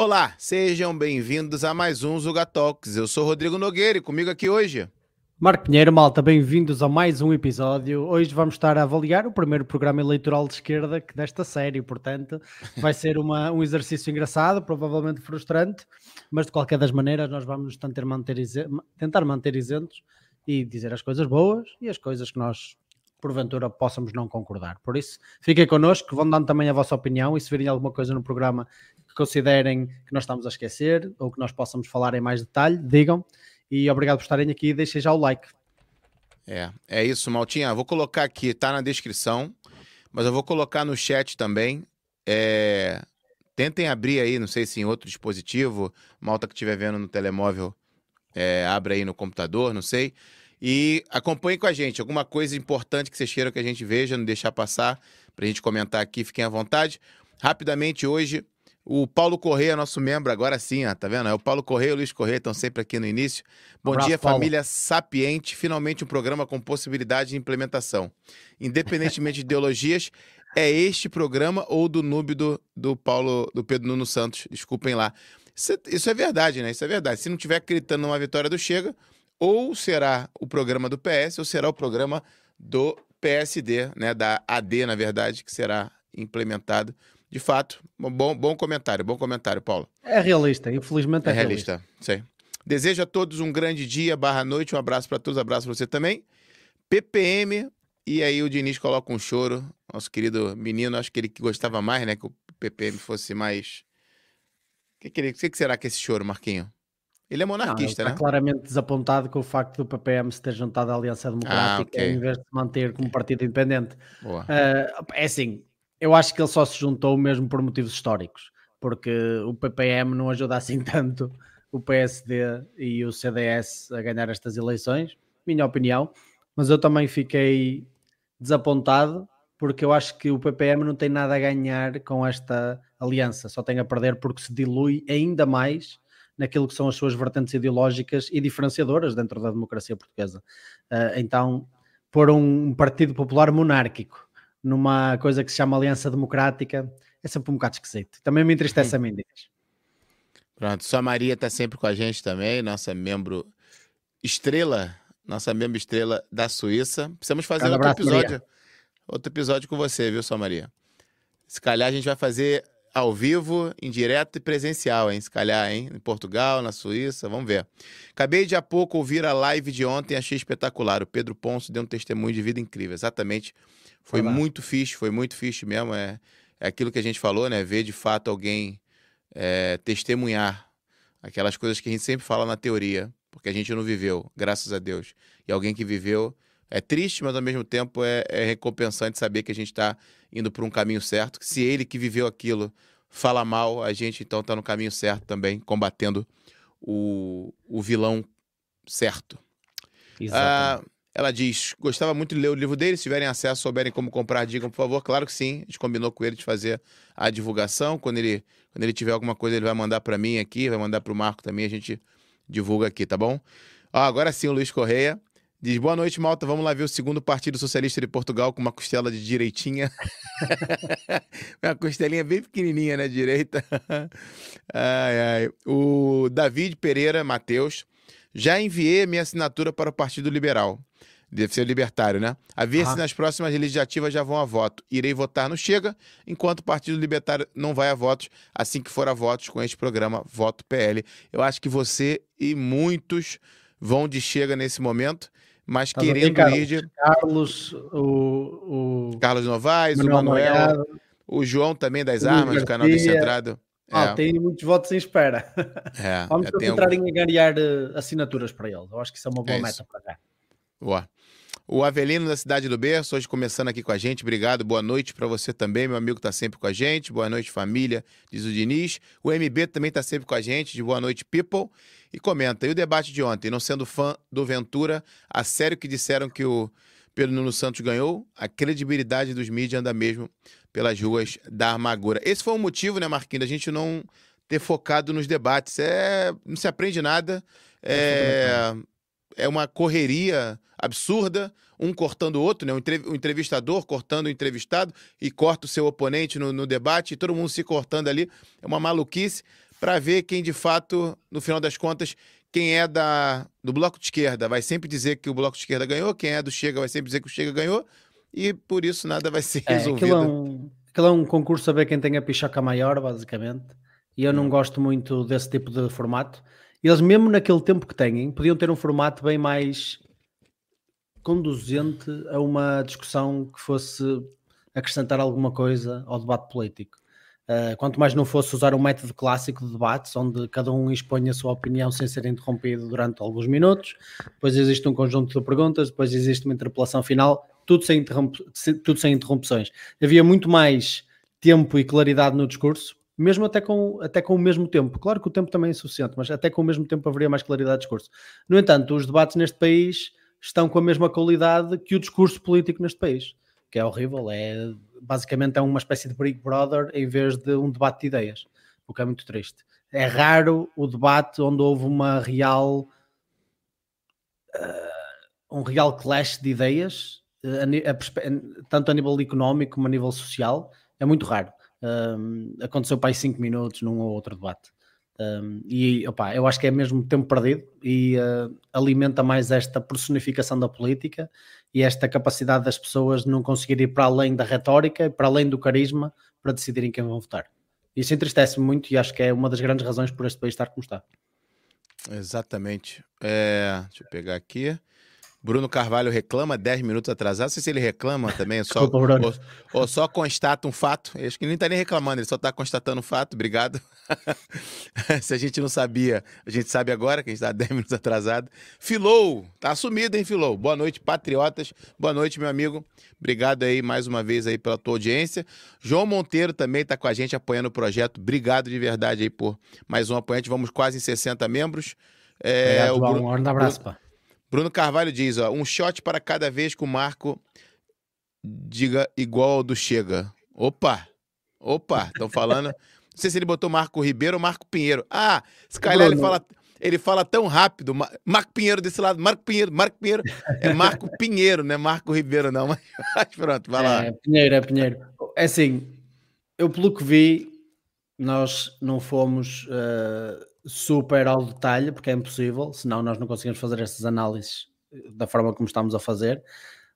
Olá, sejam bem-vindos a mais um Zuga Talks. Eu sou Rodrigo Nogueira e comigo aqui hoje. Marco Pinheiro, malta, bem-vindos a mais um episódio. Hoje vamos estar a avaliar o primeiro programa eleitoral de esquerda desta série, portanto, vai ser uma, um exercício engraçado, provavelmente frustrante, mas de qualquer das maneiras nós vamos tentar manter, tentar manter isentos e dizer as coisas boas e as coisas que nós porventura possamos não concordar. Por isso, fiquem connosco, vão dando também a vossa opinião e se virem alguma coisa no programa que considerem que nós estamos a esquecer ou que nós possamos falar em mais detalhe, digam. E obrigado por estarem aqui e deixem já o like. É, é isso, Maltinha. Vou colocar aqui, tá na descrição, mas eu vou colocar no chat também. É... Tentem abrir aí, não sei se em outro dispositivo, malta que estiver vendo no telemóvel, é, abre aí no computador, não sei. E acompanhe com a gente. Alguma coisa importante que vocês queiram que a gente veja, não deixar passar, para a gente comentar aqui, fiquem à vontade. Rapidamente hoje, o Paulo Correia, nosso membro, agora sim, ó, tá vendo? É o Paulo Correia e o Luiz Correia estão sempre aqui no início. Bom Abraço, dia, Paulo. família Sapiente. Finalmente um programa com possibilidade de implementação. Independentemente de ideologias, é este programa ou do noob do, do Paulo, do Pedro Nuno Santos. Desculpem lá. Isso é, isso é verdade, né? Isso é verdade. Se não tiver acreditando numa vitória do Chega, ou será o programa do PS, ou será o programa do PSD, né? Da AD, na verdade, que será implementado de fato, bom, bom comentário, bom comentário, Paulo. É realista, infelizmente é, é realista. realista. Sei. Desejo a todos um grande dia, barra noite, um abraço para todos, um abraço para você também. PPM, e aí o Diniz coloca um choro, nosso querido menino, acho que ele gostava mais, né, que o PPM fosse mais... O que, que, ele... que, que será que é esse choro, Marquinho? Ele é monarquista, não, ele está né? claramente desapontado com o facto do PPM se ter juntado à Aliança Democrática ah, okay. em vez de se manter como partido independente. Uh, é assim, eu acho que ele só se juntou mesmo por motivos históricos, porque o PPM não ajuda assim tanto o PSD e o CDS a ganhar estas eleições, minha opinião, mas eu também fiquei desapontado porque eu acho que o PPM não tem nada a ganhar com esta aliança, só tem a perder porque se dilui ainda mais naquilo que são as suas vertentes ideológicas e diferenciadoras dentro da democracia portuguesa. Uh, então, por um partido popular monárquico numa coisa que se chama Aliança Democrática, é sempre um bocado esquisito. Também me entristece a mim, diz. Pronto, sua Maria está sempre com a gente também, nossa membro estrela, nossa membro estrela da Suíça. Precisamos fazer outro abraço, episódio, Maria. outro episódio com você, viu, sua Maria? Se calhar a gente vai fazer ao vivo, em direto e presencial, hein? Se calhar, hein? Em Portugal, na Suíça, vamos ver. Acabei de há pouco ouvir a live de ontem, achei espetacular. O Pedro Ponço deu um testemunho de vida incrível, exatamente foi Olá. muito fixe, foi muito fixe mesmo. É, é aquilo que a gente falou, né? Ver de fato alguém é, testemunhar aquelas coisas que a gente sempre fala na teoria, porque a gente não viveu, graças a Deus. E alguém que viveu é triste, mas ao mesmo tempo é, é recompensante saber que a gente está indo por um caminho certo. Se ele que viveu aquilo fala mal, a gente então está no caminho certo também, combatendo o, o vilão certo. Ah, ela diz: gostava muito de ler o livro dele. Se tiverem acesso, souberem como comprar, digam, por favor. Claro que sim. A gente combinou com ele de fazer a divulgação. Quando ele, quando ele tiver alguma coisa, ele vai mandar para mim aqui, vai mandar para o Marco também. A gente divulga aqui, tá bom? Ó, agora sim, o Luiz Correia. Diz, boa noite, Malta. Vamos lá ver o segundo Partido Socialista de Portugal com uma costela de direitinha. uma costelinha bem pequenininha, né? Direita. ai, ai. O David Pereira Matheus. Já enviei a minha assinatura para o Partido Liberal. Deve ser libertário, né? A ver se nas próximas legislativas já vão a voto. Irei votar no Chega, enquanto o Partido Libertário não vai a votos. Assim que for a votos com este programa Voto PL. Eu acho que você e muitos vão de Chega nesse momento, mas tá querendo Carlos, ir de. Carlos, o. o... Carlos Novaes, Manuel o Manuel, o João também das Armas, do canal Descentrado. Ah, é. tem muitos votos em espera. É, Vamos tentar em ganhar uh, assinaturas para ele. Eu acho que isso é uma boa é meta para cá. Boa. O Avelino da Cidade do Berço, hoje começando aqui com a gente. Obrigado, boa noite para você também. Meu amigo está sempre com a gente. Boa noite, família, diz o Diniz. O MB também está sempre com a gente, de boa noite, people. E comenta, e o debate de ontem, não sendo fã do Ventura, a sério que disseram que o Pedro Nuno Santos ganhou, a credibilidade dos mídias anda mesmo pelas ruas da amargura. Esse foi o motivo, né, Marquinhos, da gente não ter focado nos debates. É, não se aprende nada. É, é uma correria absurda, um cortando o outro, né? O entrevistador cortando o entrevistado e corta o seu oponente no, no debate, e todo mundo se cortando ali. É uma maluquice. Para ver quem de fato, no final das contas, quem é da, do bloco de esquerda vai sempre dizer que o bloco de esquerda ganhou, quem é do Chega vai sempre dizer que o Chega ganhou, e por isso nada vai ser é, resolvido. Aquilo é, um, aquilo é um concurso a ver quem tem a pichaca maior, basicamente, e eu não hum. gosto muito desse tipo de formato. Eles, mesmo naquele tempo que têm, podiam ter um formato bem mais conduzente a uma discussão que fosse acrescentar alguma coisa ao debate político. Uh, quanto mais não fosse usar o método clássico de debates, onde cada um expõe a sua opinião sem ser interrompido durante alguns minutos, depois existe um conjunto de perguntas, depois existe uma interpelação final, tudo sem, tudo sem interrupções. Havia muito mais tempo e claridade no discurso, mesmo até com, até com o mesmo tempo. Claro que o tempo também é suficiente, mas até com o mesmo tempo haveria mais claridade de discurso. No entanto, os debates neste país estão com a mesma qualidade que o discurso político neste país, que é horrível, é basicamente é uma espécie de Big Brother em vez de um debate de ideias, o que é muito triste. É raro o debate onde houve uma real uh, um real clash de ideias, uh, a, a, tanto a nível económico como a nível social, é muito raro. Um, aconteceu para aí 5 minutos num ou outro debate. Um, e opa, eu acho que é mesmo tempo perdido e uh, alimenta mais esta personificação da política e esta capacidade das pessoas de não conseguir ir para além da retórica, para além do carisma, para decidirem quem vão votar. Isso entristece-me muito e acho que é uma das grandes razões por este país estar como está. Exatamente. É, deixa eu pegar aqui. Bruno Carvalho reclama 10 minutos atrasado. Não sei se ele reclama também, só, Desculpa, ou, ou, só constata um fato. Acho que ele nem está nem reclamando, ele só está constatando um fato. Obrigado. se a gente não sabia, a gente sabe agora que a gente está 10 minutos atrasado. Filou, tá assumido, hein, Filou? Boa noite, patriotas. Boa noite, meu amigo. Obrigado aí mais uma vez aí pela tua audiência. João Monteiro também está com a gente apoiando o projeto. Obrigado de verdade aí por mais um apoiante. Vamos quase em 60 membros. É, Obrigado, o Bruno, um abraço, pá. Bruno Carvalho diz, ó, um shot para cada vez que o Marco diga igual ao do Chega. Opa! Opa, estão falando. Não sei se ele botou Marco Ribeiro ou Marco Pinheiro. Ah, se calhar ele fala, ele fala tão rápido. Marco Pinheiro desse lado, Marco Pinheiro, Marco Pinheiro. É Marco Pinheiro, não é Marco Ribeiro, não. Mas pronto, vai lá. É, Pinheiro, é Pinheiro. É assim, eu pelo que vi, nós não fomos. Uh super ao detalhe, porque é impossível, senão nós não conseguimos fazer estas análises eh, da forma como estamos a fazer.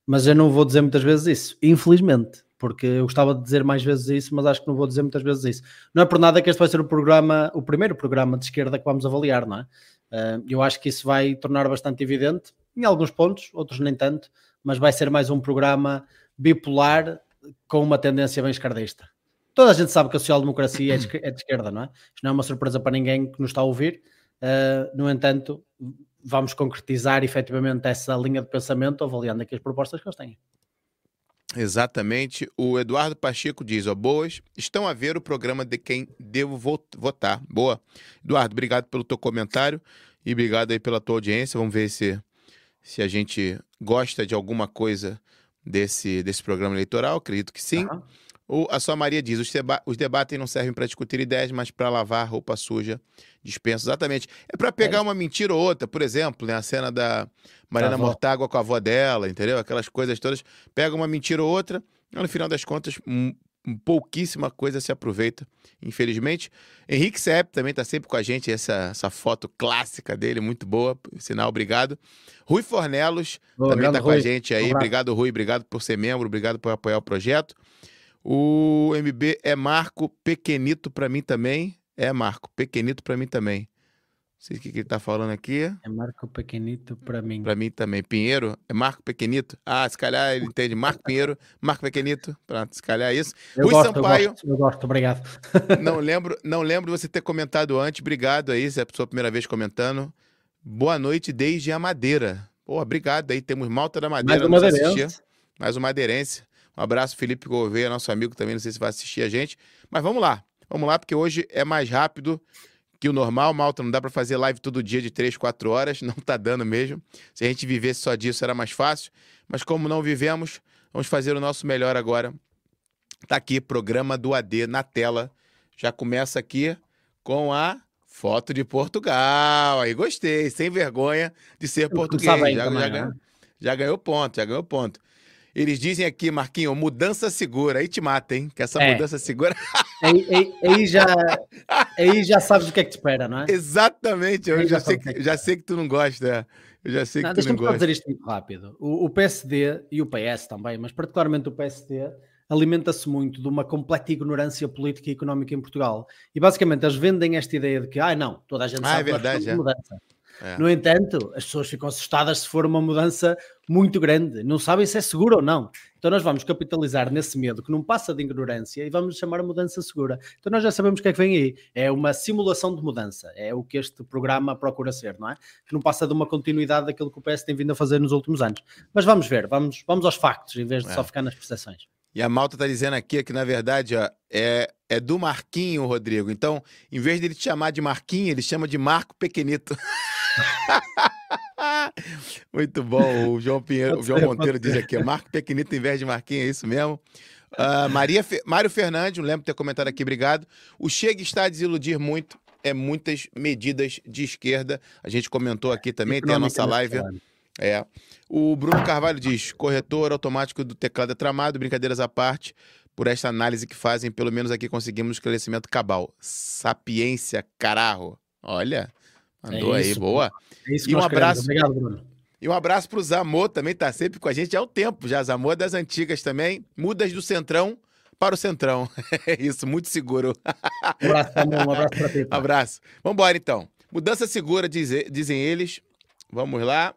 Mas eu não vou dizer muitas vezes isso, infelizmente, porque eu gostava de dizer mais vezes isso, mas acho que não vou dizer muitas vezes isso. Não é por nada que este vai ser o programa, o primeiro programa de esquerda que vamos avaliar, não é? Eh, eu acho que isso vai tornar bastante evidente em alguns pontos, outros nem tanto, mas vai ser mais um programa bipolar com uma tendência bem esquerdista toda a gente sabe que a social-democracia é, é de esquerda, não é? Isto não é uma surpresa para ninguém que nos está a ouvir. Uh, no entanto, vamos concretizar efetivamente essa linha de pensamento avaliando aqui as propostas que eles têm. Exatamente. O Eduardo Pacheco diz: ó, boas, estão a ver o programa de quem devo votar. Boa. Eduardo, obrigado pelo teu comentário e obrigado aí pela tua audiência. Vamos ver se, se a gente gosta de alguma coisa desse, desse programa eleitoral. Acredito que sim. Uhum. O, a sua Maria diz: os, deba os debates não servem para discutir ideias, mas para lavar roupa suja. Dispensa, exatamente. É para pegar é. uma mentira ou outra, por exemplo, né, a cena da Mariana tá Mortágua com a avó dela, entendeu? Aquelas coisas todas. Pega uma mentira ou outra, no final das contas, um, pouquíssima coisa se aproveita, infelizmente. Henrique Sepp também está sempre com a gente, essa, essa foto clássica dele, muito boa, sinal, obrigado. Rui Fornelos também está com a gente aí, obrigado Rui, obrigado por ser membro, obrigado por apoiar o projeto. O MB é Marco Pequenito para mim também. É Marco Pequenito para mim também. Não sei o que, que ele tá falando aqui. É Marco Pequenito para mim. Para mim também. Pinheiro é Marco Pequenito. Ah, se calhar ele entende. Marco Pinheiro, Marco Pequenito. Pronto, se calhar é isso. Eu Rui gosto, Sampaio. Eu gosto, eu gosto, obrigado. não lembro, não lembro você ter comentado antes. Obrigado aí, se é a sua primeira vez comentando. Boa noite desde a Madeira. Pô, obrigado aí. Temos Malta da Madeira. Mais uma madeirense. Mais uma madeirense. Um abraço, Felipe Gouveia, nosso amigo também, não sei se vai assistir a gente. Mas vamos lá, vamos lá, porque hoje é mais rápido que o normal. Malta, não dá para fazer live todo dia de 3, 4 horas, não tá dando mesmo. Se a gente vivesse só disso, era mais fácil. Mas como não vivemos, vamos fazer o nosso melhor agora. Tá aqui, programa do AD na tela. Já começa aqui com a foto de Portugal. Aí gostei, sem vergonha de ser português. Já, já, né? já, ganhou ponto, já ganhou ponto. Eles dizem aqui, Marquinho, mudança segura. Aí te mata, hein? Que essa é. mudança segura. Aí, aí, aí, já, aí já sabes o que é que te espera, não é? Exatamente. Eu já, já sei, que, é já sei que tu não gosta. Eu já sei não, que tu não gosta. Deixa-me dizer isto muito rápido. O, o, PSD e o PS também, mas particularmente o PSD, alimenta-se muito de uma completa ignorância política e económica em Portugal. E basicamente eles vendem esta ideia de que, ah, não, toda a gente ah, sabe é verdade, é. mudança. É. No entanto, as pessoas ficam assustadas se for uma mudança muito grande, não sabem se é seguro ou não. Então nós vamos capitalizar nesse medo que não passa de ignorância e vamos chamar a mudança segura. Então nós já sabemos o que é que vem aí. É uma simulação de mudança. É o que este programa procura ser, não é? Que não passa de uma continuidade daquilo que o PS tem vindo a fazer nos últimos anos. Mas vamos ver, vamos, vamos aos factos em vez de é. só ficar nas percepções. E a malta tá dizendo aqui que, na verdade, ó, é, é do Marquinho, Rodrigo. Então, em vez de ele te chamar de Marquinho, ele chama de Marco Pequenito. Muito bom. O João, Pinheiro, o João Monteiro diz aqui: Marco Pequenito em vez de Marquinho, é isso mesmo? Uh, Maria Fe... Mário Fernandes, lembro de ter comentado aqui, obrigado. O Chega está a desiludir muito, é muitas medidas de esquerda. A gente comentou aqui também, tem a nossa live. É. O Bruno Carvalho diz: corretor automático do teclado é tramado, brincadeiras à parte. Por esta análise que fazem, pelo menos aqui conseguimos esclarecimento cabal. Sapiência, cararro. Olha, mandou é aí, boa. É isso e um abraço. Obrigado, Bruno. E um abraço pro Zamor, também tá sempre com a gente há um tempo já. Zamor das antigas também. Mudas do Centrão para o Centrão. É isso, muito seguro. Um abraço, um abraço pra ti. Um abraço. Vambora então. Mudança segura, dizem eles. Vamos lá.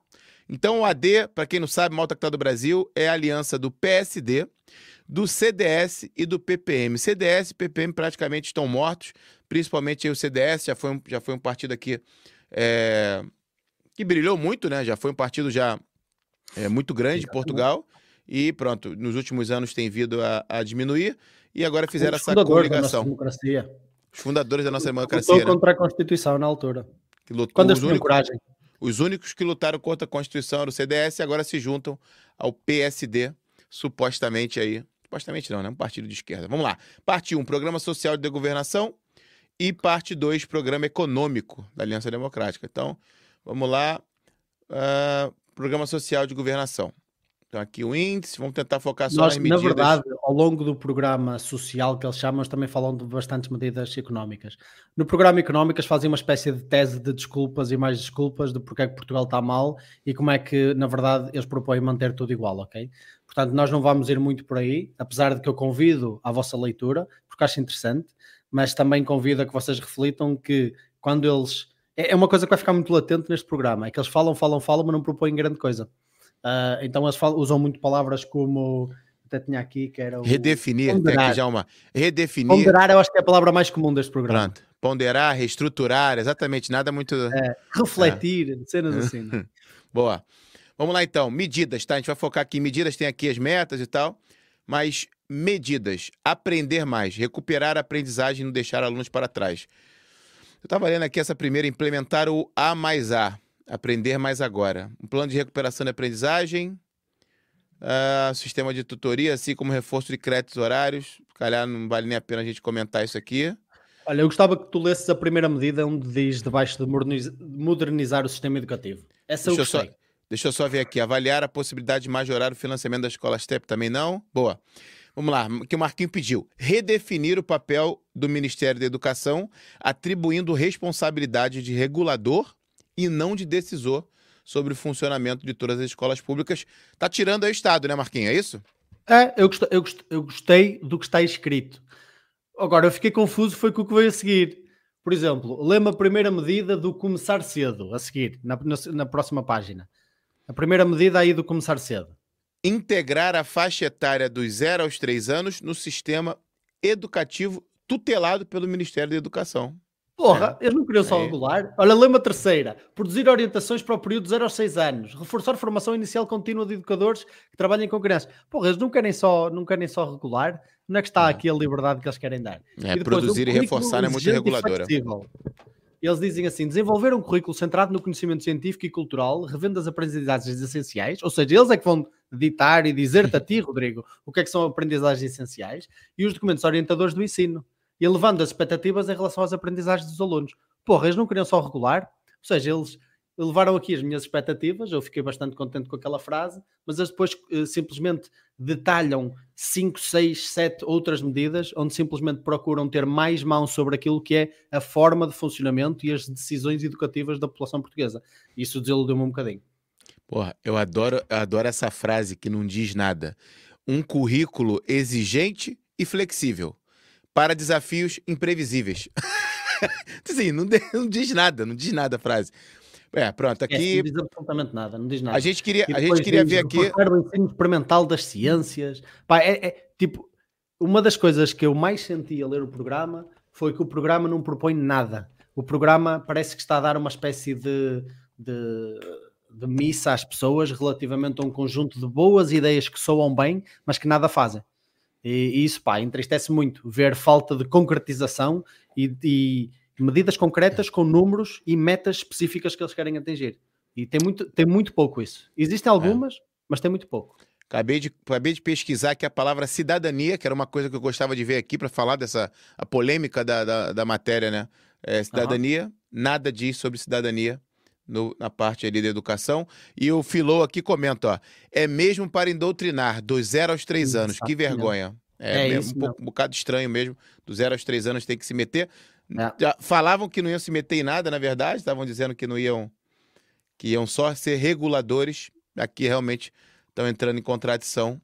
Então, o AD, para quem não sabe, Malta que tá do Brasil, é a aliança do PSD, do CDS e do PPM. CDS e PPM praticamente estão mortos, principalmente o CDS, já foi um, já foi um partido aqui é, que brilhou muito, né? Já foi um partido já é, muito grande em Portugal. E pronto, nos últimos anos tem vindo a, a diminuir e agora fizeram essa coligação. Os fundadores da nossa democracia. Lutou né? contra a Constituição na altura. Que lutou, Quando eles únicos, coragem. Os únicos que lutaram contra a Constituição eram o CDS e agora se juntam ao PSD, supostamente aí. Supostamente não, né? Um partido de esquerda. Vamos lá. Parte 1, Programa Social de Governação. E parte 2, Programa Econômico da Aliança Democrática. Então, vamos lá. Uh, programa Social de Governação. Então, aqui o índice, vamos tentar focar só Nós, nas medidas. Na verdade, ao longo do programa social que eles chamam, eles também falam de bastantes medidas económicas. No programa económico, eles fazem uma espécie de tese de desculpas e mais desculpas de porque é que Portugal está mal e como é que, na verdade, eles propõem manter tudo igual, ok? Portanto, nós não vamos ir muito por aí, apesar de que eu convido à vossa leitura, porque acho interessante, mas também convido a que vocês reflitam que quando eles. É, é uma coisa que vai ficar muito latente neste programa, é que eles falam, falam, falam, mas não propõem grande coisa. Uh, então eles falam, usam muito palavras como até tinha aqui que era o redefinir, ponderar. já uma redefinir. Ponderar eu acho que é a palavra mais comum deste programa. Pronto. Ponderar, reestruturar, exatamente, nada muito é, refletir, é. cenas assim. Né? Boa. Vamos lá então, medidas, tá? A gente vai focar aqui em medidas, tem aqui as metas e tal, mas medidas, aprender mais, recuperar a aprendizagem e não deixar alunos para trás. Eu estava lendo aqui essa primeira, implementar o A mais A. Aprender mais agora. Um plano de recuperação de aprendizagem, uh, sistema de tutoria, assim como reforço de créditos horários. Calhar não vale nem a pena a gente comentar isso aqui. Olha, eu gostava que tu lesses a primeira medida onde diz debaixo de modernizar o sistema educativo. Essa deixa eu gostei. Só, deixa eu só ver aqui. Avaliar a possibilidade de majorar o financiamento das escolas TEP também não? Boa. Vamos lá, que o Marquinho pediu. Redefinir o papel do Ministério da Educação, atribuindo responsabilidade de regulador e não de decisor sobre o funcionamento de todas as escolas públicas. Tá tirando aí o Estado, né, Marquinhos? É isso? É, eu gostei, eu, gostei, eu gostei do que está escrito. Agora, eu fiquei confuso foi com o que veio a seguir. Por exemplo, lembra a primeira medida do começar cedo, a seguir, na, na, na próxima página. A primeira medida aí do começar cedo. Integrar a faixa etária dos 0 aos 3 anos no sistema educativo tutelado pelo Ministério da Educação. Porra, é. eles não queriam só regular. Olha, lema terceira: produzir orientações para o período de 0 aos 6 anos, reforçar formação inicial contínua de educadores que trabalhem com crianças. Porra, eles não querem só, não querem só regular, não é que está aqui a liberdade que eles querem dar. É, e depois, produzir e reforçar é muito reguladora. Eles dizem assim: desenvolver um currículo centrado no conhecimento científico e cultural, revendo as aprendizagens essenciais, ou seja, eles é que vão ditar e dizer-te a ti, Rodrigo, o que é que são aprendizagens essenciais, e os documentos orientadores do ensino e elevando as expectativas em relação às aprendizagens dos alunos. Porra, eles não queriam só regular, ou seja, eles levaram aqui as minhas expectativas, eu fiquei bastante contente com aquela frase, mas eles depois uh, simplesmente detalham 5, 6, 7 outras medidas, onde simplesmente procuram ter mais mão sobre aquilo que é a forma de funcionamento e as decisões educativas da população portuguesa. Isso desiludiu-me um bocadinho. Porra, eu adoro, eu adoro essa frase que não diz nada. Um currículo exigente e flexível para desafios imprevisíveis. assim, não, não diz nada, não diz nada a frase. É, pronto, é, aqui. É, não diz absolutamente nada, não diz nada. A gente queria, a gente queria ver aqui. O ensino experimental das ciências. Pá, é, é, tipo, uma das coisas que eu mais senti a ler o programa foi que o programa não propõe nada. O programa parece que está a dar uma espécie de, de, de missa às pessoas relativamente a um conjunto de boas ideias que soam bem, mas que nada fazem. E, e isso, pá, entristece muito ver falta de concretização e, e medidas concretas com números e metas específicas que eles querem atingir. E tem muito, tem muito pouco isso. Existem algumas, é. mas tem muito pouco. Acabei de, acabei de pesquisar aqui a palavra cidadania, que era uma coisa que eu gostava de ver aqui para falar dessa a polêmica da, da, da matéria, né? É, cidadania, uhum. nada diz sobre cidadania no, na parte ali da educação. E o Filou aqui comenta, ó, é mesmo para indoutrinar dos zero aos três anos. Que vergonha. É, é isso, um, pouco, um bocado estranho mesmo. Dos zero aos três anos tem que se meter. É. Falavam que não iam se meter em nada, na verdade, estavam dizendo que não iam, que iam só ser reguladores. Aqui realmente estão entrando em contradição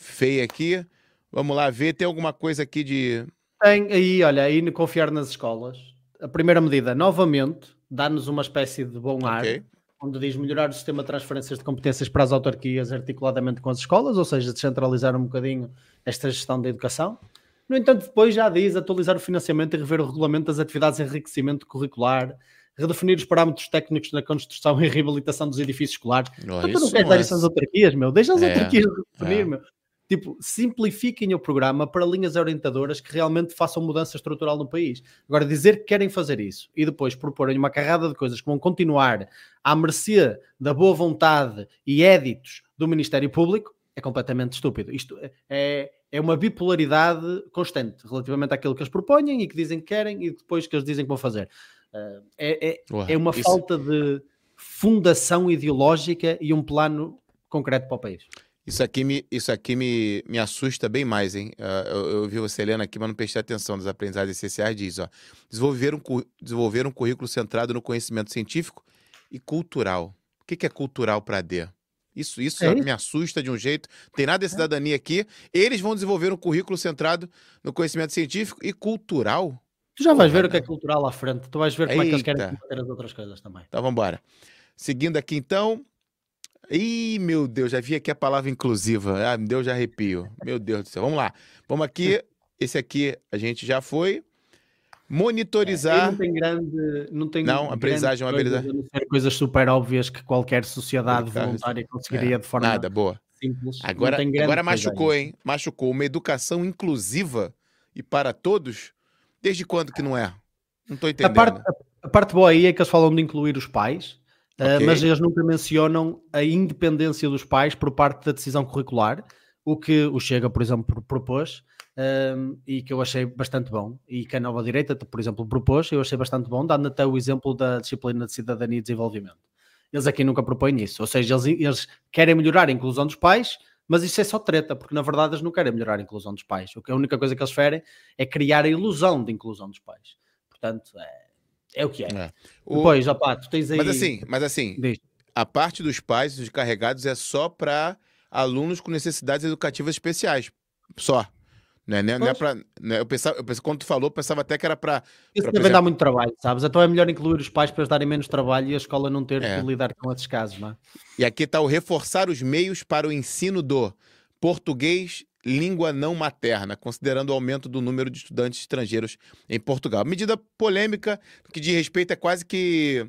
feia aqui. Vamos lá ver, tem alguma coisa aqui de. Tem aí, olha, aí confiar nas escolas. A primeira medida, novamente, dá-nos uma espécie de bom ar, okay. onde diz melhorar o sistema de transferências de competências para as autarquias articuladamente com as escolas, ou seja, descentralizar um bocadinho esta gestão da educação. No entanto, depois já diz atualizar o financiamento e rever o regulamento das atividades de enriquecimento curricular, redefinir os parâmetros técnicos na construção e reabilitação dos edifícios escolares. Oh, então, tu não queres dar isso às autarquias, meu? Deixa as é, autarquias redefinir, é. meu. Tipo, simplifiquem o programa para linhas orientadoras que realmente façam mudança estrutural no país. Agora, dizer que querem fazer isso e depois proporem uma carrada de coisas que vão continuar à mercê da boa vontade e éditos do Ministério Público é completamente estúpido. Isto é, é uma bipolaridade constante relativamente àquilo que eles propõem e que dizem que querem e depois que eles dizem que vão fazer. Uh, é, é, Ué, é, uma isso... falta de fundação ideológica e um plano concreto para o país. Isso aqui me, isso aqui me, me assusta bem mais, hein? Uh, eu, eu vi você lendo aqui, mas não prestei atenção nas aprendizagens essenciais. Diz, ó, desenvolver um, desenvolver um currículo centrado no conhecimento científico e cultural. O que, que é cultural para D? Isso, isso é me assusta de um jeito. Tem nada de é. cidadania aqui. Eles vão desenvolver um currículo centrado no conhecimento científico e cultural. Tu já vais ver o que é cultural à frente. Tu vais ver como Eita. é que eles querem combater as outras coisas também. Então vamos embora. Seguindo aqui então. Ih, meu Deus, já vi aqui a palavra inclusiva. Ah, me deu já arrepio. Meu Deus do céu. Vamos lá. Vamos aqui. Esse aqui a gente já foi. Monitorizar. É, não tem grande. Não, tem não aprendizagem é uma habilidade. Coisas super óbvias que qualquer sociedade voluntária conseguiria é, de forma. Nada, boa. Simples. Agora, agora machucou, hein? Machucou. Uma educação inclusiva e para todos, desde quando que não é? Não estou entendendo. A parte, a, a parte, boa aí é que eles falam de incluir os pais, eh, okay. uh, mas eles nunca mencionam a independência dos pais por parte da decisão curricular, o que o Chega, por exemplo, propôs um, e que eu achei bastante bom e que a nova direita, por exemplo, propôs, eu achei bastante bom, dando até o exemplo da disciplina de cidadania e desenvolvimento. Eles aqui nunca propõem isso, ou seja, eles, eles querem melhorar a inclusão dos pais, mas isso é só treta, porque na verdade eles não querem melhorar a inclusão dos pais. O que a única coisa que eles querem é criar a ilusão de inclusão dos pais. Portanto, é, é o que é. é. O... Depois, opá, tu tens aí. Mas assim, mas assim a parte dos pais, dos carregados, é só para alunos com necessidades educativas especiais. Só. Não é, não é pra, né? eu, pensava, eu pensava, quando tu falou, pensava até que era para. Isso pra, deve exemplo... dar muito trabalho, sabes? Então é melhor incluir os pais para eles darem menos trabalho e a escola não ter é. que lidar com esses casos, não é? E aqui está o reforçar os meios para o ensino do português, língua não materna, considerando o aumento do número de estudantes estrangeiros em Portugal. Medida polêmica, que diz respeito é quase que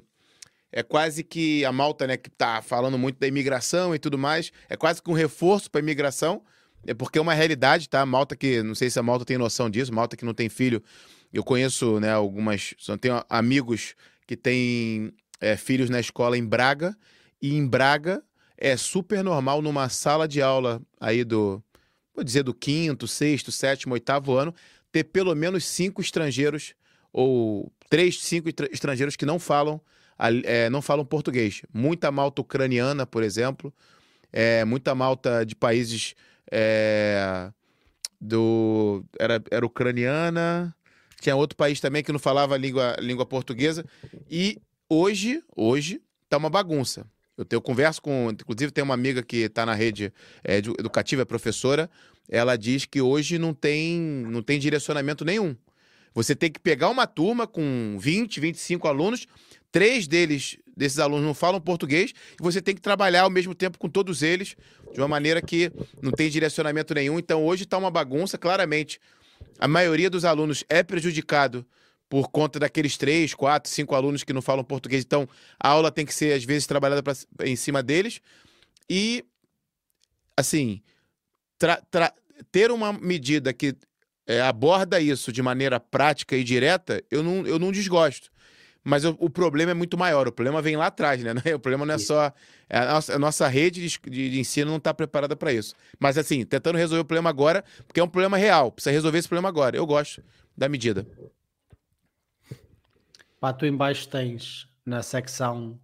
é quase que a Malta, né, que está falando muito da imigração e tudo mais, é quase que um reforço para a imigração é porque é uma realidade, tá? Malta que, não sei se a Malta tem noção disso, Malta que não tem filho. Eu conheço, né, algumas, tenho amigos que têm é, filhos na escola em Braga, e em Braga é super normal numa sala de aula aí do, vou dizer, do quinto, sexto, sétimo, oitavo ano, ter pelo menos cinco estrangeiros, ou três, cinco estrangeiros que não falam é, não falam português. Muita malta ucraniana, por exemplo, é, muita malta de países é, do era, era ucraniana, tinha outro país também que não falava língua, língua portuguesa. E hoje, hoje, tá uma bagunça. Eu, tenho, eu converso com, inclusive tem uma amiga que está na rede é, educativa, é professora, ela diz que hoje não tem, não tem direcionamento nenhum. Você tem que pegar uma turma com 20, 25 alunos, três deles, desses alunos não falam português, e você tem que trabalhar ao mesmo tempo com todos eles, de uma maneira que não tem direcionamento nenhum. Então hoje está uma bagunça, claramente. A maioria dos alunos é prejudicado por conta daqueles três, quatro, cinco alunos que não falam português. Então, a aula tem que ser, às vezes, trabalhada pra, em cima deles. E, assim, ter uma medida que é, aborda isso de maneira prática e direta, eu não, eu não desgosto. Mas o, o, problema é muito maior. O problema vem lá atrás, né? O problema não é só. É a, nossa, a nossa rede de, de, ensino não está preparada para isso. Mas, assim, tentando resolver o problema agora, porque é um problema real. Precisa resolver esse problema agora. Eu gosto da medida. Pá, tu embaixo tens na secção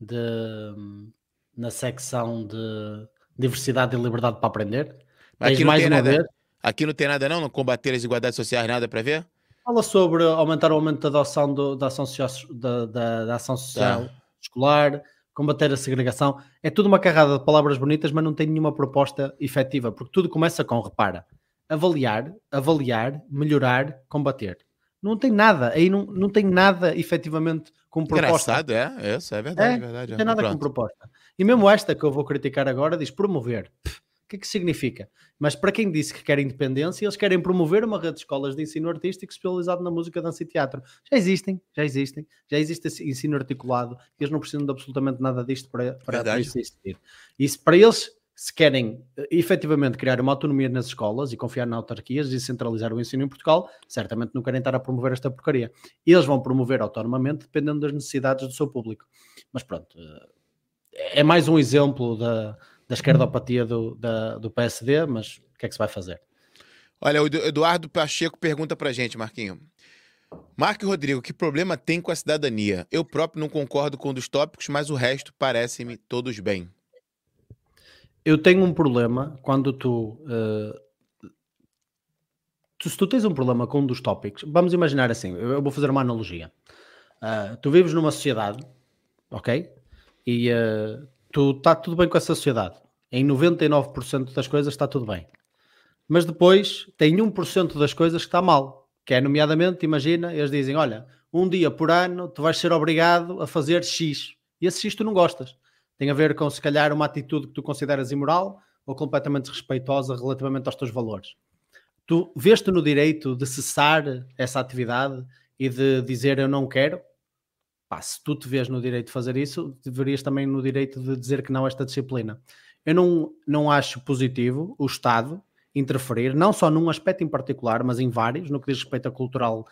de. Na secção de diversidade e liberdade para aprender. Tens Aqui mais uma nada. vez. Aqui não tem nada, não? Não combater as desigualdades sociais, nada para ver? Fala sobre aumentar o aumento da adoção do, da, ação social, da, da, da ação social tá. escolar, combater a segregação. É tudo uma carrada de palavras bonitas, mas não tem nenhuma proposta efetiva, porque tudo começa com, repara, avaliar, avaliar, melhorar, combater. Não tem nada, aí não, não tem nada efetivamente como proposta. Engraçado, é, isso é verdade, é, é verdade. Não tem nada Pronto. como proposta. E mesmo esta que eu vou criticar agora diz promover. Pff, que é que significa? Mas para quem disse que quer independência, eles querem promover uma rede de escolas de ensino artístico especializado na música, dança e teatro. Já existem, já existem, já existe esse ensino articulado, eles não precisam de absolutamente nada disto para, para, para isso existir. E se para eles se querem eh, efetivamente criar uma autonomia nas escolas e confiar na autarquias e centralizar o ensino em Portugal, certamente não querem estar a promover esta porcaria. Eles vão promover autonomamente, dependendo das necessidades do seu público. Mas pronto, eh, é mais um exemplo da, da esquerdopatia do, da, do PSD, mas o que é que se vai fazer? Olha, o Eduardo Pacheco pergunta pra gente, Marquinho. Marco e Rodrigo, que problema tem com a cidadania? Eu próprio não concordo com um dos tópicos, mas o resto parece-me todos bem. Eu tenho um problema quando tu, uh, tu, Se tu tens um problema com um dos tópicos, vamos imaginar assim, eu vou fazer uma analogia. Uh, tu vives numa sociedade, ok? E uh, tu está tudo bem com essa sociedade. Em 99% das coisas está tudo bem. Mas depois tem 1% das coisas que está mal. Que é, nomeadamente, imagina, eles dizem: olha, um dia por ano tu vais ser obrigado a fazer X. E esse X tu não gostas. Tem a ver com, se calhar, uma atitude que tu consideras imoral ou completamente desrespeitosa relativamente aos teus valores. Tu vês-te no direito de cessar essa atividade e de dizer eu não quero, Pá, se tu te vês no direito de fazer isso, deverias também no direito de dizer que não esta disciplina. Eu não, não acho positivo o Estado interferir, não só num aspecto em particular, mas em vários, no que diz respeito a cultural,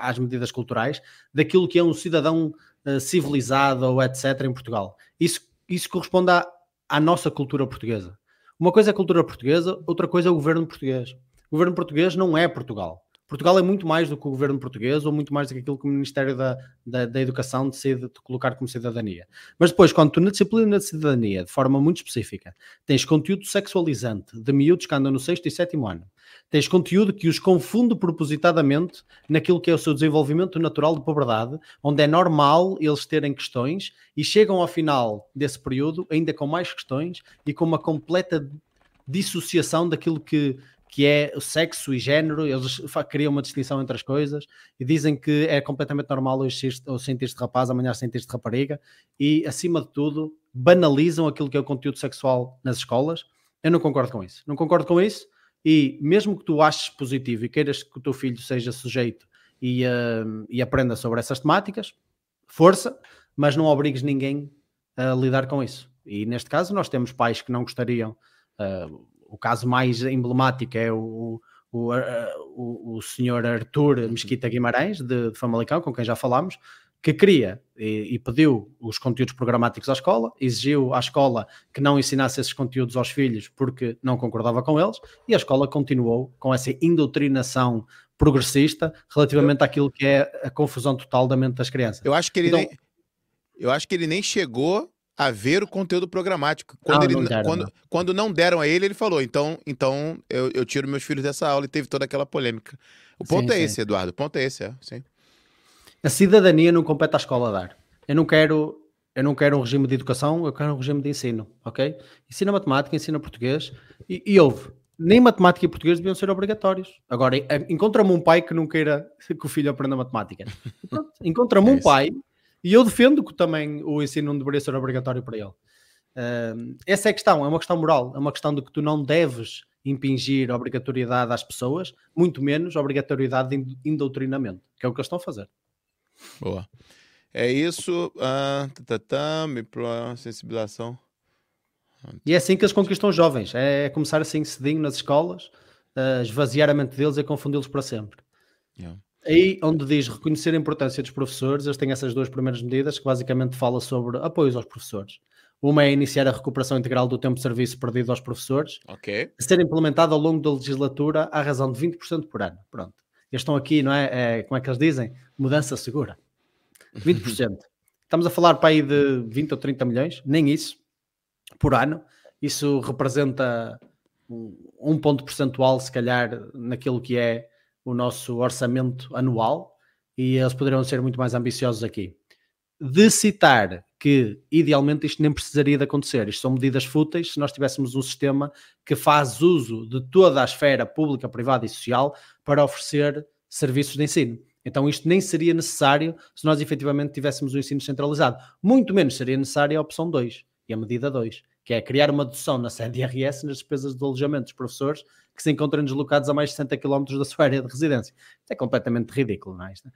às medidas culturais, daquilo que é um cidadão uh, civilizado ou etc. em Portugal. Isso, isso corresponde à, à nossa cultura portuguesa. Uma coisa é a cultura portuguesa, outra coisa é o governo português. O governo português não é Portugal. Portugal é muito mais do que o governo português ou muito mais do que aquilo que o Ministério da, da, da Educação decide de colocar como cidadania. Mas depois, quando tu na disciplina de cidadania, de forma muito específica, tens conteúdo sexualizante de miúdos que andam no sexto e sétimo ano, tens conteúdo que os confunde propositadamente naquilo que é o seu desenvolvimento natural de pobreza, onde é normal eles terem questões e chegam ao final desse período ainda com mais questões e com uma completa dissociação daquilo que que é o sexo e género, eles criam uma distinção entre as coisas e dizem que é completamente normal hoje sentir-se rapaz, amanhã sentir-se rapariga e, acima de tudo, banalizam aquilo que é o conteúdo sexual nas escolas. Eu não concordo com isso. Não concordo com isso e mesmo que tu aches positivo e queiras que o teu filho seja sujeito e, uh, e aprenda sobre essas temáticas, força, mas não obrigues ninguém a lidar com isso. E neste caso nós temos pais que não gostariam uh, o caso mais emblemático é o, o, o, o senhor Arthur Mesquita Guimarães, de, de Famalicão, com quem já falámos, que queria e, e, pediu os conteúdos programáticos à escola, exigiu à escola que não ensinasse esses conteúdos aos filhos porque não concordava com eles, e a escola continuou com essa indoutrinação progressista relativamente àquilo que é a confusão total da mente das crianças. Eu acho que ele, então, nem, eu acho que ele nem chegou a ver o conteúdo programático. Quando, não, ele, não deram, quando, não. quando não deram a ele, ele falou: então, então eu, eu tiro meus filhos dessa aula e teve toda aquela polêmica. O ponto sim, é sim. esse, Eduardo. O ponto é esse, é. Sim. A cidadania não compete à escola a dar. Eu não quero. Eu não quero um regime de educação, eu quero um regime de ensino, ok? Ensina matemática, ensina português e, e houve. Nem matemática e português deviam ser obrigatórios. Agora, encontra-me um pai que não queira que o filho aprenda matemática. Encontra-me é um pai e eu defendo que também o ensino não deveria ser obrigatório para ele. Uh, essa é a questão, é uma questão moral, é uma questão de que tu não deves impingir obrigatoriedade às pessoas, muito menos obrigatoriedade de indoutrinamento, que é o que eles estão a fazer. Boa. É isso, ah, tá, tá, tá, sensibilização. E é assim que eles conquistam os jovens, é começar assim cedinho nas escolas, uh, esvaziar a mente deles e confundi-los para sempre. Yeah. Aí onde diz reconhecer a importância dos professores, eles têm essas duas primeiras medidas que basicamente fala sobre apoios aos professores. Uma é iniciar a recuperação integral do tempo de serviço perdido aos professores, okay. a ser implementada ao longo da legislatura à razão de 20% por ano. Pronto. Eles estão aqui, não é? é? Como é que eles dizem? Mudança segura. 20%. Estamos a falar para aí de 20 ou 30 milhões, nem isso, por ano. Isso representa um ponto percentual, se calhar, naquilo que é o nosso orçamento anual e eles poderiam ser muito mais ambiciosos aqui. De citar que idealmente isto nem precisaria de acontecer, isto são medidas fúteis se nós tivéssemos um sistema que faz uso de toda a esfera pública, privada e social para oferecer serviços de ensino. Então isto nem seria necessário se nós efetivamente tivéssemos um ensino centralizado. Muito menos seria necessária a opção 2 e a medida 2, que é criar uma dedução na CDRS nas despesas de alojamento dos professores que se encontram deslocados a mais de 60 km da sua área de residência. Isto é completamente ridículo, não é? Isto, uh,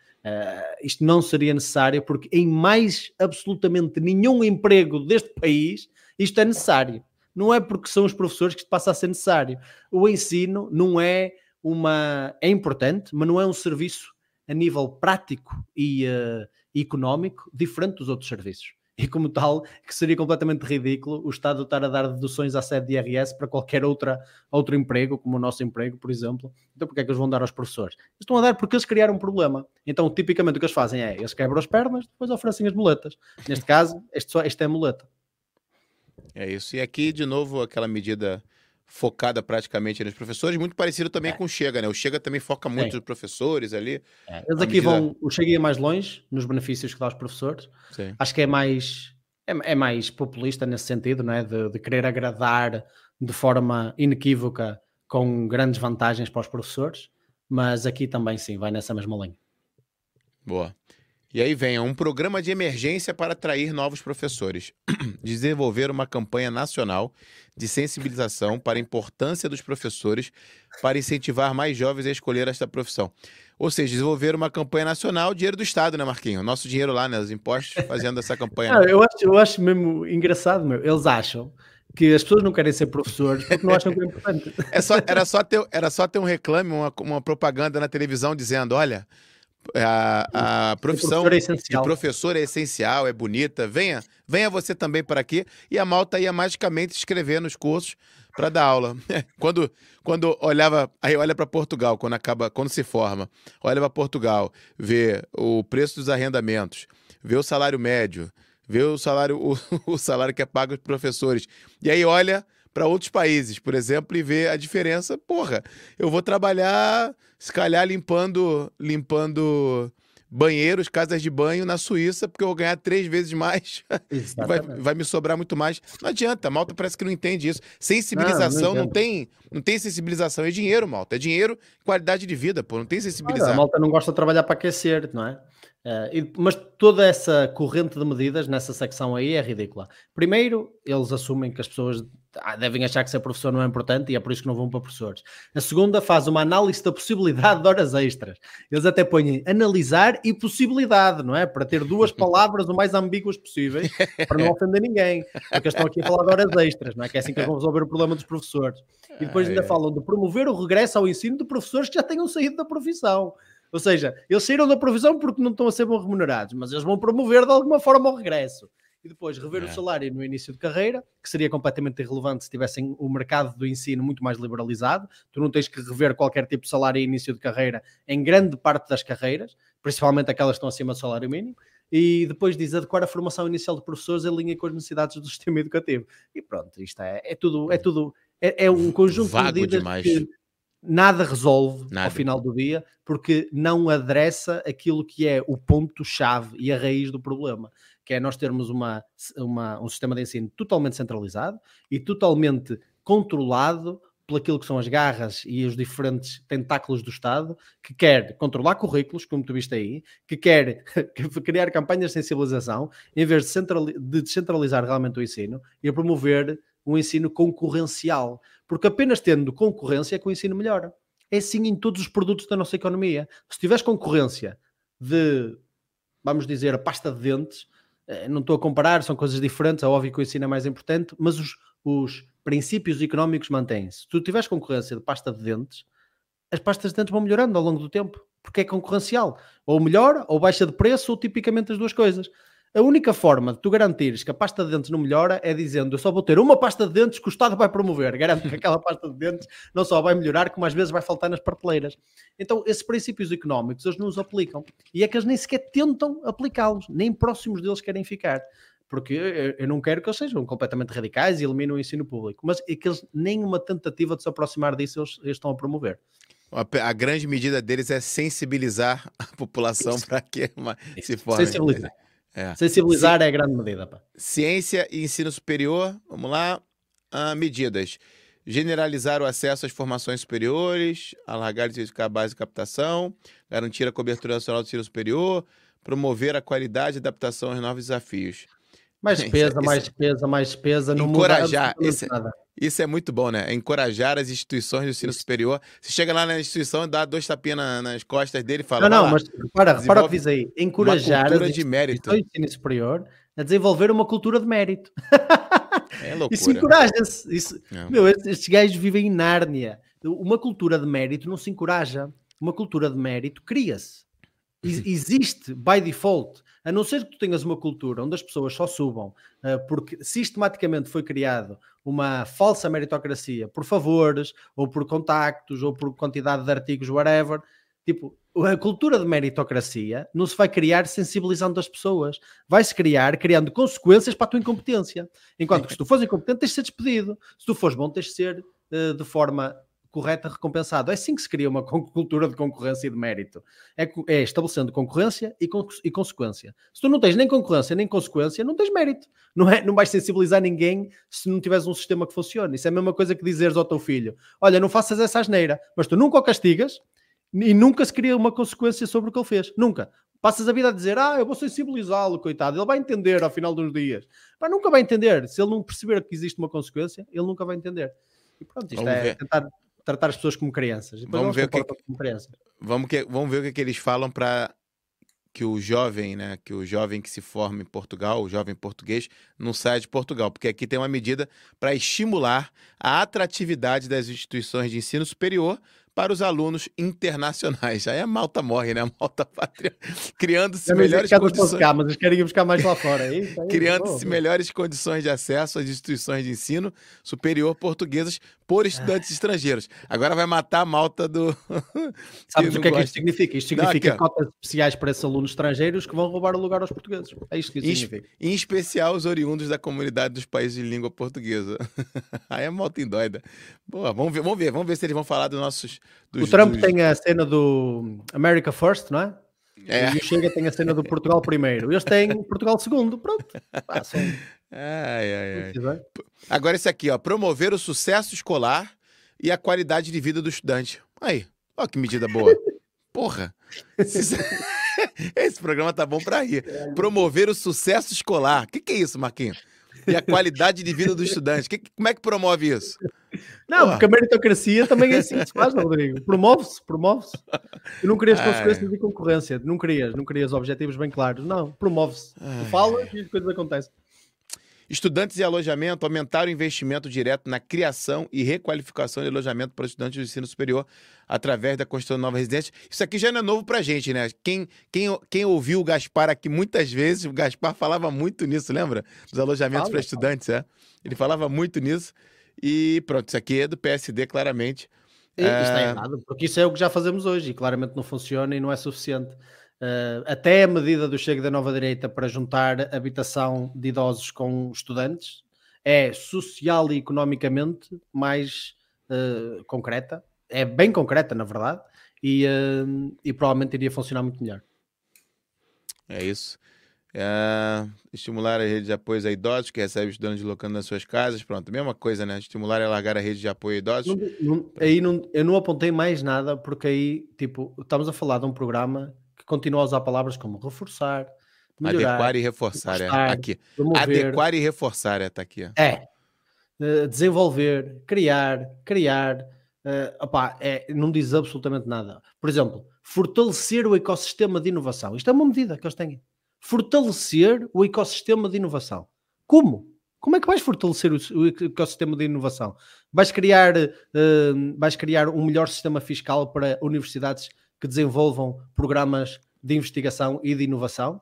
isto não seria necessário porque em mais absolutamente nenhum emprego deste país isto é necessário. Não é porque são os professores que isto passa a ser necessário. O ensino não é uma. é importante, mas não é um serviço a nível prático e uh, económico diferente dos outros serviços e como tal, que seria completamente ridículo o Estado estar a dar deduções à sede de IRS para qualquer outra, outro emprego, como o nosso emprego, por exemplo. Então, porque é que eles vão dar aos professores? Estão a dar porque eles criaram um problema. Então, tipicamente, o que eles fazem é, eles quebram as pernas, depois oferecem as muletas. Neste caso, este, só, este é a muleta. É isso. E aqui, de novo, aquela medida focada praticamente nos professores, muito parecido também é. com o Chega, né? O Chega também foca muito nos professores ali. É. Eles aqui medida... vão, o Chega ia mais longe nos benefícios que dá aos professores. Sim. Acho que é mais é, é, mais populista nesse sentido, não é? De, de, querer agradar de forma inequívoca com grandes vantagens para os professores, mas aqui também sim, vai nessa mesma linha. Boa. E aí vem um programa de emergência para atrair novos professores. Desenvolver uma campanha nacional de sensibilização para a importância dos professores para incentivar mais jovens a escolher esta profissão. Ou seja, desenvolver uma campanha nacional, dinheiro do Estado, né, Marquinho? Nosso dinheiro lá, né? Os impostos fazendo essa campanha. Não, eu, acho, eu acho mesmo engraçado, meu. Eles acham que as pessoas não querem ser professores porque não acham que é importante. É só, era, só ter, era só ter um reclame, uma, uma propaganda na televisão dizendo: olha a, a profissão é de professor é essencial, é bonita. Venha, venha você também para aqui. E a malta ia magicamente escrever nos cursos para dar aula. quando, quando olhava, aí olha para Portugal, quando acaba, quando se forma, olha para Portugal, vê o preço dos arrendamentos, vê o salário médio, vê o salário, o, o salário que é pago aos professores. E aí olha para outros países, por exemplo, e ver a diferença. Porra, eu vou trabalhar, se calhar, limpando, limpando banheiros, casas de banho na Suíça, porque eu vou ganhar três vezes mais. vai, vai me sobrar muito mais. Não adianta, a Malta parece que não entende isso. Sensibilização não, não, não, tem, não tem sensibilização, é dinheiro, Malta. É dinheiro, qualidade de vida, pô. Não tem sensibilização. a Malta não gosta de trabalhar para aquecer, não é? Uh, mas toda essa corrente de medidas nessa secção aí é ridícula. Primeiro, eles assumem que as pessoas devem achar que ser professor não é importante e é por isso que não vão para professores. A segunda faz uma análise da possibilidade de horas extras. Eles até põem analisar e possibilidade, não é? Para ter duas palavras o mais ambíguas possíveis, para não ofender ninguém. Porque estão aqui a falar de horas extras, não é? Que é assim que eles vão resolver o problema dos professores. E depois ainda falam de promover o regresso ao ensino de professores que já tenham saído da profissão. Ou seja, eles saíram da provisão porque não estão a ser bem remunerados, mas eles vão promover de alguma forma o regresso. E depois rever é. o salário no início de carreira, que seria completamente irrelevante se tivessem o mercado do ensino muito mais liberalizado. Tu não tens que rever qualquer tipo de salário em início de carreira em grande parte das carreiras, principalmente aquelas que estão acima do salário mínimo. e depois diz adequar a formação inicial de professores em linha com as necessidades do sistema educativo. E pronto, isto é, é tudo, é tudo, é, é um conjunto Vago de medidas demais. que nada resolve Nada. ao final do dia, porque não adressa aquilo que é o ponto-chave e a raiz do problema, que é nós termos uma, uma, um sistema de ensino totalmente centralizado e totalmente controlado por aquilo que são as garras e os diferentes tentáculos do Estado, que quer controlar currículos, como tu viste aí, que quer criar campanhas de sensibilização, em vez de, de descentralizar realmente o ensino e promover um ensino concorrencial. Porque apenas tendo concorrência é que o ensino melhora. É assim em todos os produtos da nossa economia. Se tiveres concorrência de, vamos dizer, a pasta de dentes, não estou a comparar, são coisas diferentes, é óbvio que o ensino é mais importante, mas os, os princípios económicos mantêm-se. Se tu tiveres concorrência de pasta de dentes, as pastas de dentes vão melhorando ao longo do tempo, porque é concorrencial. Ou melhora, ou baixa de preço, ou tipicamente as duas coisas. A única forma de tu garantires que a pasta de dentes não melhora é dizendo eu só vou ter uma pasta de dentes que o Estado vai promover. Garanto que aquela pasta de dentes não só vai melhorar, como às vezes vai faltar nas prateleiras. Então, esses princípios económicos, eles não os aplicam. E é que eles nem sequer tentam aplicá-los, nem próximos deles querem ficar. Porque eu, eu não quero que eles sejam completamente radicais e eliminem o ensino público, mas é que eles nem uma tentativa de se aproximar disso eles, eles estão a promover. A, grande medida deles é sensibilizar a população para que se forme. Sensibilizar. É. Sensibilizar é a grande medida. Pá. Ciência e ensino superior, vamos lá. Ah, medidas. Generalizar o acesso às formações superiores, alargar e intensificar a base de captação, garantir a cobertura nacional do ensino superior, promover a qualidade e adaptação aos novos desafios. Mais despesa, isso- mais despesa, mais despesa. Não Encorajar, esse- nada. Isso é muito bom, né? É Encorajar as instituições do ensino Isso. superior. Você chega lá na instituição e dá dois tapinhas na- nas costas dele e Não, fala. não, "Vai lá, mas repara, repara o que diz aí. Encorajar as de mérito. instituições de ensino superior a desenvolver uma cultura de mérito. É loucura. Isso encoraja-se. Isso... É. Meu, estes, gajos vivem em Nárnia. Uma cultura de mérito não se encoraja. Uma cultura de mérito cria-se. Ex- Existe by default. A não ser que tu tenhas uma cultura onde as pessoas só subam ah, porque sistematicamente foi criado uma falsa meritocracia por favores, ou por contactos, ou por quantidade de artigos, whatever. Tipo, a cultura de meritocracia não se vai criar sensibilizando as pessoas. Vai-se criar criando consequências para a tua incompetência. Enquanto que se tu fores incompetente, tens de ser despedido. Se tu fores bom, tens de ser eh, de forma correta recompensado. É assim que se cria uma cultura de concorrência e de mérito. É, é estabelecendo concorrência e, con- e consequência. Se tu não tens nem concorrência nem consequência, não tens mérito. Não, é, não vais sensibilizar ninguém se não tiveres um sistema que funcione. Isso é a mesma coisa que dizeres ao teu filho: olha, não faças essa asneira, mas tu nunca o castigas e nunca se cria uma consequência sobre o que ele fez. Nunca. Passas a vida a dizer, ah, eu vou sensibilizá-lo, coitado. Ele vai entender ao final dos dias. Mas nunca vai entender. Se ele não perceber que existe uma consequência, ele nunca vai entender. E pronto, isto Vamos é ver. tentar tratar as pessoas como crianças. Depois Vamos ver o que- como crianças. Vamos, que, vamos ver o que, que eles falam para que o jovem, né, que o jovem que se forma em Portugal, o jovem português, não saia de Portugal, porque aqui tem uma medida para estimular a atratividade das instituições de ensino superior para os alunos internacionais. Aí a malta morre, né? A malta pátria, criando-se não melhores condições. cá, mas eles querem buscar mais lá fora. É é. Criando-se melhores condições de acesso às instituições de ensino superior portuguesas por estudantes estrangeiros. Agora vai matar a malta do. Sabes o que é que não isto significa? Isto Não, significa aqui, ó. cotas especiais para esses alunos estrangeiros que vão roubar o lugar aos portugueses. É isto que isso Em, significa. em especial os oriundos da comunidade dos países de língua portuguesa. Aí é malta indóida. Boa, vamos ver, vamos ver, vamos ver se eles vão falar dos nossos. Dos, o Trump dos- tem a cena do America First, não é? É. E o Chega tem a cena do Portugal primeiro. Eles têm Portugal segundo. Pronto. Ah, são... Ai, ai, ai. Agora esse aqui, ó. Promover o sucesso escolar e a qualidade de vida do estudante. Aí, ó que medida boa. Porra. Esse, programa tá bom pra rir. Promover o sucesso escolar. O que, que é isso, Marquinhos? E a qualidade de vida do estudante. Que- como é que promove isso? Não, porque a meritocracia também é assim que se faz, Rodrigo. Promove-se, promove-se. Tu não querias Ai. consequências de concorrência, não querias, não querias objetivos bem claros. Não, promove-se. Tu falas e as coisas acontecem. Estudantes e alojamento aumentaram o investimento direto na criação e requalificação de alojamento para estudantes do ensino superior através da construção de novas residências. Isso aqui já não é novo para gente, né? Quem, quem, quem ouviu o Gaspar aqui muitas vezes, o Gaspar falava muito nisso, lembra? Dos alojamentos para estudantes, é. Ele falava muito nisso. E pronto, isso aqui é do PSD, claramente. E Isto é É. errado, porque isso é o que já fazemos hoje e claramente não funciona e não é suficiente. Uh, até a medida do Chega da Nova Direita para juntar habitação de idosos com estudantes é social e economicamente mais uh, concreta, é bem concreta, na verdade, e, uh, e provavelmente iria funcionar muito melhor. É isso. É, estimular a rede de apoio a idosos que recebem estudantes deslocando nas suas casas. Pronto, mesma coisa, né? Estimular e alargar a rede de apoio a idosos. Não, não, aí não, eu não apontei mais nada, porque aí, tipo, estamos a falar de um programa continua a usar palavras como reforçar, melhorar, adequar e reforçar, é. aqui. Promover, adequar e reforçar, é, tá aqui. É. Uh, desenvolver, criar, criar, uh, opá, é, não diz absolutamente nada. Por exemplo, fortalecer o ecossistema de inovação. Isto é uma medida que eles têm. Fortalecer o ecossistema de inovação. Como? Como é que vais fortalecer o, ecossistema de inovação? Vais criar, uh, vais criar um melhor sistema fiscal para universidades que desenvolvam programas de investigação e de inovação.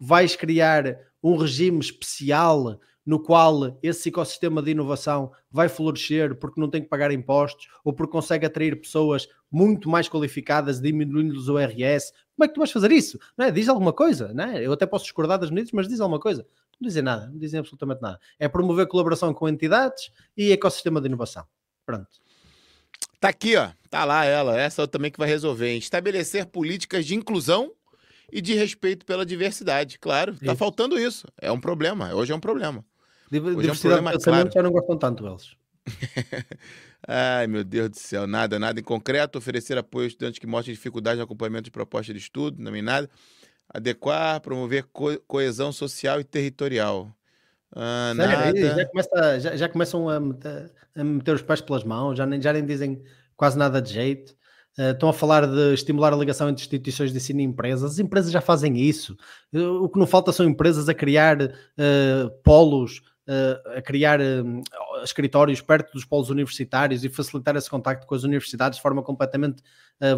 Vais criar um regime especial no qual esse ecossistema de inovação vai florescer porque não tem que pagar impostos ou porque consegue atrair pessoas muito mais qualificadas, diminuindo-lhes o RS. Como é que tu vais fazer isso? Não é? Diz alguma coisa, não é? Eu até posso discordar das medidas, mas diz alguma coisa. Não dizem nada, não dizem absolutamente nada. É promover colaboração com entidades e ecossistema de inovação. Pronto. Tá aqui, ó. Tá lá ela. Essa também que vai resolver. Estabelecer políticas de inclusão e de respeito pela diversidade. Claro, tá faltando isso. É um problema. Hoje é um problema. Hoje diversidade é um problema, claro. já não gostam tanto eles. Ai, meu Deus do céu. Nada, nada em concreto. Oferecer apoio a estudantes que mostrem dificuldade no acompanhamento de proposta de estudo. Não é nada. Adequar, promover co coesão social e territorial. Ah, nada. Já, começa, já, já, começam a meter, a meter, os pés pelas mãos, já nem, já nem dizem quase nada de jeito. Uh, estão a falar de estimular a ligação entre instituições de ensino e empresas. As empresas já fazem isso. Uh, o que não falta são empresas a criar uh, polos, a criar escritórios perto dos polos universitários e facilitar esse contacto com as universidades de forma completamente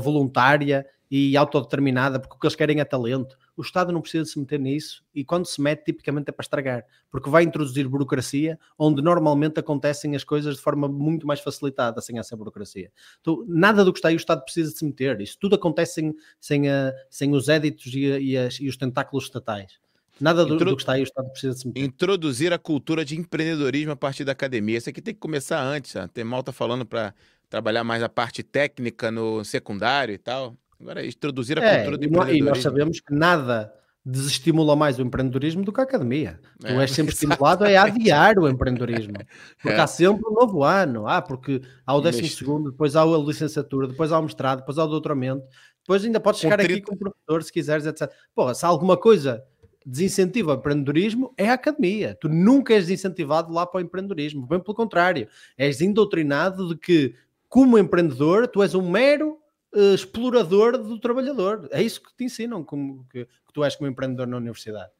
voluntária e autodeterminada, porque o que eles querem é talento. O Estado não precisa se meter nisso e quando se mete, tipicamente é para estragar, porque vai introduzir burocracia onde normalmente acontecem as coisas de forma muito mais facilitada sem essa burocracia. Então, nada do que está aí o Estado precisa se meter. Isso tudo acontece sem, sem, a, sem os éditos e, e, as, e os tentáculos estatais. Nada do, Introdu... do, que está aí o Estado precisa de se meter. Introduzir a cultura de empreendedorismo a partir da academia. Isso aqui tem que começar antes. Tem malta falando para trabalhar mais a parte técnica no secundário e tal. Agora, é introduzir a é, cultura do empreendedorismo. E nós sabemos que nada desestimula mais o empreendedorismo do que a academia. Tu é, és sempre estimulado a adiar o empreendedorismo. Porque é. há sempre um novo ano. Ah, porque há o décimo segundo, depois há a licenciatura, depois há o mestrado, depois há o doutoramento, depois ainda podes chegar 30... aqui como professor se quiseres, etc. Pô, se há alguma coisa desincentiva o empreendedorismo, é a academia. Tu nunca és incentivado lá para o empreendedorismo. Bem pelo contrário, és indoctrinado de que, como empreendedor, tu és um mero uh, explorador do trabalhador. É isso que te ensinam, como que, que tu és como empreendedor na universidade.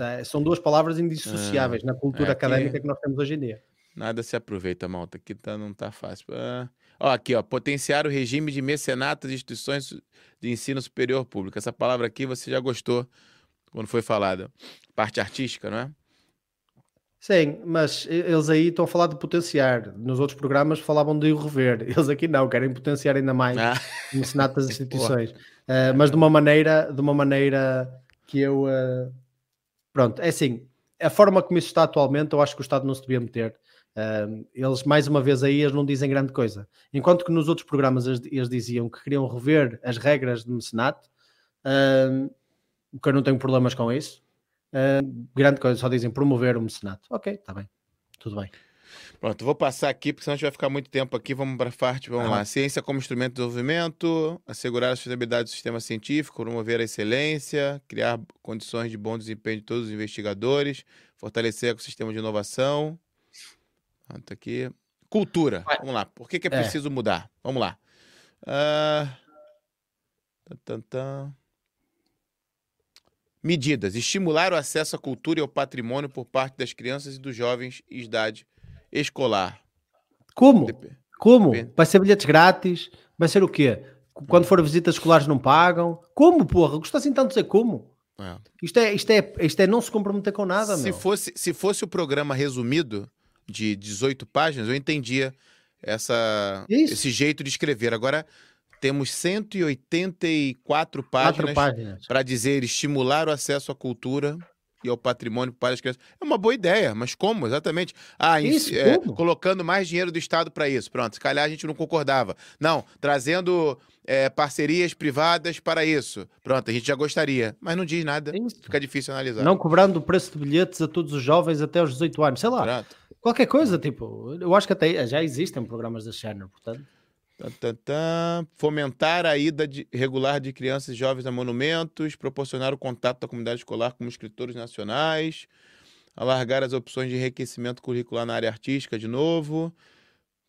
É, são duas palavras indissociáveis na cultura é, académica que nós temos hoje em dia. Nada se aproveita, malta. Aqui tá, não tá fácil. Ah, ó, aqui, ó, potenciar o regime de mecenato de instituições de ensino superior público. Essa palavra aqui você já gostou quando foi falada. Parte artística, não é? Sim, mas eles aí estão a falar de potenciar. Nos outros programas falavam de rever. Eles aqui não, querem potenciar ainda mais ah. no Senado das instituições. uh, mas de uma maneira, de uma maneira que eu uh, pronto, é assim, a forma como isso está atualmente, eu acho que o Estado não se devia meter. Uh, eles, mais uma vez, aí eles não dizem grande coisa. Enquanto que nos outros programas eles, eles diziam que queriam rever as regras de mecenato, uh, que eu não tenho problemas com isso. Uh, grande coisa, só dizem promover o mecenato. Ok, está bem, tudo bem. Pronto, vou passar aqui, porque senão a gente vai ficar muito tempo aqui. Vamos para a parte, vamos ah. lá. Ciência como instrumento de desenvolvimento, assegurar a sustentabilidade do sistema científico, promover a excelência, criar condições de bom desempenho de todos os investigadores, fortalecer o ecossistema de inovação. Pronto, aqui. Cultura, vamos lá. Por que, que é, é. preciso mudar? Vamos lá. Uh... Tan, tan, tan. Medidas: estimular o acesso à cultura e ao patrimônio por parte das crianças e dos jovens em idade escolar. Como? Como? Vai ser bilhetes grátis? Vai ser o quê? Quando for visitas escolares não pagam? Como, porra? Gostou assim tanto de dizer como? É. Isto, é, isto, é, isto é não se comprometer com nada, se meu. Fosse, se fosse o programa resumido de 18 páginas, eu entendia essa, esse jeito de escrever. Agora, temos 184 páginas, páginas. para dizer estimular o acesso à cultura e ao patrimônio para as crianças. É uma boa ideia, mas como exatamente? Ah, isso, é, colocando mais dinheiro do Estado para isso. Pronto, se calhar a gente não concordava. Não, trazendo é, parcerias privadas para isso. Pronto, a gente já gostaria, mas não diz nada. Isso. Fica difícil analisar. Não cobrando o preço de bilhetes a todos os jovens até os 18 anos, sei lá. Pronto. Qualquer coisa, tipo, eu acho que até já existem programas desse género, portanto. Fomentar a ida de, regular de crianças e jovens a monumentos, proporcionar o contato da comunidade escolar com escritores nacionais, alargar as opções de enriquecimento curricular na área artística de novo,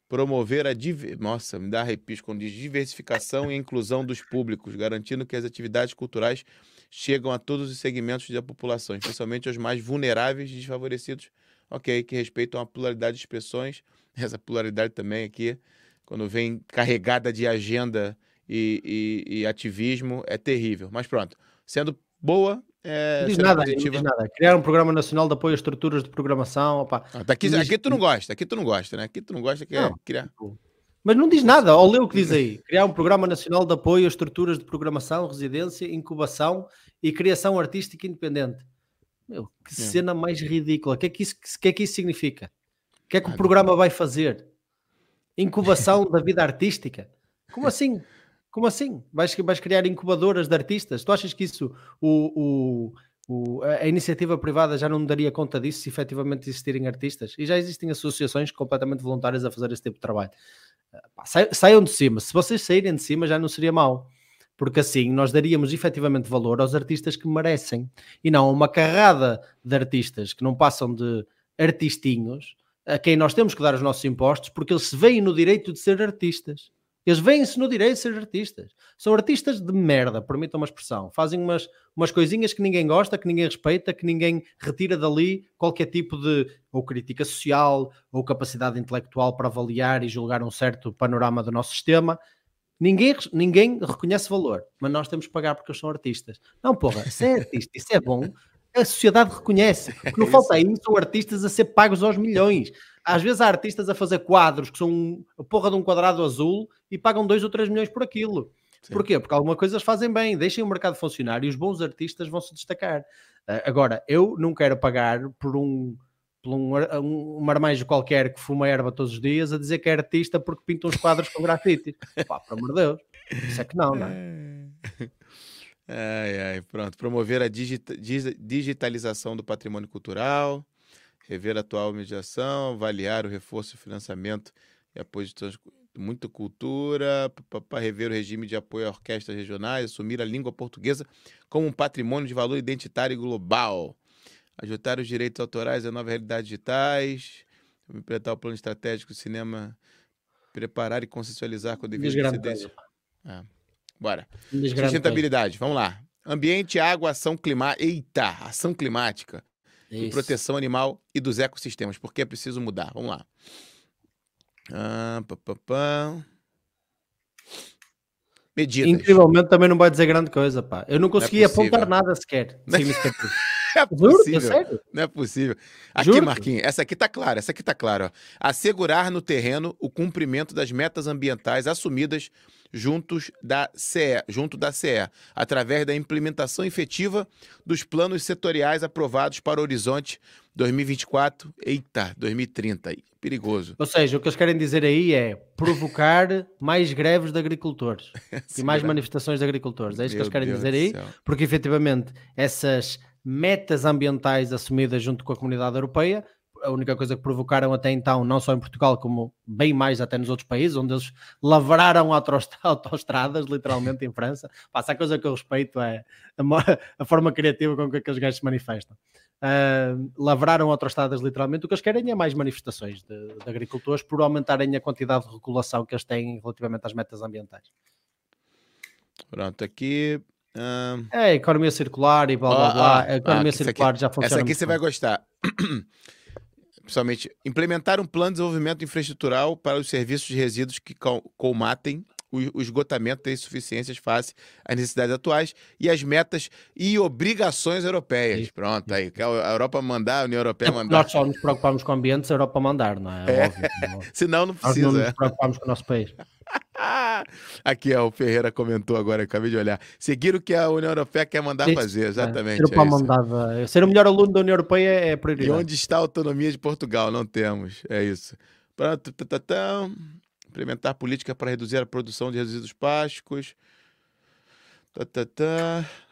promover a diver... nossa, me dá arrepios quando diz diversificação e inclusão dos públicos, garantindo que as atividades culturais chegam a todos os segmentos da população, especialmente aos mais vulneráveis e desfavorecidos. Ok, que respeitam a pluralidade de expressões, essa pluralidade também aqui quando vem carregada de agenda e, e, e ativismo, é terrível. Mas pronto, sendo boa, é, não diz, nada, não diz nada. Criar um programa nacional de apoio às estruturas de programação. Opa. Ah, daqui, diz... aqui tu não gosta, aqui tu não gosta, né? Aqui tu não gosta, que é criar. Mas não diz nada, olha lê o que diz aí. Criar um programa nacional de apoio às estruturas de programação, residência, incubação e criação artística independente. Meu, que é. cena mais ridícula. O que é que isso, que é que isso significa? O que é que o programa vai fazer? Incubação da vida artística. Como assim? Como assim? Vais, vais criar incubadoras de artistas? Tu achas que isso, o, o, o, a iniciativa privada já não daria conta disso se efetivamente existirem artistas? E já existem associações completamente voluntárias a fazer esse tipo de trabalho. Saiam de cima. Se vocês saírem de cima, já não seria mau. Porque assim nós daríamos efetivamente valor aos artistas que merecem e não a uma carrada de artistas que não passam de artistinhos a quem nós temos que dar os nossos impostos, porque eles se veem no direito de ser artistas. Eles veem-se no direito de ser artistas. São artistas de merda, permitam uma expressão. Fazem umas, umas coisinhas que ninguém gosta, que ninguém respeita, que ninguém retira dali qualquer tipo de ou crítica social ou capacidade intelectual para avaliar e julgar um certo panorama do nosso sistema. Ninguém, ninguém reconhece valor, mas nós temos que pagar porque eles são artistas. Não, porra, se é artista, isso é bom, a sociedade reconhece. O que não falta aí são artistas a ser pagos aos milhões. Às vezes há artistas a fazer quadros que são a porra de um quadrado azul e pagam 2 ou 3 milhões por aquilo. Sim. Porquê? Porque alguma coisa eles fazem bem, deixem o mercado funcionar e os bons artistas vão se destacar. Uh, agora, eu não quero pagar por um, por um, um, um marmanjo qualquer que fuma erva todos os dias a dizer que é artista porque pinta uns quadros com grafite. Pá, pelo amor de Deus. Isso é que não, não é? Ai, ai, pronto. Promover a digita digitalização do patrimônio cultural, rever a atual mediação, avaliar o reforço do financiamento e apoio de muita cultura, para rever o regime de apoio a orquestras regionais, assumir a língua portuguesa como um patrimônio de valor identitário e global, ajustar os direitos autorais à nova realidade digitais, implementar o plano estratégico do cinema, preparar e consensualizar com a devida incidência. Bora. Sustentabilidade, vamos lá. Ambiente, água, ação climática. Eita, ação climática. Isso. E proteção animal e dos ecossistemas. Porque é preciso mudar. Vamos lá. Ah, pá, pá, pá. Medidas. Incrivelmente também não vai dizer grande coisa, pá. Eu não consegui não é apontar nada sequer. É possível. Juro, não é possível. Aqui, Juro? Marquinhos, essa aqui tá clara, essa aqui tá clara. Assegurar no terreno o cumprimento das metas ambientais assumidas juntos da CE, junto da CE, através da implementação efetiva dos planos setoriais aprovados para o horizonte 2024, eita, 2030, perigoso. Ou seja, o que eles querem dizer aí é provocar mais greves de agricultores e mais manifestações de agricultores. É isso Meu que eles querem Deus dizer aí, porque efetivamente essas metas ambientais assumidas junto com a comunidade europeia a única coisa que provocaram até então, não só em Portugal, como bem mais até nos outros países, onde eles lavraram autoestradas, literalmente em França. Passa a coisa que eu respeito é a, forma criativa com que aqueles gajos se manifestam. Uh, lavraram autoestradas literalmente. O que eles querem é mais manifestações de, de agricultores por aumentarem a quantidade de regulação que eles têm relativamente às metas ambientais. Pronto, aqui Uh... É, economia circular e blá blá blá. Ah, a economia ah, circular aqui, já funciona. Essa aqui você bem. vai gostar. principalmente, implementar um plano de desenvolvimento infraestrutural para os serviços de resíduos que colmatem o esgotamento e insuficiências face às necessidades atuais e as metas e obrigações europeias. Pronto, aí. A Europa mandar, a União Europeia mandar. Nós só nos preocupamos com o ambiente se a Europa mandar, não é? é. Óbvio, não. Senão não precisa. Nós não nos preocupamos com o nosso país. Aqui, ó, o Ferreira comentou agora, acabei de olhar. Seguir o que a União Europeia quer mandar Isso, fazer, exatamente. É, ser, é mandava, ser o melhor aluno da União Europeia é prioridade. E onde está a autonomia de Portugal? Não temos, é isso. Pronto, implementar política para reduzir a produção de resíduos plásticos.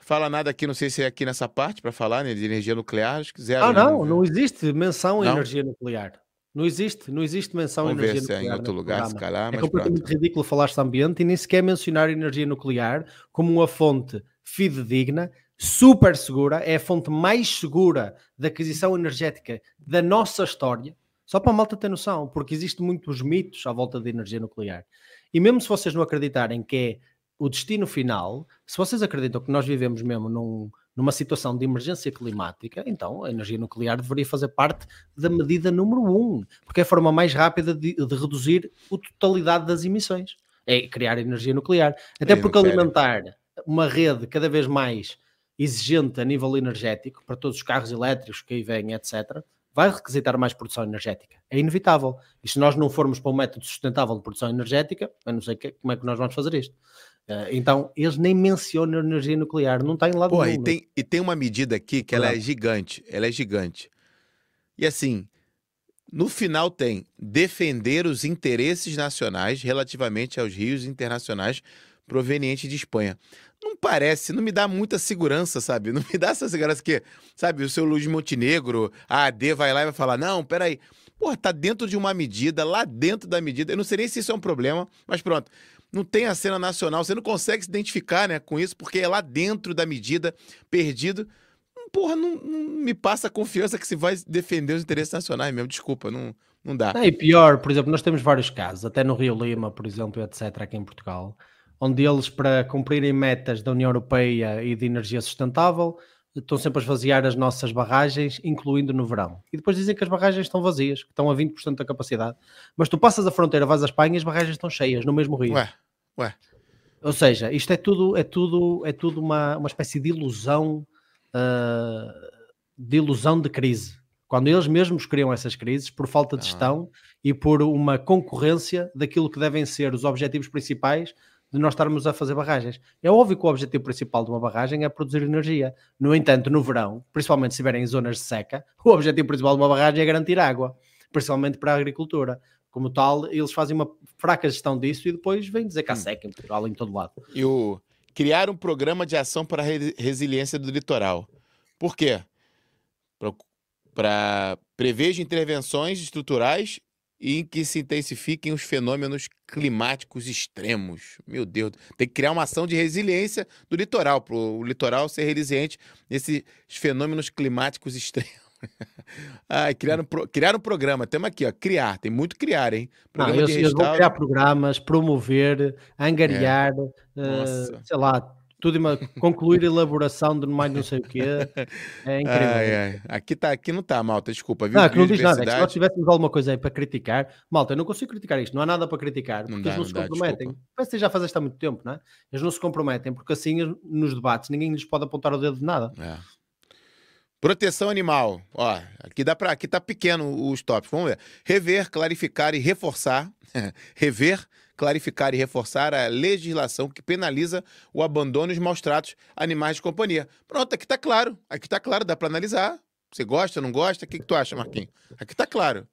Fala nada aqui, não sei se é aqui nessa parte para falar né, de energia nuclear. Se quiser, ah, não, não existe menção em energia nuclear. Não existe, não existe menção Vamos em energia nuclear. É em outro lugar, se calhar, é completamente pronto. ridículo falar-se ambiente e nem sequer mencionar energia nuclear como uma fonte fidedigna, super segura, é a fonte mais segura de aquisição energética da nossa história. Só para a malta ter noção, porque existem muitos mitos à volta da energia nuclear. E mesmo se vocês não acreditarem que é o destino final, se vocês acreditam que nós vivemos mesmo num, numa situação de emergência climática, então a energia nuclear deveria fazer parte da medida número um, porque é a forma mais rápida de, de reduzir a totalidade das emissões. É criar energia nuclear. Até porque alimentar uma rede cada vez mais exigente a nível energético, para todos os carros elétricos que aí vêm, etc., vai requisitar mais produção energética. É inevitável. E se nós não formos para um método sustentável de produção energética, eu não sei que, como é que nós vamos fazer isto. Uh, então, eles nem mencionam energia nuclear, não está em lado Pô, nenhum. E tem, e tem uma medida aqui que ela é gigante, ela é gigante. E assim, no final tem defender os interesses nacionais relativamente aos rios internacionais provenientes de Espanha. Não parece, não me dá muita segurança, sabe? Não me dá essa segurança que, sabe, o seu Luiz Montenegro, a AD vai lá e vai falar: não, peraí. Porra, tá dentro de uma medida, lá dentro da medida. Eu não sei nem se isso é um problema, mas pronto não tem a cena nacional, você não consegue se identificar né, com isso, porque é lá dentro da medida, perdido. Porra, não, não me passa a confiança que se vai defender os interesses nacionais mesmo. Desculpa, não, não dá. e pior, por exemplo, nós temos vários casos, até no Rio Lima, por exemplo, etc., aqui em Portugal, onde eles, para cumprirem metas da União Europeia e de energia sustentável, estão sempre a esvaziar as nossas barragens, incluindo no verão. E depois dizem que as barragens estão vazias, que estão a 20% da capacidade. Mas tu passas a fronteira, vais à Espanha e as barragens estão cheias, no mesmo rio. Ué, ué. Ou seja, isto é tudo, é tudo, é tudo uma, uma espécie de ilusão, uh, de ilusão de crise. Quando eles mesmos criam essas crises por falta de ah. gestão e por uma concorrência daquilo que devem ser os objetivos principais de nós estarmos a fazer barragens. É óbvio que o objetivo principal de uma barragem é produzir energia. No entanto, no verão, principalmente se estiverem em zonas de seca, o objetivo principal de uma barragem é garantir água, principalmente para a agricultura. Como tal, eles fazem uma fraca gestão disso e depois vêm dizer que há hum. seca em Portugal, em todo lado. E o criar um programa de ação para a resiliência do litoral. Por quê? Para prever intervenções estruturais e em que se intensifiquem os fenômenos climáticos extremos. Meu Deus, tem que criar uma ação de resiliência do litoral, para o litoral ser resiliente nesses fenômenos climáticos extremos. ah, criar, um, criar um programa, temos aqui, ó, criar, tem muito criar, hein? Programa Não, eles, vão criar programas, promover, angariar, uh, sei lá, tudo uma, concluir a elaboração de mais não sei o quê. É incrível. Ai, ai. Aqui, tá, aqui não está, malta, desculpa. Viu? Não, aqui não diz nada. É que se nós tivéssemos alguma coisa aí para criticar, malta, eu não consigo criticar isto, não há nada para criticar, porque não dá, eles não, se dá, comprometem. Parece que já faz isto há muito tempo, não é? Eles não se comprometem, porque assim nos debates ninguém lhes pode apontar o dedo de nada. É. Proteção animal. Ó, aqui dá para aqui tá pequeno os tópicos. Vamos ver. Rever, clarificar e reforçar. Rever, clarificar e reforçar a legislação que penaliza o abandono e os maus tratos a animais de companhia. Pronto, aqui está claro. Aqui está claro, dá para analisar. Você gosta, não gosta? O que, que tu acha, Marquinhos? Aqui está claro.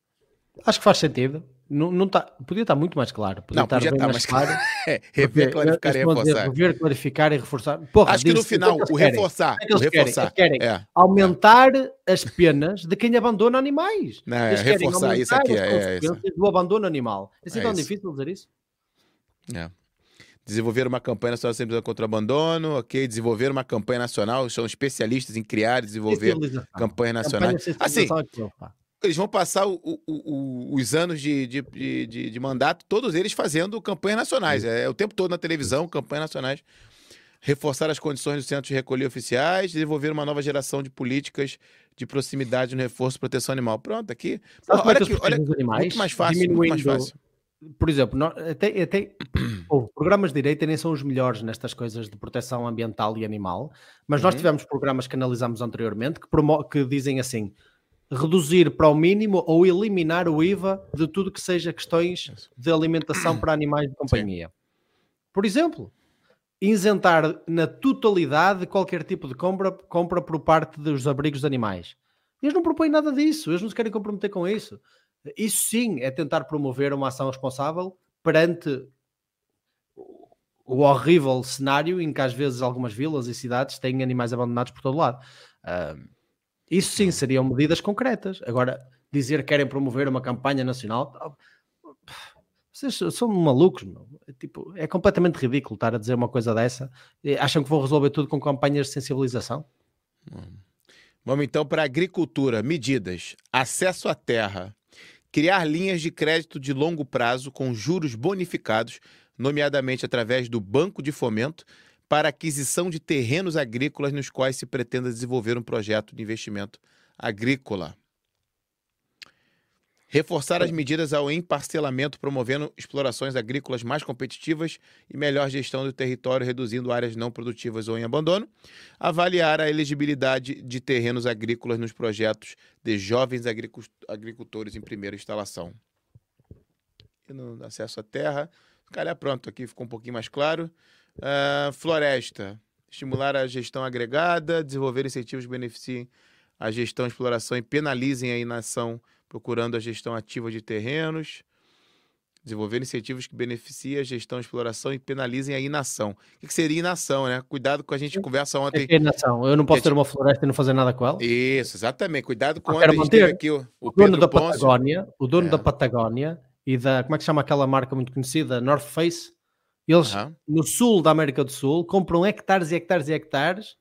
Acho que faz sentido. Não, não tá, podia estar muito mais claro. Podia não, estar podia estar mais claro. é, rever, clarificar e reforçar. rever, clarificar e reforçar. Porra, Acho que no final, o reforçar. É o reforçar. Querem, querem é, aumentar é. as penas de quem abandona animais. Não, é, reforçar isso aqui. É, é, do abandono animal. É assim é tão isso. difícil dizer isso? É. Desenvolver uma campanha nacional sempre contra o abandono, ok? Desenvolver uma campanha nacional, são especialistas em criar e desenvolver campanhas nacionais. Assim, eles vão passar o, o, o, os anos de, de, de, de, mandato, todos eles fazendo campanhas nacionais. É, é, o tempo todo na televisão, campanhas nacionais. Reforçar as condições do centro de recolher oficiais, desenvolver uma nova geração de políticas de proximidade no reforço e proteção animal. Pronto, aqui. Pô, olha, aqui, olha muito mais fácil, muito mais fácil. Por exemplo, nós, até, até oh, programas de direita nem são os melhores nestas coisas de proteção ambiental e animal, mas uhum. nós tivemos programas que analisámos anteriormente que, que dizem assim: reduzir para o mínimo ou eliminar o IVA de tudo que seja questões de alimentação para animais de companhia. Sim. Por exemplo, isentar na totalidade qualquer tipo de compra, compra por parte dos abrigos de animais. Eles não propõem nada disso, eles não se querem comprometer com isso. Isso sim é tentar promover uma ação responsável perante o horrível cenário em que às vezes algumas vilas e cidades têm animais abandonados por todo lado. Uh, isso sim seriam medidas concretas. Agora, dizer que querem promover uma campanha nacional, vocês são malucos, meu. É, tipo, é completamente ridículo estar a dizer uma coisa dessa. Acham que vão resolver tudo com campanhas de sensibilização? Vamos então para a agricultura. Medidas: acesso à terra, criar linhas de crédito de longo prazo com juros bonificados, nomeadamente através do Banco de Fomento, para aquisição de terrenos agrícolas nos quais se pretenda desenvolver um projeto de investimento agrícola. Reforçar as medidas ao emparcelamento, promovendo explorações agrícolas mais competitivas e melhor gestão do território, reduzindo áreas não produtivas ou em abandono. Avaliar a elegibilidade de terrenos agrícolas nos projetos de jovens agricultores em primeira instalação. E no acesso à terra, calhar pronto, aqui ficou um pouquinho mais claro. Uh, floresta. Estimular a gestão agregada, desenvolver incentivos que beneficiem a gestão, exploração e penalizem a inação procurando a gestão ativa de terrenos, desenvolver incentivos que beneficiem a gestão, a exploração e penalizem a inação. O que seria inação, né? Cuidado com a gente conversa ontem. É inação. Eu não posso ter uma floresta e não fazer nada com ela? Isso, exatamente. Cuidado com ontem a gente teve aqui o, o, o dono da Ponce. Patagónia, o dono é. da Patagónia e da como é que chama aquela marca muito conhecida, North Face. Eles uhum. no sul da América do Sul compram hectares e hectares e hectares.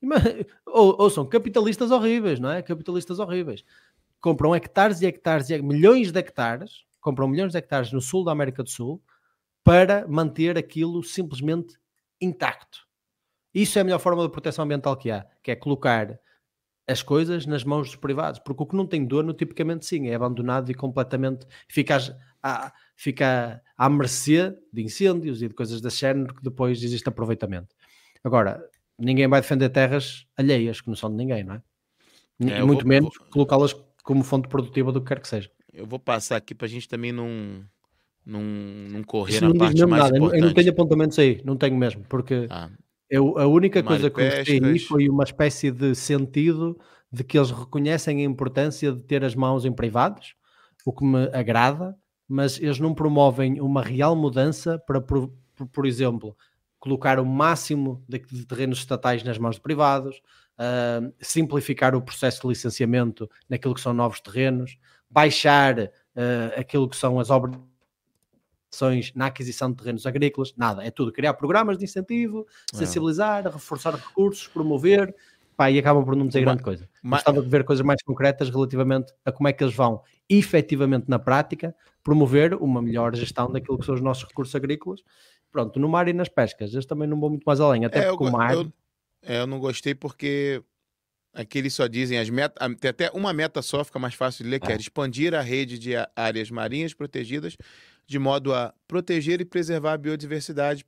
Ou, ou são capitalistas horríveis, não é? Capitalistas horríveis compram hectares e hectares, e milhões de hectares, compram milhões de hectares no sul da América do Sul para manter aquilo simplesmente intacto. Isso é a melhor forma de proteção ambiental que há, que é colocar as coisas nas mãos dos privados, porque o que não tem dono, tipicamente sim, é abandonado e completamente fica à, fica à mercê de incêndios e de coisas desse género que depois existe aproveitamento. Agora, ninguém vai defender terras alheias que não são de ninguém, não é? é muito vou, menos colocá-las como fonte produtiva do que quer que seja. Eu vou passar aqui para a gente também não, não, não correr Isso na não parte mais nada. importante. Eu não tenho apontamentos aí, não tenho mesmo, porque ah. eu, a única coisa que eu aí foi uma espécie de sentido de que eles reconhecem a importância de ter as mãos em privados, o que me agrada, mas eles não promovem uma real mudança para, por, por, exemplo, colocar o máximo de, de terrenos estatais nas mãos de privados, uh, simplificar o processo de licenciamento naquilo que são novos terrenos, baixar uh, aquilo que são as obras na aquisição de terrenos agrícolas, nada, é tudo criar programas de incentivo, sensibilizar, reforçar recursos, promover, pá, e acabam por não dizer grande coisa. Mas... Gostava de ver coisas mais concretas relativamente a como é que eles vão efetivamente na prática promover uma melhor gestão daquilo que são os nossos recursos agrícolas. Pronto, no mar e nas pescas, eles também não vão muito mais além, até é, porque eu, o mar. Eu, é, eu não gostei porque aqui eles só dizem as metas. Tem até uma meta só, fica mais fácil de ler, que é, expandir a rede de áreas marinhas protegidas de modo a proteger e preservar a biodiversidade,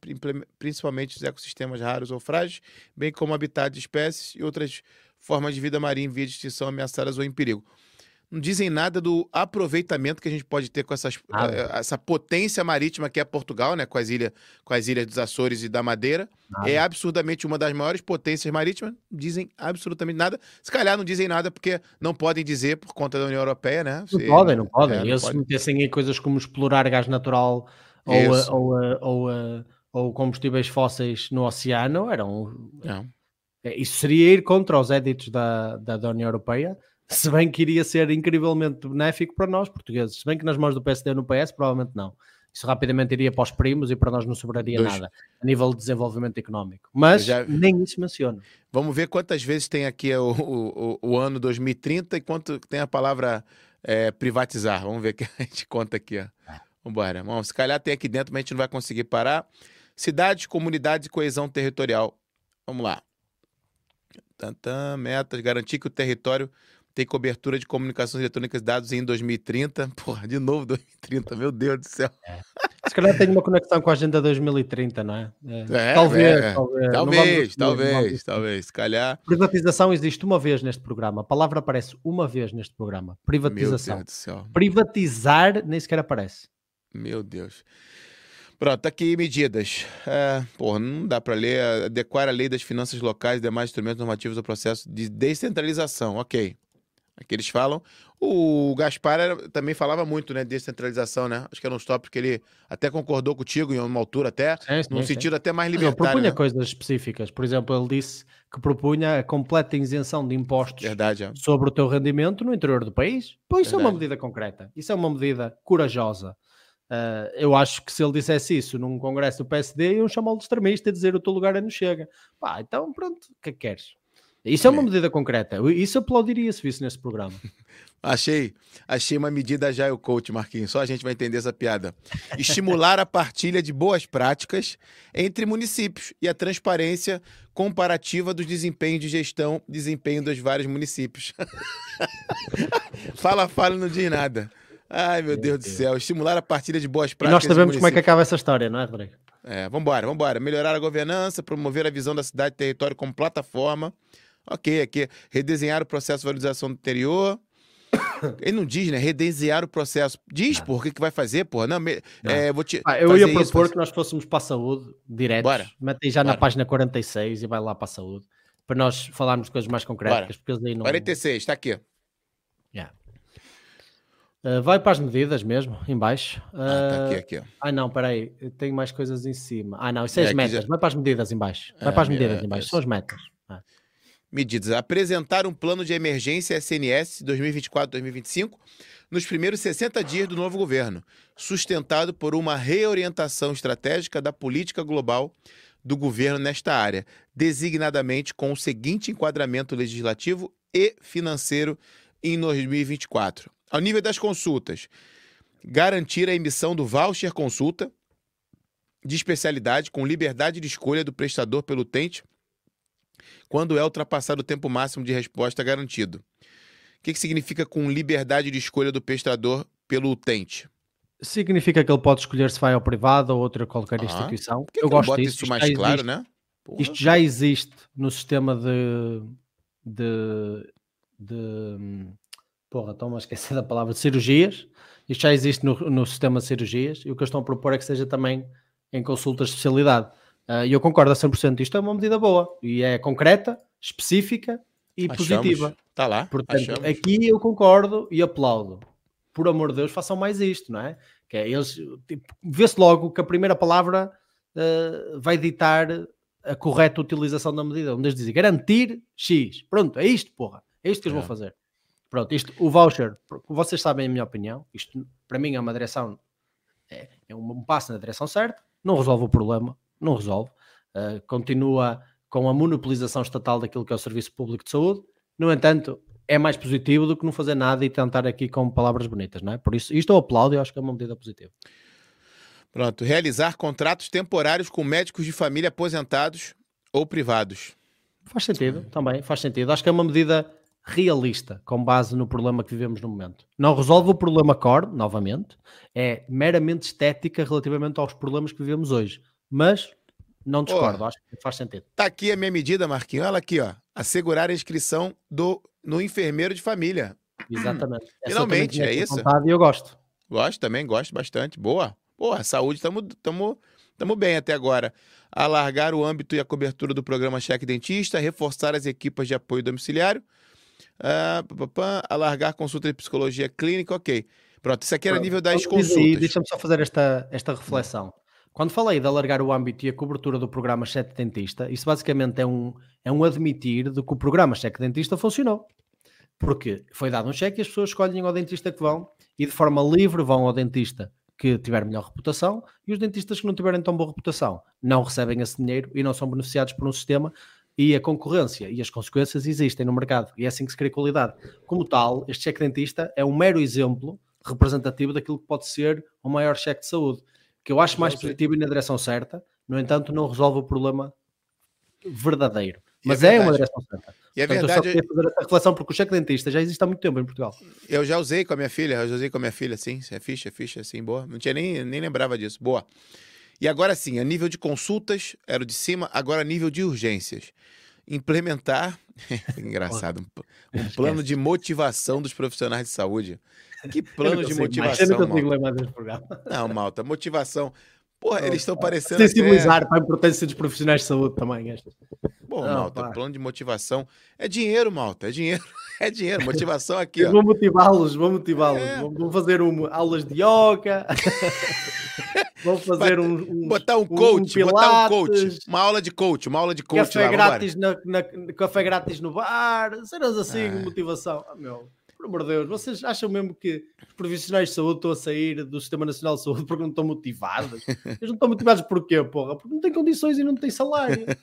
principalmente os ecossistemas raros ou frágeis, bem como habitat de espécies e outras formas de vida marinha em via de extinção ameaçadas ou em perigo não dizem nada do aproveitamento que a gente pode ter com essas, eh, essa potência marítima que é Portugal, né? Com as, ilhas, com as ilhas dos Açores e da Madeira. Nada. É absurdamente uma das maiores potências marítimas. Não dizem absolutamente nada. Se calhar não dizem nada porque não podem dizer por conta da União Europeia, né? Não Se, podem, não podem. É, Eles se metessem em coisas como explorar gás natural ou, ou, ou, ou, ou, combustíveis fósseis no oceano, eram. Não. É, isso seria ir contra os éditos da, da, da União Europeia se bem que iria ser incrivelmente benéfico para nós portugueses. Se bem que nas mãos do PSD no PS, provavelmente não. Isso rapidamente iria para os primos e para nós não sobraria Dois. nada a nível de desenvolvimento económico. Mas já... nem isso menciona. Vamos ver quantas vezes tem aqui o, o, o ano 2030 e quanto tem a palavra é, privatizar. Vamos ver que a gente conta aqui. Ó. Vamos embora. Bom, se calhar tem aqui dentro, mas a gente não vai conseguir parar. Cidades, comunidades e coesão territorial. Vamos lá. Tantã, metas, garantir que o território tem cobertura de comunicações eletrônicas e dados em 2030. Porra, de novo 2030, meu Deus do céu. É. Se calhar tem uma conexão com a agenda 2030, não é? é talvez, é. talvez. Talvez, talvez, talvez. Se calhar. Privatização existe uma vez neste programa. A palavra aparece uma vez neste programa. Privatização. Meu Deus do céu. Privatizar nem sequer aparece. Meu Deus. Pronto, tá aqui medidas. É, porra, não dá para ler. Adequar a lei das finanças locais e demais instrumentos normativos ao processo de descentralização. Ok. Aqui eles falam. O Gaspar era, também falava muito, né, descentralização, né? Acho que era um tópicos que ele até concordou contigo em uma altura até, sim, sim, num sim. sentido até mais libertário. Ele propunha né? coisas específicas. Por exemplo, ele disse que propunha a completa isenção de impostos Verdade, é. sobre o teu rendimento no interior do país. Pois isso Verdade. é uma medida concreta. Isso é uma medida corajosa. Uh, eu acho que se ele dissesse isso num congresso do PSD, iam chamá-lo de extremista e dizer o teu lugar é no Chega. Pá, então pronto, o que é que queres? Isso é uma medida concreta. Isso aplaudiria se visse nesse programa. achei, achei uma medida já o coach, Marquinhos. Só a gente vai entender essa piada. Estimular a partilha de boas práticas entre municípios e a transparência comparativa dos desempenhos de gestão, desempenho dos vários municípios. fala, fala, não diz nada. Ai, meu, meu Deus, Deus, do céu. Estimular a partilha de boas práticas. E nós sabemos como é que acaba essa história, não é, Rodrigo? É, vambora, vambora. Melhorar a governança, promover a visão da cidade e território como plataforma. Ok, aqui. Redesenhar o processo de valorização do interior. Ele não diz, né? Redesenhar o processo. Diz, por que, que vai fazer, porra. Não, me, não. É, vou te ah, eu ia propor isso, que nós fôssemos para a saúde direto. Bora. Mete já Bora. na página 46 e vai lá para a saúde. Para nós falarmos de coisas mais concretas. Porque eles aí não... 46, está aqui. Yeah. Uh, vai para as medidas mesmo, em baixo. Uh, ah, tá aqui, aqui. Ah, não, peraí, tem mais coisas em cima. Ah, não, isso é, é as metas. Já... Vai para as medidas em baixo. Vai é, para as medidas é, em baixo, são as metas. Medidas. Apresentar um plano de emergência SNS 2024-2025 nos primeiros 60 dias do novo governo, sustentado por uma reorientação estratégica da política global do governo nesta área, designadamente com o seguinte enquadramento legislativo e financeiro em 2024 ao nível das consultas, garantir a emissão do voucher consulta de especialidade com liberdade de escolha do prestador pelo utente quando é ultrapassado o tempo máximo de resposta garantido. O que, que significa com liberdade de escolha do prestador pelo utente? Significa que ele pode escolher se vai ao privado ou outra qualquer ah, instituição. Eu gosto disso. isso mais claro, existe, né? Porra. Isto já existe no sistema de, de, de porra, estão a esquecer da palavra de cirurgias. Isto já existe no, no sistema de cirurgias e o que eles estão a propor é que seja também em consultas de especialidade. Uh, e eu concordo a 100%. Isto é uma medida boa e é concreta, específica e Achamos. positiva. Está lá. Portanto, Achamos. aqui eu concordo e aplaudo. Por amor de Deus, façam mais isto, não é? Que é eles, tipo, vê-se logo que a primeira palavra uh, vai ditar a correta utilização da medida. Onde eles dizem garantir X. Pronto, é isto, porra. É isto que eles é. vão fazer. Pronto, isto, o voucher, vocês sabem a minha opinião, isto para mim é uma direção, é, é um, passo na direção certa, não resolve o problema, não resolve, uh, continua com a monopolização estatal daquilo que é o Serviço Público de Saúde, no entanto, é mais positivo do que não fazer nada e tentar aqui com palavras bonitas, não é? Por isso, isto eu aplaudo e acho que é uma medida positiva. Pronto, realizar contratos temporários com médicos de família aposentados ou privados. Faz sentido, também, faz sentido. Acho que é uma medida realista com base no problema que vivemos no momento. Não resolve o problema core, novamente, é meramente estética relativamente aos problemas que vivemos hoje. Mas não discordo, oh, acho que faz sentido. Tá aqui a minha medida, Marquinhos. Olha aqui, ó. Assegurar a inscrição do, no enfermeiro de família. Exatamente. Finalmente, é isso. E eu gosto. Gosto também, gosto bastante. Boa. Boa, saúde, estamos bem até agora. Alargar o âmbito e a cobertura do programa Cheque Dentista, reforçar as equipas de apoio domiciliário, Uh, alargar consulta de psicologia clínica, ok. Pronto, isso aqui era nível das consultas. Deixa-me só fazer esta, esta reflexão. Quando falei de alargar o âmbito e a cobertura do programa Cheque Dentista, isso basicamente é um, é um admitir de que o programa Cheque Dentista funcionou. Porque foi dado um cheque e as pessoas escolhem ao dentista que vão e de forma livre vão ao dentista que tiver melhor reputação e os dentistas que não tiverem tão boa reputação não recebem esse dinheiro e não são beneficiados por um sistema e a concorrência e as consequências existem no mercado e é assim que se cria qualidade. Como tal, este cheque dentista é um mero exemplo representativo daquilo que pode ser o maior cheque de saúde, que eu acho mais positivo e na direção certa, no entanto, não resolve o problema verdadeiro. É Mas é, é, uma direção certa. E é Portanto, verdade. Eu só fazer essa reflexão porque o cheque dentista já existe há muito tempo em Portugal. Eu já usei com a minha filha, eu já usei com a minha filha, sim. É ficha, é ficha, sim, boa. Não tinha nem, nem lembrava disso. Boa. E agora sim, a nível de consultas, era o de cima, agora a nível de urgências. Implementar, engraçado, um, um plano de motivação dos profissionais de saúde. Que plano de motivação? Eu não consigo lembrar desse programa. Não, Malta, motivação. Porra, eles estão parecendo. Sensibilizar até... para a importância dos profissionais de saúde também. Bom, não, Malta, pá. plano de motivação. É dinheiro, Malta, é dinheiro. É dinheiro, motivação aqui. ó. Vou motivá-los, vou motivá-los. É. Vou fazer um, aulas de yoga. vou fazer um, um, Botar um coach, um botar um coach. Uma aula de coach, uma aula de coach. Café, lá, grátis, na, na, café grátis no bar. Cenas assim, ah. motivação. Oh, meu por amor de Deus, vocês acham mesmo que os profissionais de saúde estão a sair do Sistema Nacional de Saúde porque não estão motivados? Eles não estão motivados porquê, porra? Porque não têm condições e não têm salário.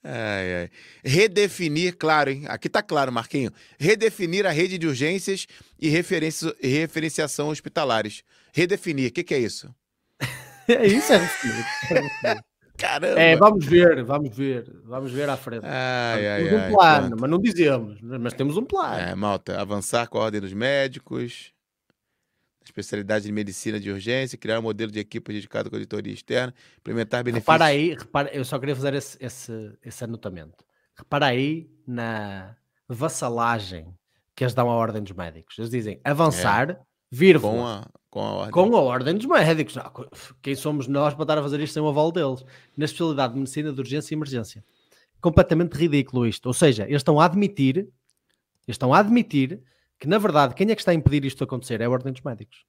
Ai, ai. Redefinir, claro, hein? Aqui tá claro, Marquinho. Redefinir a rede de urgências e referenciação hospitalares. Redefinir, o que, que, é isso? é isso, é redefinir. Caramba! É, vamos ver, vamos ver, vamos ver à frente. Ai, ai, temos um plano, mas não dizemos, mas temos um plano. É, malta, avançar com a ordem dos médicos, especialidade de medicina de urgência, criar um modelo de equipe dedicado com auditoria externa, implementar benefícios. Repara aí, repara, eu só queria fazer esse, esse, esse anotamento. Repara aí na vassalagem que eles dão à ordem dos médicos. Eles dizem avançar, é. Vírgula. Com a, com a ordem. Com a ordem dos médicos. Quem somos nós para estar a fazer isto sem o aval deles? Na especialidade de medicina de urgência e emergência. Completamente ridículo isto. Ou seja, eles estão a admitir, eles estão a admitir que na verdade quem é que está a impedir isto de acontecer é a Ordem dos Médicos.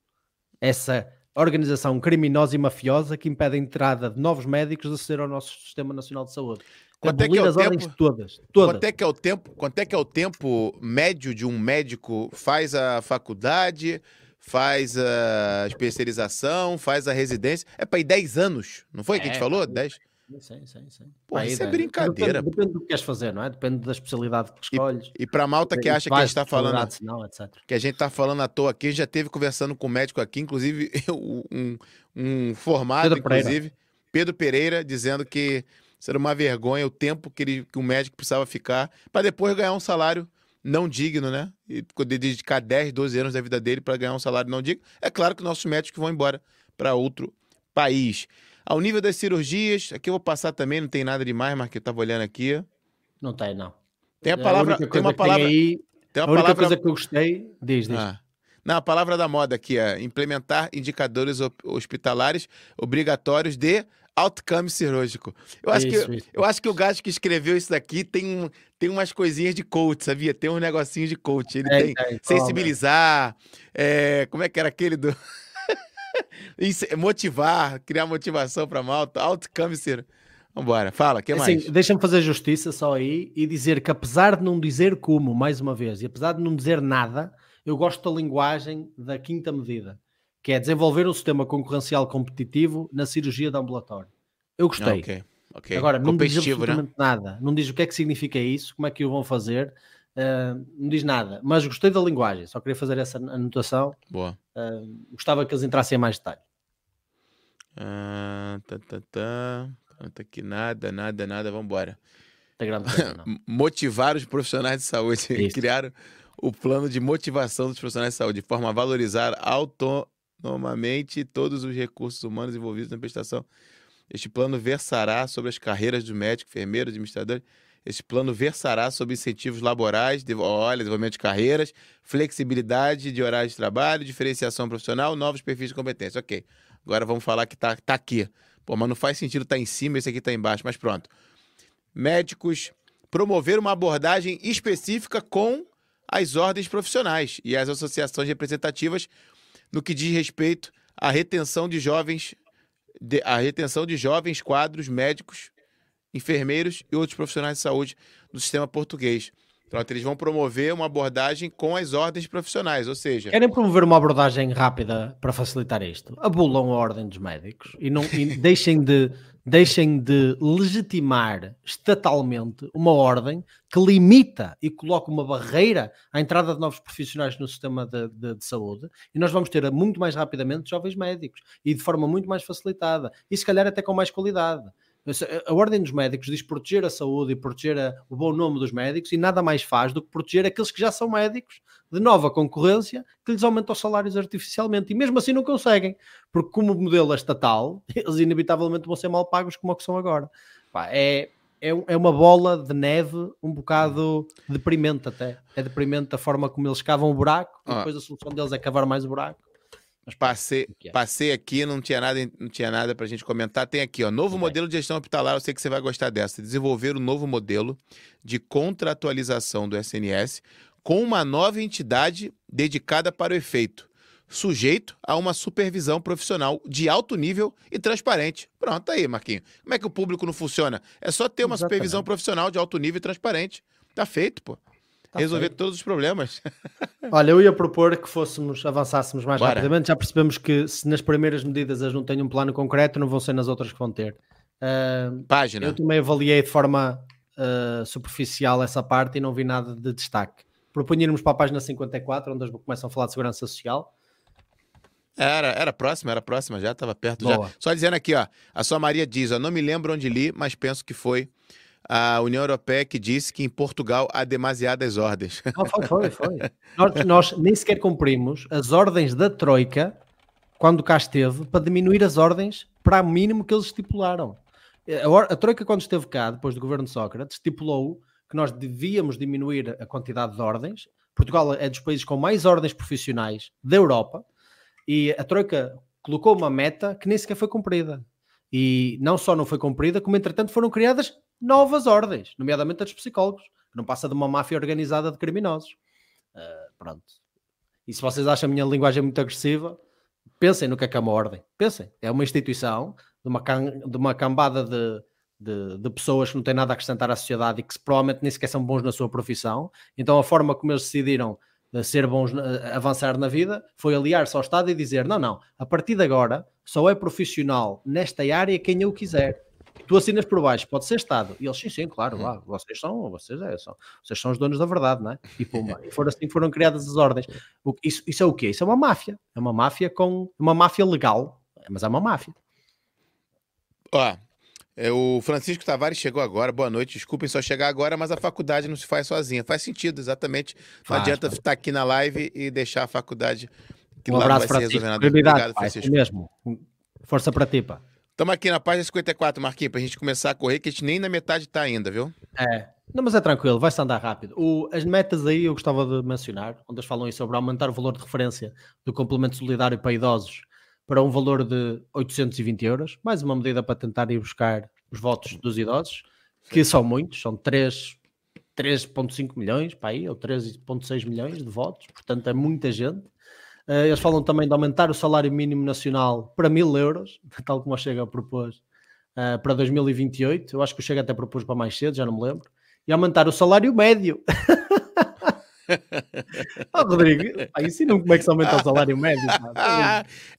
Essa organização criminosa e mafiosa que impede a entrada de novos médicos a ser ao nosso Sistema Nacional de Saúde. Quanto é que é o tempo? Todas, todas. Quanto é que é o tempo? Quanto é que é o tempo médio de um médico faz a faculdade, faz a especialização, faz a residência? É para ir 10 anos, não foi é, que a gente é, falou? 10? Sim, sim, sim. Pô, isso é brincadeira. Depende, depende, do que queres fazer, não é? Depende da especialidade que escolhes. E, e para malta que acha que a gente está falando. Não, que a gente está falando à toa aqui, já teve conversando com o médico aqui, inclusive um, um formado, Pedro inclusive, Pereira. Pedro Pereira, dizendo que seria uma vergonha o tempo que, ele, que o médico precisava ficar para depois ganhar um salário não digno, né? E poder dedicar 10, 12 anos da vida dele para ganhar um salário não digno. É claro que nossos médicos vão embora para outro país. Ao nível das cirurgias, aqui eu vou passar também, não tem nada demais, mas que eu estava olhando aqui. Não tem, não. Tem a palavra. A tem uma palavra. Tem aí, tem uma a única palavra... coisa que eu gostei, diz, diz. Ah. Não, a palavra da moda aqui é implementar indicadores hospitalares obrigatórios de outcome cirúrgico. Eu acho, isso, que, isso. eu acho que o gajo que escreveu isso daqui tem, tem umas coisinhas de coach, sabia? Tem um negocinho de coach. Ele é, tem é, sensibilizar. É, como é que era aquele do. motivar, criar motivação para malta, outcome ser. Vambora, fala, que assim, mais? Deixa-me fazer justiça só aí e dizer que apesar de não dizer como, mais uma vez, e apesar de não dizer nada, eu gosto da linguagem da quinta medida, que é desenvolver um sistema concorrencial competitivo na cirurgia de ambulatório. Eu gostei. Okay, okay. Agora, não diz absolutamente né? nada. Não diz o que é que significa isso, como é que o vão fazer, Uh, não diz nada, mas gostei da linguagem, só queria fazer essa anotação. Boa. Uh, gostava que eles entrassem em mais detalhe. Uh, tá, tá, tá. Não tá aqui nada, nada, nada, vamos embora. Tá Motivar os profissionais de saúde. Isso. Criaram o plano de motivação dos profissionais de saúde, de forma a valorizar autonomamente todos os recursos humanos envolvidos na prestação. Este plano versará sobre as carreiras do médico, enfermeiro, administrador esse plano versará sobre incentivos laborais, de, olha, desenvolvimento de carreiras, flexibilidade de horários de trabalho, diferenciação profissional, novos perfis de competência. Ok. Agora vamos falar que está tá aqui. Pô, mas não faz sentido estar tá em cima, esse aqui está embaixo, mas pronto. Médicos, promover uma abordagem específica com as ordens profissionais e as associações representativas no que diz respeito à retenção de jovens, de, a retenção de jovens quadros médicos enfermeiros e outros profissionais de saúde do sistema português. Então, eles vão promover uma abordagem com as ordens profissionais, ou seja... Querem promover uma abordagem rápida para facilitar isto? Abulam a ordem dos médicos e, não, e deixem, de, deixem de legitimar estatalmente uma ordem que limita e coloca uma barreira à entrada de novos profissionais no sistema de, de, de saúde e nós vamos ter muito mais rapidamente jovens médicos e de forma muito mais facilitada e se calhar até com mais qualidade. A Ordem dos Médicos diz proteger a saúde e proteger a, o bom nome dos médicos e nada mais faz do que proteger aqueles que já são médicos de nova concorrência que lhes aumenta os salários artificialmente. E mesmo assim não conseguem, porque como o modelo é estatal, eles inevitavelmente vão ser mal pagos como o que são agora. Pá, é, é, é uma bola de neve um bocado deprimente até. É deprimente a forma como eles cavam o buraco e ah. depois a solução deles é cavar mais o buraco. Mas passei, é. passei aqui, não tinha nada, não tinha nada para a gente comentar. Tem aqui, ó, novo modelo de gestão hospitalar. Eu sei que você vai gostar dessa. Desenvolver um novo modelo de contratualização do SNS com uma nova entidade dedicada para o efeito, sujeito a uma supervisão profissional de alto nível e transparente. Pronto, tá aí, Marquinho. Como é que o público não funciona? É só ter uma Exatamente. supervisão profissional de alto nível e transparente. Tá feito, pô. Tá resolver todos os problemas. Olha, eu ia propor que fôssemos, avançássemos mais Bora. rapidamente. Já percebemos que se nas primeiras medidas eles não têm um plano concreto, não vão ser nas outras que vão ter. Uh, Página. Eu também avaliei de forma uh, superficial essa parte e não vi nada de destaque. Propunhamos para a página 54, onde eles começam a falar de segurança social. Era, era próxima, era próxima, já estava perto Boa. já. Só dizendo aqui, ó, a sua Maria diz, ó, não me lembro onde li, mas penso que foi a União Europeia que disse que em Portugal há demasiadas ordens. Não, foi, foi, foi. nós, nós, nem sequer cumprimos as ordens da Troika, quando cá esteve, para diminuir as ordens para o mínimo que eles estipularam. A, a Troika, quando esteve cá, depois do governo de Sócrates, estipulou que nós devíamos diminuir a quantidade de ordens. Portugal é dos países com mais ordens profissionais da Europa e a Troika colocou uma meta que nem sequer foi cumprida. E não só não foi cumprida, como entretanto foram criadas novas ordens, nomeadamente a dos psicólogos, que não passa de uma máfia organizada de criminosos. Uh, pronto. E se vocês acham a minha linguagem muito agressiva, pensem no que é que é uma ordem. Pensem. É uma instituição de uma, can, de uma cambada de, de, de, pessoas que não têm nada a acrescentar à sociedade e que provavelmente nem sequer são bons na sua profissão. Então a forma como eles decidiram uh, ser bons, uh, avançar na vida, foi aliar-se ao Estado e dizer: não, não, a partir de agora só é profissional nesta área quem eu quiser tu assinas por baixo, pode ser Estado. E eles, sim, sim, claro, uhum. lá, vocês são, vocês, é, são, vocês são os donos da verdade, não é? E. E foram assim foram criadas as ordens. Isso, isso é o quê? Isso é uma máfia. É uma máfia com. Uma máfia legal, mas é uma máfia. Ó, é, o Francisco Tavares chegou agora, boa noite. Desculpem só chegar agora, mas a faculdade não se faz sozinha. Faz sentido, exatamente. Não faz, adianta estar aqui na live e deixar a faculdade que um lá abraço, vai Francisco. Obrigado, Francisco. É mesmo. Força para ti, pá. Estamos aqui na página 54, Marquinhos, para a gente começar a correr, que a gente nem na metade está ainda, viu? É. Não, mas é tranquilo, vai-se andar rápido. O, as metas aí eu gostava de mencionar, onde eles falam aí sobre aumentar o valor de referência do complemento solidário para idosos para um valor de 820 euros, mais uma medida para tentar ir buscar os votos dos idosos, que são muitos, são 3,5 milhões para aí, ou 3,6 milhões de votos, portanto é muita gente. Uh, eles falam também de aumentar o salário mínimo nacional para mil euros, tal como a Chega propôs uh, para 2028. Eu acho que o Chega até propôs para mais cedo, já não me lembro. E aumentar o salário médio. oh, Rodrigo, ensina-me como é que se aumenta o salário médio.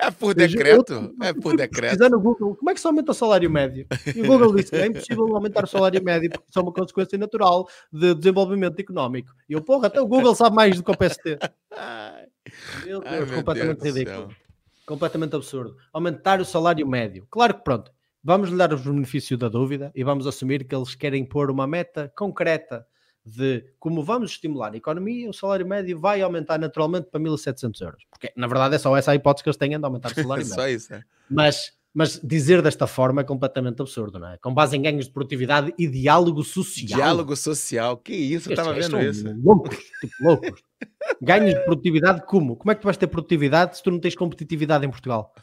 é por decreto. Eu, é por decreto. no Google, como é que se aumenta o salário médio? E o Google disse que é impossível aumentar o salário médio porque isso é uma consequência natural de desenvolvimento económico. E eu, porra, até o Google sabe mais do que o PST. Meu Deus, Ai, meu completamente Deus ridículo. Completamente absurdo. Aumentar o salário médio. Claro que pronto, vamos lhe dar o benefício da dúvida e vamos assumir que eles querem pôr uma meta concreta de como vamos estimular a economia, o salário médio vai aumentar naturalmente para 1.700 euros. Porque na verdade é só essa a hipótese que eles têm de aumentar o salário médio. só isso, é. Mas mas dizer desta forma é completamente absurdo, não é? Com base em ganhos de produtividade e diálogo social. Diálogo social, que isso? Eu estava vendo isso. Loucos, tipo loucos. Ganhos de produtividade como? Como é que tu vais ter produtividade se tu não tens competitividade em Portugal?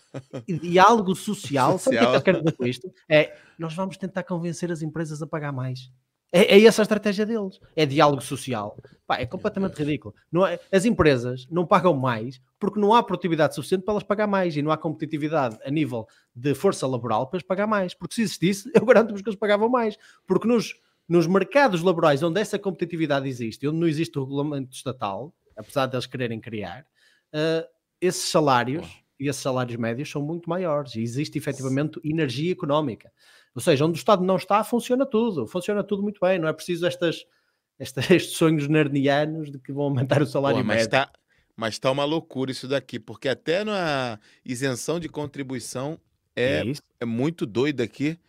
E diálogo social, social. sabe o que é que eu quero dizer com isto? É, nós vamos tentar convencer as empresas a pagar mais. É, é, essa a estratégia deles. É diálogo social. Pá, é completamente ridículo. É, as empresas não pagam mais porque não há produtividade suficiente para elas pagar mais e não há competitividade a nível de força laboral para eles pagar mais. Porque se existisse, eu garanto-vos que eles pagavam mais. Porque nos, nos mercados laborais onde essa competitividade existe, onde não existe o regulamento estatal, apesar de eles quererem criar, uh, esses salários e esses salários médios são muito maiores e existe efetivamente energia económica. Ou seja, onde o Estado não está, funciona tudo, funciona tudo muito bem, não é preciso estas, estas estes sonhos nerdianos de que vão aumentar o salário Pô, mas médio. Tá, mas está uma loucura isso daqui, porque até na isenção de contribuição é, é, é muito doido aqui,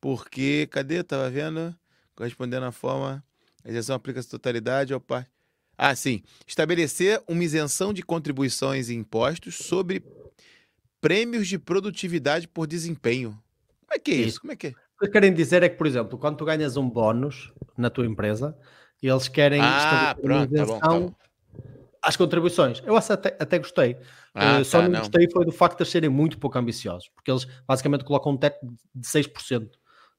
porque, cadê? Estava vendo, correspondendo à forma, a isenção aplica-se totalidade ao par... Ah, sim. Estabelecer uma isenção de contribuições e impostos sobre prêmios de produtividade por desempenho. Como é que é isso? Como é que é? O que querem dizer é que, por exemplo, quando tu ganhas um bónus na tua empresa, eles querem ah, pronto, tá bom, tá Às contribuições. Eu até, até gostei. Ah, uh, só tá, não, não gostei foi do facto de eles serem muito pouco ambiciosos, porque eles basicamente colocam um teto de 6%.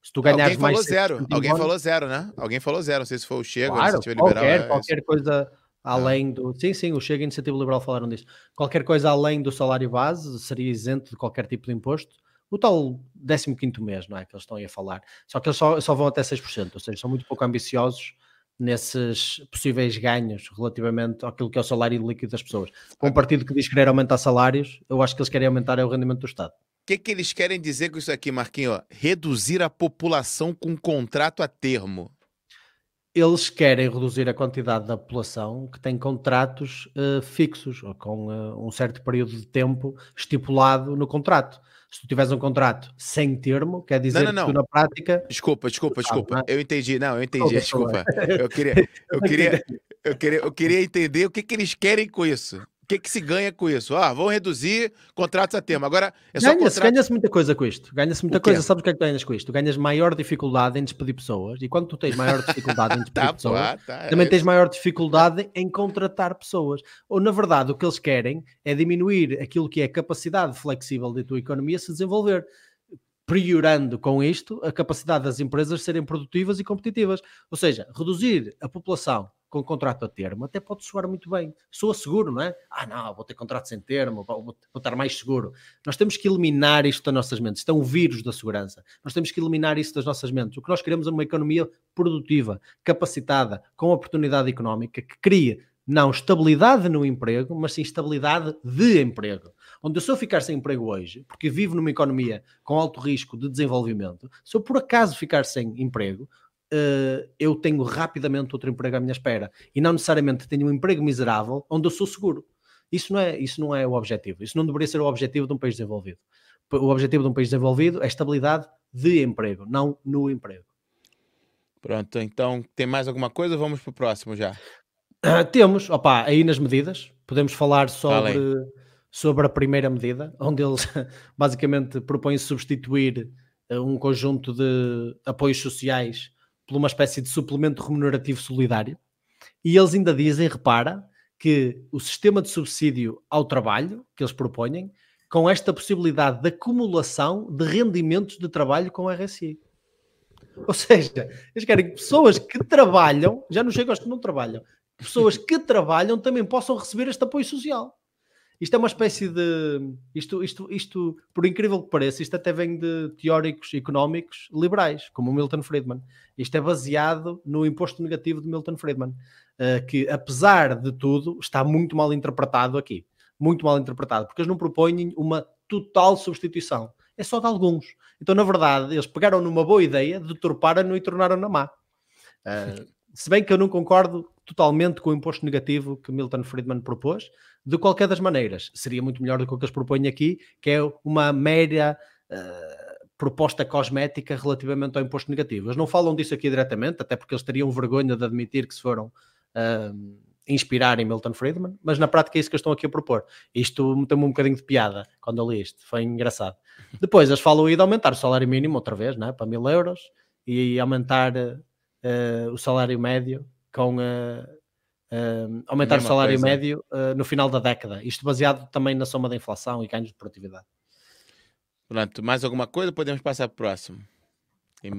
Se tu ganhares Alguém mais. Falou zero. Alguém ano, falou zero, né? Alguém falou zero. Não sei se foi o Chega claro, se liberal. Qualquer, é qualquer coisa além ah. do. Sim, sim, o Chega e a Iniciativa Liberal falaram disso. Qualquer coisa além do salário base seria isento de qualquer tipo de imposto. O tal 15 mês, não é? Que eles estão aí a falar. Só que eles só, só vão até 6%, ou seja, são muito pouco ambiciosos nesses possíveis ganhos relativamente àquilo que é o salário líquido das pessoas. Com um partido que diz querer aumentar salários, eu acho que eles querem aumentar é o rendimento do Estado. O que, que eles querem dizer com isso aqui, Marquinhos? Reduzir a população com contrato a termo. Eles querem reduzir a quantidade da população que tem contratos uh, fixos, ou com uh, um certo período de tempo estipulado no contrato se tu tiveres um contrato sem termo, quer dizer não, não, não. que tu na prática. Desculpa, desculpa, desculpa. É? Eu entendi. Não, eu entendi, desculpa. Eu queria, eu queria, eu queria, eu queria entender o que, que eles querem com isso. O que, que se ganha com isso? Ah, vão reduzir contratos a termo. Agora é só ganha-se, contrato... ganha-se muita coisa com isto. Ganha-se muita coisa. Sabes o que é que ganhas com isto? Ganhas maior dificuldade em despedir pessoas. E quando tu tens maior dificuldade em despedir tá, pessoas, pá, tá, também é tens maior dificuldade em contratar pessoas. Ou, na verdade, o que eles querem é diminuir aquilo que é a capacidade flexível da tua economia se desenvolver priorando com isto a capacidade das empresas serem produtivas e competitivas. Ou seja, reduzir a população com contrato a termo, até pode soar muito bem. Soa seguro, não é? Ah, não, vou ter contrato sem termo, vou, vou, estar mais seguro. Nós temos que eliminar isto das nossas mentes. Isto é um vírus da segurança. Nós temos que eliminar isso das nossas mentes. O que nós queremos é uma economia produtiva, capacitada, com oportunidade económica, que crie não estabilidade no emprego, mas sim estabilidade de emprego. Onde se eu ficar sem emprego hoje, porque vivo numa economia com alto risco de desenvolvimento, se eu por acaso ficar sem emprego, uh, eu tenho rapidamente outro emprego à minha espera e não necessariamente tenho um emprego miserável onde eu sou seguro. Isso não é, isso não é o objetivo. Isso não deveria ser o objetivo de um país desenvolvido. O objetivo de um país desenvolvido é estabilidade de emprego, não no emprego. Pronto, então tem mais alguma coisa? Vamos para o próximo já. Uh, temos, opa, aí nas medidas, podemos falar sobre, sobre a primeira medida, onde eles basicamente propõem substituir uh, um conjunto de apoios sociais por uma espécie de suplemento remunerativo solidário. E eles ainda dizem, repara, que o sistema de subsídio ao trabalho que eles propõem, com esta possibilidade de acumulação de rendimentos de trabalho com RSI. Ou seja, eles querem que pessoas que trabalham, já não chegam aos que não trabalham, pessoas que trabalham também possam receber este apoio social. Isto é uma espécie de. Isto, isto, isto, por incrível que pareça, isto até vem de teóricos económicos liberais, como o Milton Friedman. Isto é baseado no imposto negativo de Milton Friedman, uh, que apesar de tudo está muito mal interpretado aqui. Muito mal interpretado, porque eles não propõem uma total substituição. É só de alguns. Então, na verdade, eles pegaram numa boa ideia, deturparam-no e tornaram-na má. Uh, se bem que eu não concordo totalmente com o imposto negativo que Milton Friedman propôs, de qualquer das maneiras, seria muito melhor do que o que eles propõem aqui, que é uma mera uh, proposta cosmética relativamente ao imposto negativo. Eles não falam disso aqui diretamente, até porque eles teriam vergonha de admitir que se foram uh, inspirar em Milton Friedman, mas na prática é isso que eles estão aqui a propor. Isto meteu-me um bocadinho de piada quando eu li isto, foi engraçado. Depois eles falam aí de aumentar o salário mínimo outra vez, né, para mil euros, e aumentar uh, o salário médio com uh, uh, aumentar o salário coisa. médio uh, no final da década. Isto baseado também na soma da inflação e ganhos de produtividade. Pronto, mais alguma coisa? Podemos passar para o próximo.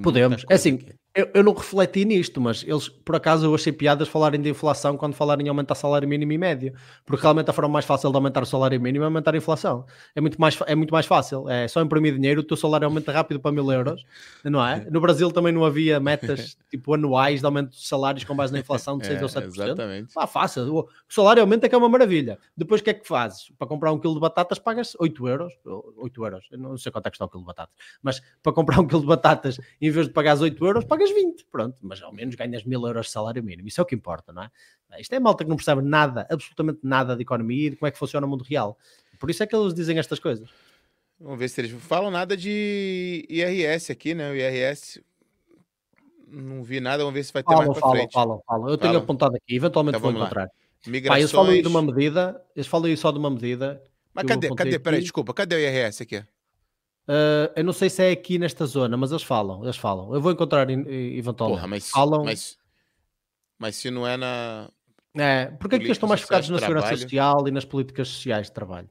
Podemos. É assim, aqui. Eu, eu, não refleti nisto, mas eles, por acaso, eu achei piadas falarem de inflação quando falarem em aumentar salário mínimo e médio, porque realmente a forma mais fácil de aumentar o salário mínimo é aumentar a inflação. É muito mais, é muito mais fácil, é só imprimir dinheiro, o teu salário aumenta rápido para mil euros, não é? No Brasil também não havia metas tipo anuais de aumento de salários com base na inflação de 6 é, ou 7%. Exatamente. Ah, fácil. O salário aumenta que é uma maravilha. Depois o que é que fazes? Para comprar um quilo de batatas pagas 8 euros, 8 euros, eu não sei quanto é que está o quilo de batatas, mas para comprar um quilo de batatas, em vez de pagares 8 euros, pagas 20, pronto mas ao menos ganhas mil euros de salário mínimo. Isso é o que importa, não é? Isto é malta que não percebe nada, absolutamente nada de economia e de como é que funciona o mundo real. Por isso é que eles dizem estas coisas. Vamos ver se eles falam nada de IRS aqui, né? O IRS não vi nada, vamos ver se vai ter falam, mais para frente. Falam, falam, Eu tenho apontado aqui, eventualmente então, vou encontrar. Migrações... Pá, eles falam aí de uma medida, eles falam aí só de uma medida. Mas cadê, cadê, peraí, desculpa, cadê o IRS aqui? Uh, eu não sei se é aqui nesta zona, mas eles falam, eles falam. Eu vou encontrar eventualmente. Porra, mas, falam... mas, mas se não é na. É, porque é que eles estão mais focados na segurança social e nas políticas sociais de trabalho?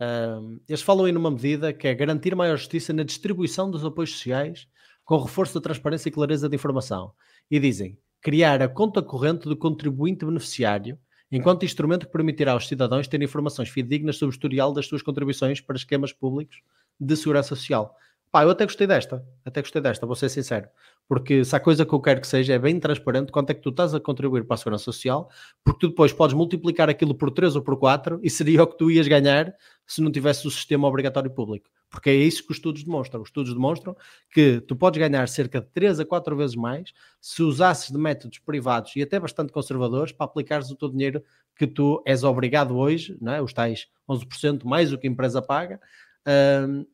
Um, eles falam aí numa medida que é garantir maior justiça na distribuição dos apoios sociais com reforço da transparência e clareza de informação. E dizem criar a conta corrente do contribuinte beneficiário enquanto instrumento que permitirá aos cidadãos ter informações fidedignas sobre o historial das suas contribuições para esquemas públicos de segurança social. Pá, eu até gostei desta, até gostei desta, vou ser sincero. Porque se a coisa que eu quero que seja é bem transparente quanto é que tu estás a contribuir para a segurança social, porque tu depois podes multiplicar aquilo por 3 ou por 4 e seria o que tu ias ganhar se não tivesse o sistema obrigatório público. Porque é isso que os estudos demonstram. Os estudos demonstram que tu podes ganhar cerca de 3 a 4 vezes mais se usasses de métodos privados e até bastante conservadores para aplicares o teu dinheiro que tu és obrigado hoje, não é? os tais 11% mais o que a empresa paga, uh,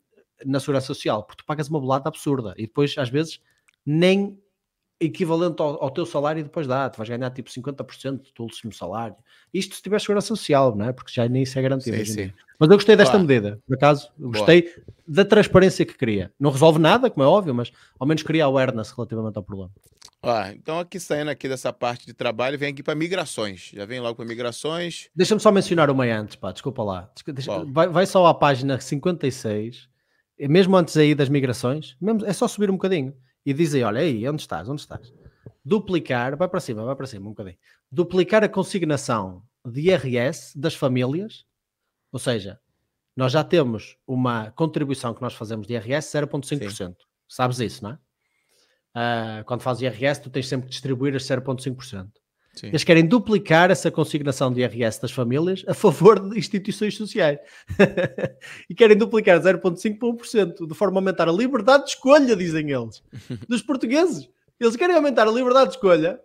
na segurança social, porque tu pagas uma bolada absurda e depois, às vezes, nem equivalente ao, ao teu salário e depois dá, tu vais ganhar tipo 50% do teu último salário. Isto se tiver segurança social, não é? Porque já nem isso é garantido. Sim, sim. Mas eu gostei desta Boa. medida, por acaso, gostei Boa. da transparência que cria. Não resolve nada, como é óbvio, mas ao menos cria awareness relativamente ao problema. Ah, então aqui saindo aqui dessa parte de trabalho, vem aqui para migrações. Já vem logo para migrações. Deixa-me só mencionar uma antes, pá, desculpa lá. Deixa, vai, vai só à página 56 mesmo antes aí das migrações, mesmo, é só subir um bocadinho e dizer: olha aí, onde estás? Onde estás? Duplicar, vai para cima, vai para cima um bocadinho. Duplicar a consignação de IRS das famílias, ou seja, nós já temos uma contribuição que nós fazemos de IRS 0,5%. Sabes isso, não é? Uh, quando fazes IRS, tu tens sempre que distribuir as 0,5%. Sim. Eles querem duplicar essa consignação de IRS das famílias a favor de instituições sociais. e querem duplicar 0,5% para 1%, de forma a aumentar a liberdade de escolha, dizem eles, dos portugueses. Eles querem aumentar a liberdade de escolha,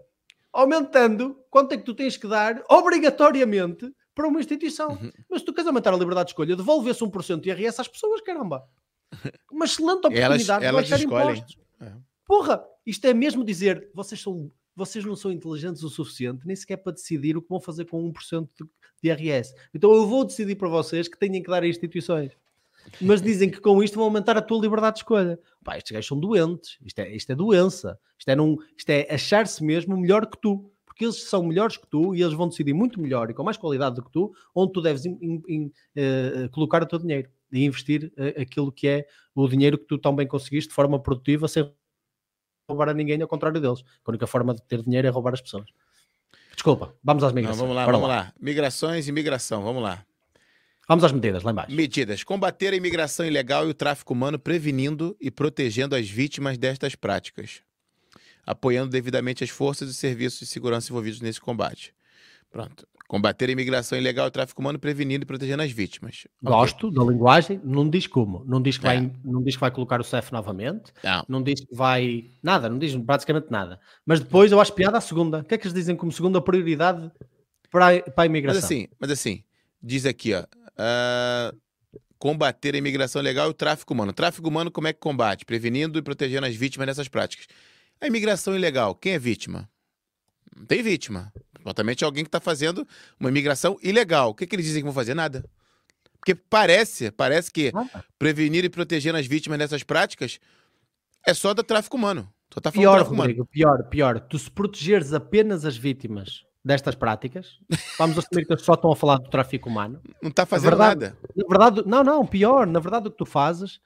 aumentando quanto é que tu tens que dar obrigatoriamente para uma instituição. Uhum. Mas se tu queres aumentar a liberdade de escolha, devolve-se 1% de IRS às pessoas, caramba. Uma excelente oportunidade elas, elas de baixar escolhem. impostos. É. Porra, isto é mesmo dizer, vocês são vocês não são inteligentes o suficiente nem sequer para decidir o que vão fazer com 1% de IRS. Então eu vou decidir para vocês que têm que dar a instituições. Mas dizem que com isto vão aumentar a tua liberdade de escolha. Pá, estes gajos são doentes. Isto é, isto é doença. Isto é, isto é achar-se mesmo melhor que tu. Porque eles são melhores que tu e eles vão decidir muito melhor e com mais qualidade do que tu onde tu deves in, in, in, uh, colocar o teu dinheiro e investir uh, aquilo que é o dinheiro que tu tão bem conseguiste de forma produtiva sem roubar a ninguém, ao contrário deles. A única forma de ter dinheiro é roubar as pessoas. Desculpa, vamos às migrações. Não, vamos lá, vamos lá. lá. Migrações e migração, vamos lá. Vamos às medidas, lá embaixo. Medidas. Combater a imigração ilegal e o tráfico humano, prevenindo e protegendo as vítimas destas práticas. Apoiando devidamente as forças e serviços de segurança envolvidos nesse combate. Pronto. Combater a imigração ilegal e o tráfico humano, prevenindo e protegendo as vítimas. Gosto okay. da linguagem, não diz como. Não diz que, é. vai, não diz que vai colocar o CEF novamente. Não. não diz que vai. Nada, não diz praticamente nada. Mas depois eu acho piada a segunda. O que é que eles dizem como segunda prioridade para a, para a imigração? Mas assim, mas assim, diz aqui, ó. Uh, combater a imigração ilegal e o tráfico humano. O tráfico humano, como é que combate? Prevenindo e protegendo as vítimas dessas práticas. A imigração ilegal, quem é vítima? Não tem vítima. Exatamente alguém que está fazendo uma imigração ilegal. O que, que eles dizem que vão fazer? Nada. Porque parece, parece que prevenir e proteger as vítimas dessas práticas é só do tráfico humano. Só tá pior, Rodrigo, humano. pior, pior. Tu se protegeres apenas as vítimas destas práticas, vamos assumir que só estão a falar do tráfico humano. Não está fazendo verdade, nada. Na verdade, não, não, pior. Na verdade, o que tu fazes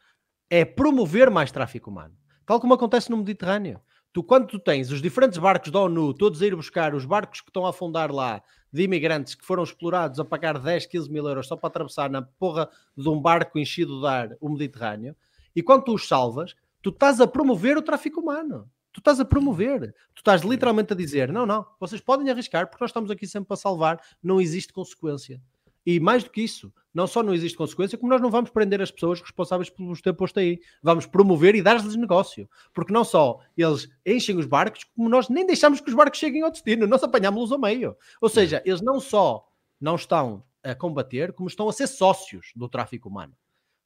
é promover mais tráfico humano. Tal como acontece no Mediterrâneo tu, quando tu tens os diferentes barcos da ONU todos a ir buscar os barcos que estão a afundar lá de imigrantes que foram explorados a pagar 10, 15 mil euros só para atravessar na porra de um barco enchido de ar o Mediterrâneo, e quando tu os salvas, tu estás a promover o tráfico humano. Tu estás a promover. Tu estás literalmente a dizer: não, não, vocês podem arriscar porque nós estamos aqui sempre para salvar, não existe consequência. E mais do que isso, não só não existe consequência, como nós não vamos prender as pessoas responsáveis por nos ter posto aí. Vamos promover e dar-lhes negócio. Porque não só eles enchem os barcos, como nós nem deixamos que os barcos cheguem ao destino, nós apanhámos-los ao meio. Ou seja, eles não só não estão a combater, como estão a ser sócios do tráfico humano.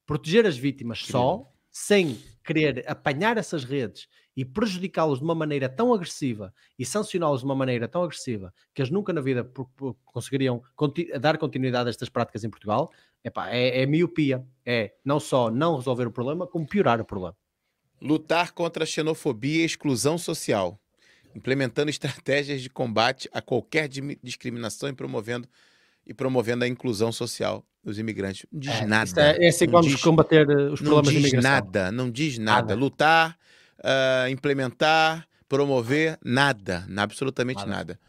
Proteger as vítimas só, sem querer apanhar essas redes e prejudicá-los de uma maneira tão agressiva e sancioná-los de uma maneira tão agressiva que eles nunca na vida conseguiriam dar continuidade a estas práticas em Portugal, epá, é, é miopia. É não só não resolver o problema, como piorar o problema. Lutar contra a xenofobia e exclusão social. implementando estratégias de combate a qualquer discriminação e promovendo e promovendo a inclusão social dos imigrantes. Não diz é, nada. É, é assim que vamos diz, combater eh, os problemas de imigração. Não diz nada, não diz nada. nada. Lutar, uh, implementar, promover, nada, absolutamente nada. nada.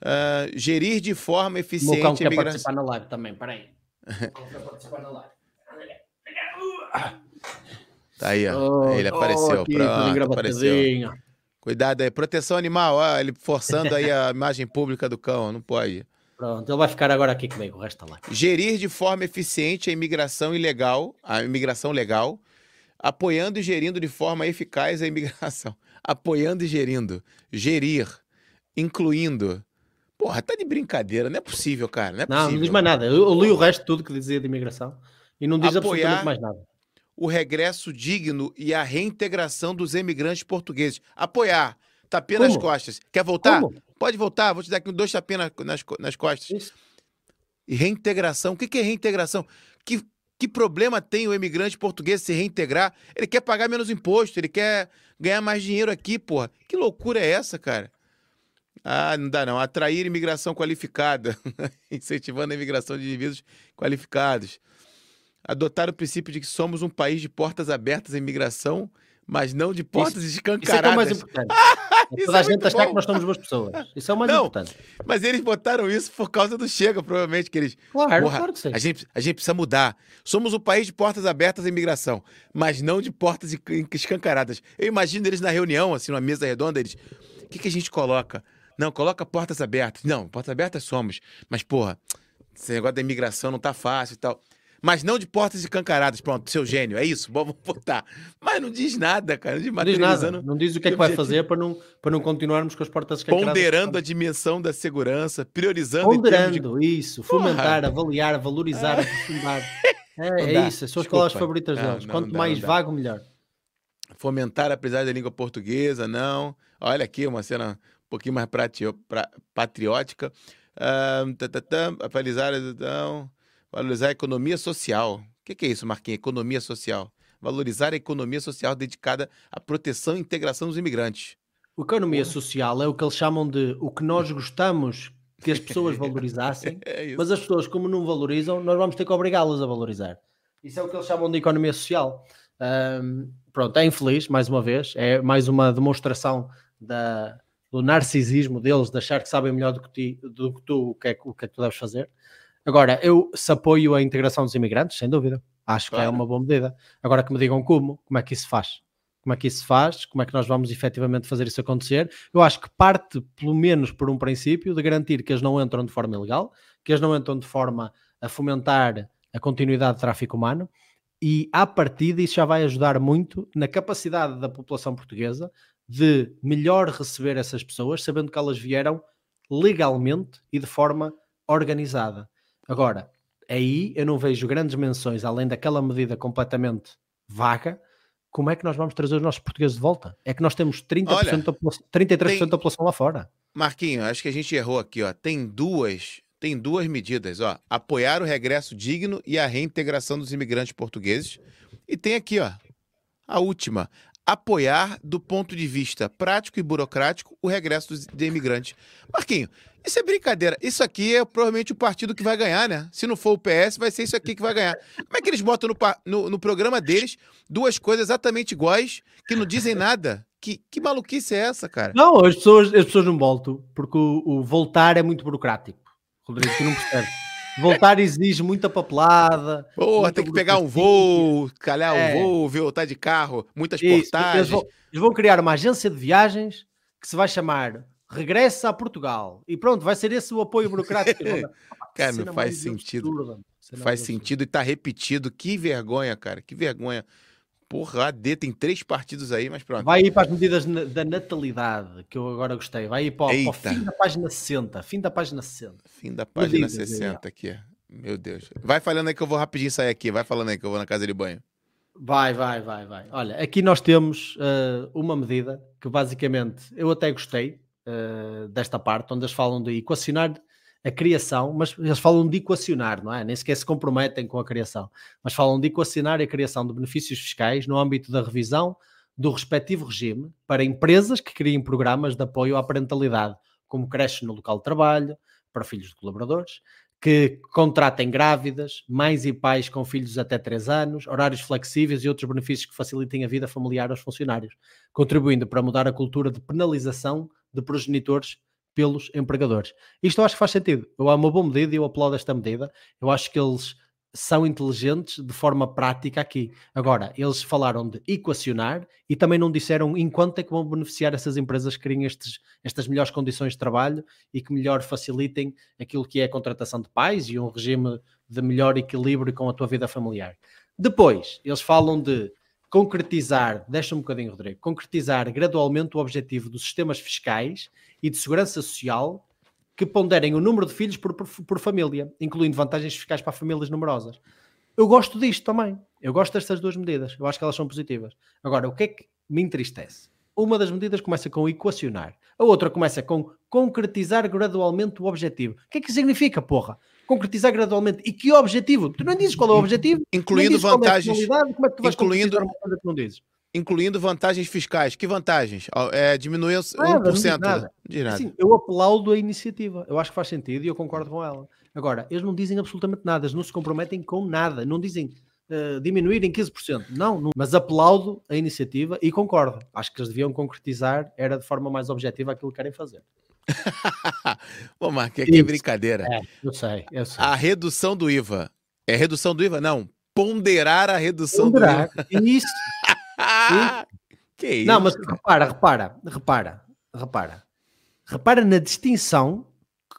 Uh, gerir de forma eficiente a imigração. quer participar na live também, peraí. quer participar na live. Tá aí, ó. Oh, ele apareceu. Oh, aqui, Pronto, apareceu. Cuidado aí. Proteção animal. Ó, ele forçando aí a imagem pública do cão. Não pode. Pronto, ele vai ficar agora aqui comigo, o resto tá lá. Gerir de forma eficiente a imigração ilegal, a imigração legal, apoiando e gerindo de forma eficaz a imigração. Apoiando e gerindo. Gerir. Incluindo. Porra, tá de brincadeira. Não é possível, cara. Não, é não, não diz mais nada. Eu, eu li o resto tudo que dizia de imigração e não diz Apoiar absolutamente mais nada. O regresso digno e a reintegração dos emigrantes portugueses. Apoiar. Tapinha Como? nas costas. Quer voltar? Como? Pode voltar. Vou te dar aqui dois tapinhas nas, nas costas. Isso. E reintegração. O que, que é reintegração? Que, que problema tem o imigrante português se reintegrar? Ele quer pagar menos imposto, ele quer ganhar mais dinheiro aqui, porra. Que loucura é essa, cara? Ah, não dá não. Atrair imigração qualificada, incentivando a imigração de indivíduos qualificados. Adotar o princípio de que somos um país de portas abertas à imigração mas não de portas isso, escancaradas. Isso é, é o mais importante. Toda é a gente achar que nós somos boas pessoas. Isso é o mais não, importante. Mas eles botaram isso por causa do Chega, provavelmente, que eles. Claro, porra, claro que sim. A gente, a gente precisa mudar. Somos um país de portas abertas à imigração, mas não de portas escancaradas. Eu imagino eles na reunião, assim, numa mesa redonda, eles. O que, que a gente coloca? Não, coloca portas abertas. Não, portas abertas somos. Mas, porra, esse negócio da imigração não tá fácil e tal mas não de portas escancaradas. Pronto, seu gênio, é isso, vamos botar. Mas não diz nada, cara. Não diz, não diz nada. Não diz o que é que vai fazer para não, para não continuarmos com as portas escancaradas. Ponderando a dimensão da segurança, priorizando. Ponderando, de... isso. Fomentar, Porra. avaliar, valorizar, aprofundar. É, é isso, as palavras favoritas deles. Quanto dá, mais vago, melhor. Fomentar, apesar da língua portuguesa, não. Olha aqui uma cena um pouquinho mais patriótica. Uh, tá, tá, tá, atualizar, então. Valorizar a economia social. O que, que é isso, Marquinhos? Economia social. Valorizar a economia social dedicada à proteção e integração dos imigrantes. O economia social é o que eles chamam de o que nós gostamos que as pessoas valorizassem, é mas as pessoas, como não valorizam, nós vamos ter que obrigá-las a valorizar. Isso é o que eles chamam de economia social. Um, pronto, é infeliz, mais uma vez, é mais uma demonstração da, do narcisismo deles, de achar que sabem melhor do que, ti, do que tu o que, é, o que é que tu deves fazer. Agora, eu se apoio a integração dos imigrantes, sem dúvida. Acho claro. que é uma boa medida. Agora que me digam como, como é que isso faz? Como é que isso se faz? Como é que nós vamos efetivamente fazer isso acontecer? Eu acho que parte, pelo menos, por um princípio de garantir que eles não entram de forma ilegal, que eles não entram de forma a fomentar a continuidade de tráfico humano e, à partida, isso já vai ajudar muito na capacidade da população portuguesa de melhor receber essas pessoas, sabendo que elas vieram legalmente e de forma organizada. Agora, aí eu não vejo grandes menções, além daquela medida completamente vaga, como é que nós vamos trazer os nossos portugueses de volta? É que nós temos 30% Olha, da população, 33% tem... da população lá fora. Marquinho, acho que a gente errou aqui, ó. Tem duas, tem duas medidas, ó. Apoiar o regresso digno e a reintegração dos imigrantes portugueses. E tem aqui, ó, a última, apoiar do ponto de vista prático e burocrático o regresso dos imigrantes. Marquinho, isso é brincadeira. Isso aqui é provavelmente o partido que vai ganhar, né? Se não for o PS, vai ser isso aqui que vai ganhar. Como é que eles botam no, no, no programa deles duas coisas exatamente iguais que não dizem nada? Que, que maluquice é essa, cara? Não, as pessoas, as pessoas não voltam, porque o, o voltar é muito burocrático. Rodrigo, tu não percebes. Voltar exige muita papelada. Porra, tem que pegar um voo, calhar é. um voo, voltar de carro, muitas Isso. portagens. Eles vão, eles vão criar uma agência de viagens que se vai chamar regressa a Portugal. E pronto, vai ser esse o apoio burocrático. cara, não faz sentido. Absurda, faz sentido e tá repetido. Que vergonha, cara. Que vergonha. Porra, AD tem três partidos aí, mas pronto. Vai ir para as medidas da natalidade, que eu agora gostei. Vai ir para, para o fim da página 60. Fim da página 60. Fim da página 60 aqui. Meu Deus. Vai falando aí que eu vou rapidinho sair aqui. Vai falando aí que eu vou na casa de banho. Vai, vai, vai, vai. Olha, aqui nós temos uh, uma medida que basicamente eu até gostei, uh, desta parte, onde eles falam de equacionar a criação, mas eles falam de equacionar, não é? Nem sequer se comprometem com a criação, mas falam de equacionar a criação de benefícios fiscais no âmbito da revisão do respectivo regime para empresas que criem programas de apoio à parentalidade, como creches no local de trabalho, para filhos de colaboradores, que contratem grávidas, mães e pais com filhos até 3 anos, horários flexíveis e outros benefícios que facilitem a vida familiar aos funcionários, contribuindo para mudar a cultura de penalização de progenitores pelos empregadores. Isto eu acho que faz sentido. Eu amo uma boa medida e eu aplaudo esta medida. Eu acho que eles são inteligentes de forma prática aqui. Agora, eles falaram de equacionar e também não disseram em quanto é que vão beneficiar essas empresas que criem estes, estas melhores condições de trabalho e que melhor facilitem aquilo que é a contratação de pais e um regime de melhor equilíbrio com a tua vida familiar. Depois, eles falam de concretizar, deixa um bocadinho, Rodrigo, concretizar gradualmente o objetivo dos sistemas fiscais e de segurança social que ponderem o número de filhos por, por, por, família, incluindo vantagens fiscais para famílias numerosas. Eu gosto disto também. Eu gosto destas duas medidas. Eu acho que elas são positivas. Agora, o que é que me entristece? Uma das medidas começa com equacionar, a outra começa com concretizar gradualmente o objetivo. O que é que significa, porra? Concretizar gradualmente. E que objetivo? Tu não dizes qual é o objetivo, incluindo vantagens. Qual é como é que tu vais incluindo, uma coisa que não dizes? Incluindo vantagens fiscais. Que vantagens? É, diminuiu nada, 1%. Nada. De nada. Sim, eu aplaudo a iniciativa. Eu acho que faz sentido e eu concordo com ela. Agora, eles não dizem absolutamente nada, eles não se comprometem com nada, não dizem uh, diminuir em 15%. Não, não, mas aplaudo a iniciativa e concordo. Acho que eles deviam concretizar, era de forma mais objetiva aquilo que querem fazer. Bom, Marco, é que é brincadeira. É, eu sei, eu sei. A redução do IVA. É redução do IVA? Não. Ponderar a redução Ponderar. do IVA. Isso. que isso? Não, mas repara, repara, repara, repara. Repara na distinção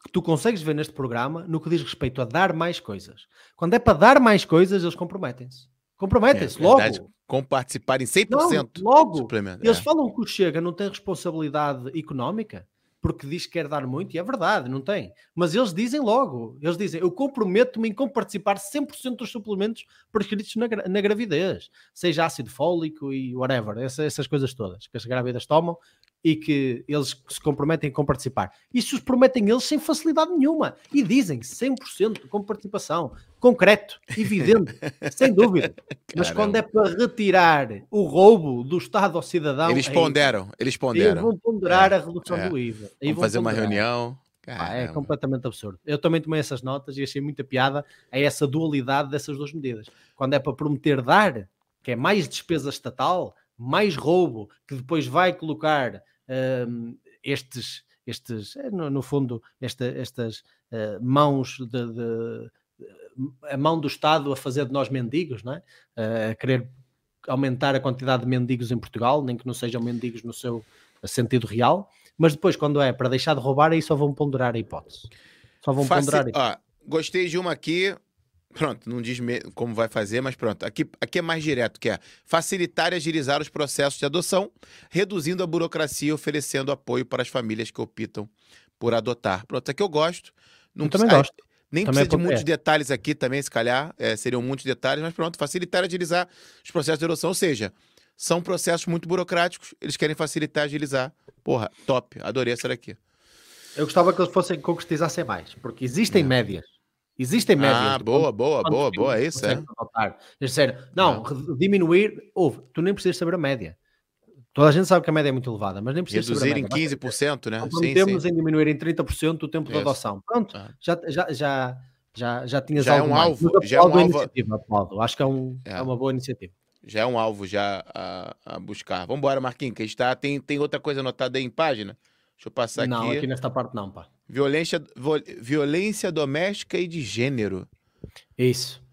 que tu consegues ver neste programa no que diz respeito a dar mais coisas. Quando é para dar mais coisas, eles comprometem-se. Comprometem-se é, logo. Com participar em 100%. Não, logo. Eles é. falam que o Chega não tem responsabilidade económica porque diz que quer dar muito, e é verdade, não tem. Mas eles dizem logo, eles dizem, eu comprometo-me em comparticipar 100% dos suplementos prescritos na, na, gravidez, seja ácido fólico e whatever, essa, essas coisas todas que as grávidas tomam, e que eles se comprometem com participar. Isso os prometem eles sem facilidade nenhuma. E dizem 100% com participação, concreto, evidente, sem dúvida. Mas quando é para retirar o roubo do Estado ao cidadão. Eles ponderam, eles ponderam. Eles vão ponderar é, a redução é. do IVA. Aí vão fazer ponderar. uma reunião. Ah, é completamente absurdo. Eu também tomei essas notas e achei muita piada a essa dualidade dessas duas medidas. Quando é para prometer dar, que é mais despesa estatal, mais roubo, que depois vai colocar estes, estes eh, no, no fundo, esta, estas uh, mãos de, de, a mão do Estado a fazer de nós mendigos, não é? Uh, a querer aumentar a quantidade de mendigos em Portugal, nem que não sejam mendigos no seu sentido real, mas depois, quando é para deixar de roubar, aí só vão ponderar a hipótese. Só vão Faci... ponderar a hipótese. gostei de uma aqui, Pronto, não diz como vai fazer, mas pronto. Aqui, aqui é mais direto, que é facilitar e agilizar os processos de adoção, reduzindo a burocracia e oferecendo apoio para as famílias que optam por adotar. Pronto, aqui eu gosto. Não eu também gosto. Nem também precisa de muitos é. detalhes aqui também, se calhar, é, seriam muitos detalhes, mas pronto, facilitar e agilizar os processos de adoção. Ou seja, são processos muito burocráticos, eles querem facilitar e agilizar. Porra, top, adorei essa daqui. Eu gostava que eles fossem concretizassem mais, porque existem é. médias Existem médias. Ah, boa, boa, boa, boa, é isso, é. Sério, não, ah. diminuir, ouve, tu nem precisas saber a média. Toda a gente sabe que a média é muito elevada, mas nem precisas Reduzir saber a média. em 15%, né? Sim, temos sim. em diminuir em 30% o tempo de adoção. Pronto, ah. já, já, já, já, já tinhas já é um alvo, já é um alvo. Acho que é, um, é. é. uma boa iniciativa. Já é um alvo já a, a buscar. Vamos embora, Marquinhos, que a gente tá, tem, tem outra coisa anotada aí em página? Deixa eu passar não, aqui. Não, aqui nesta parte não, pá. Violência, violência doméstica e de gênero. Isso.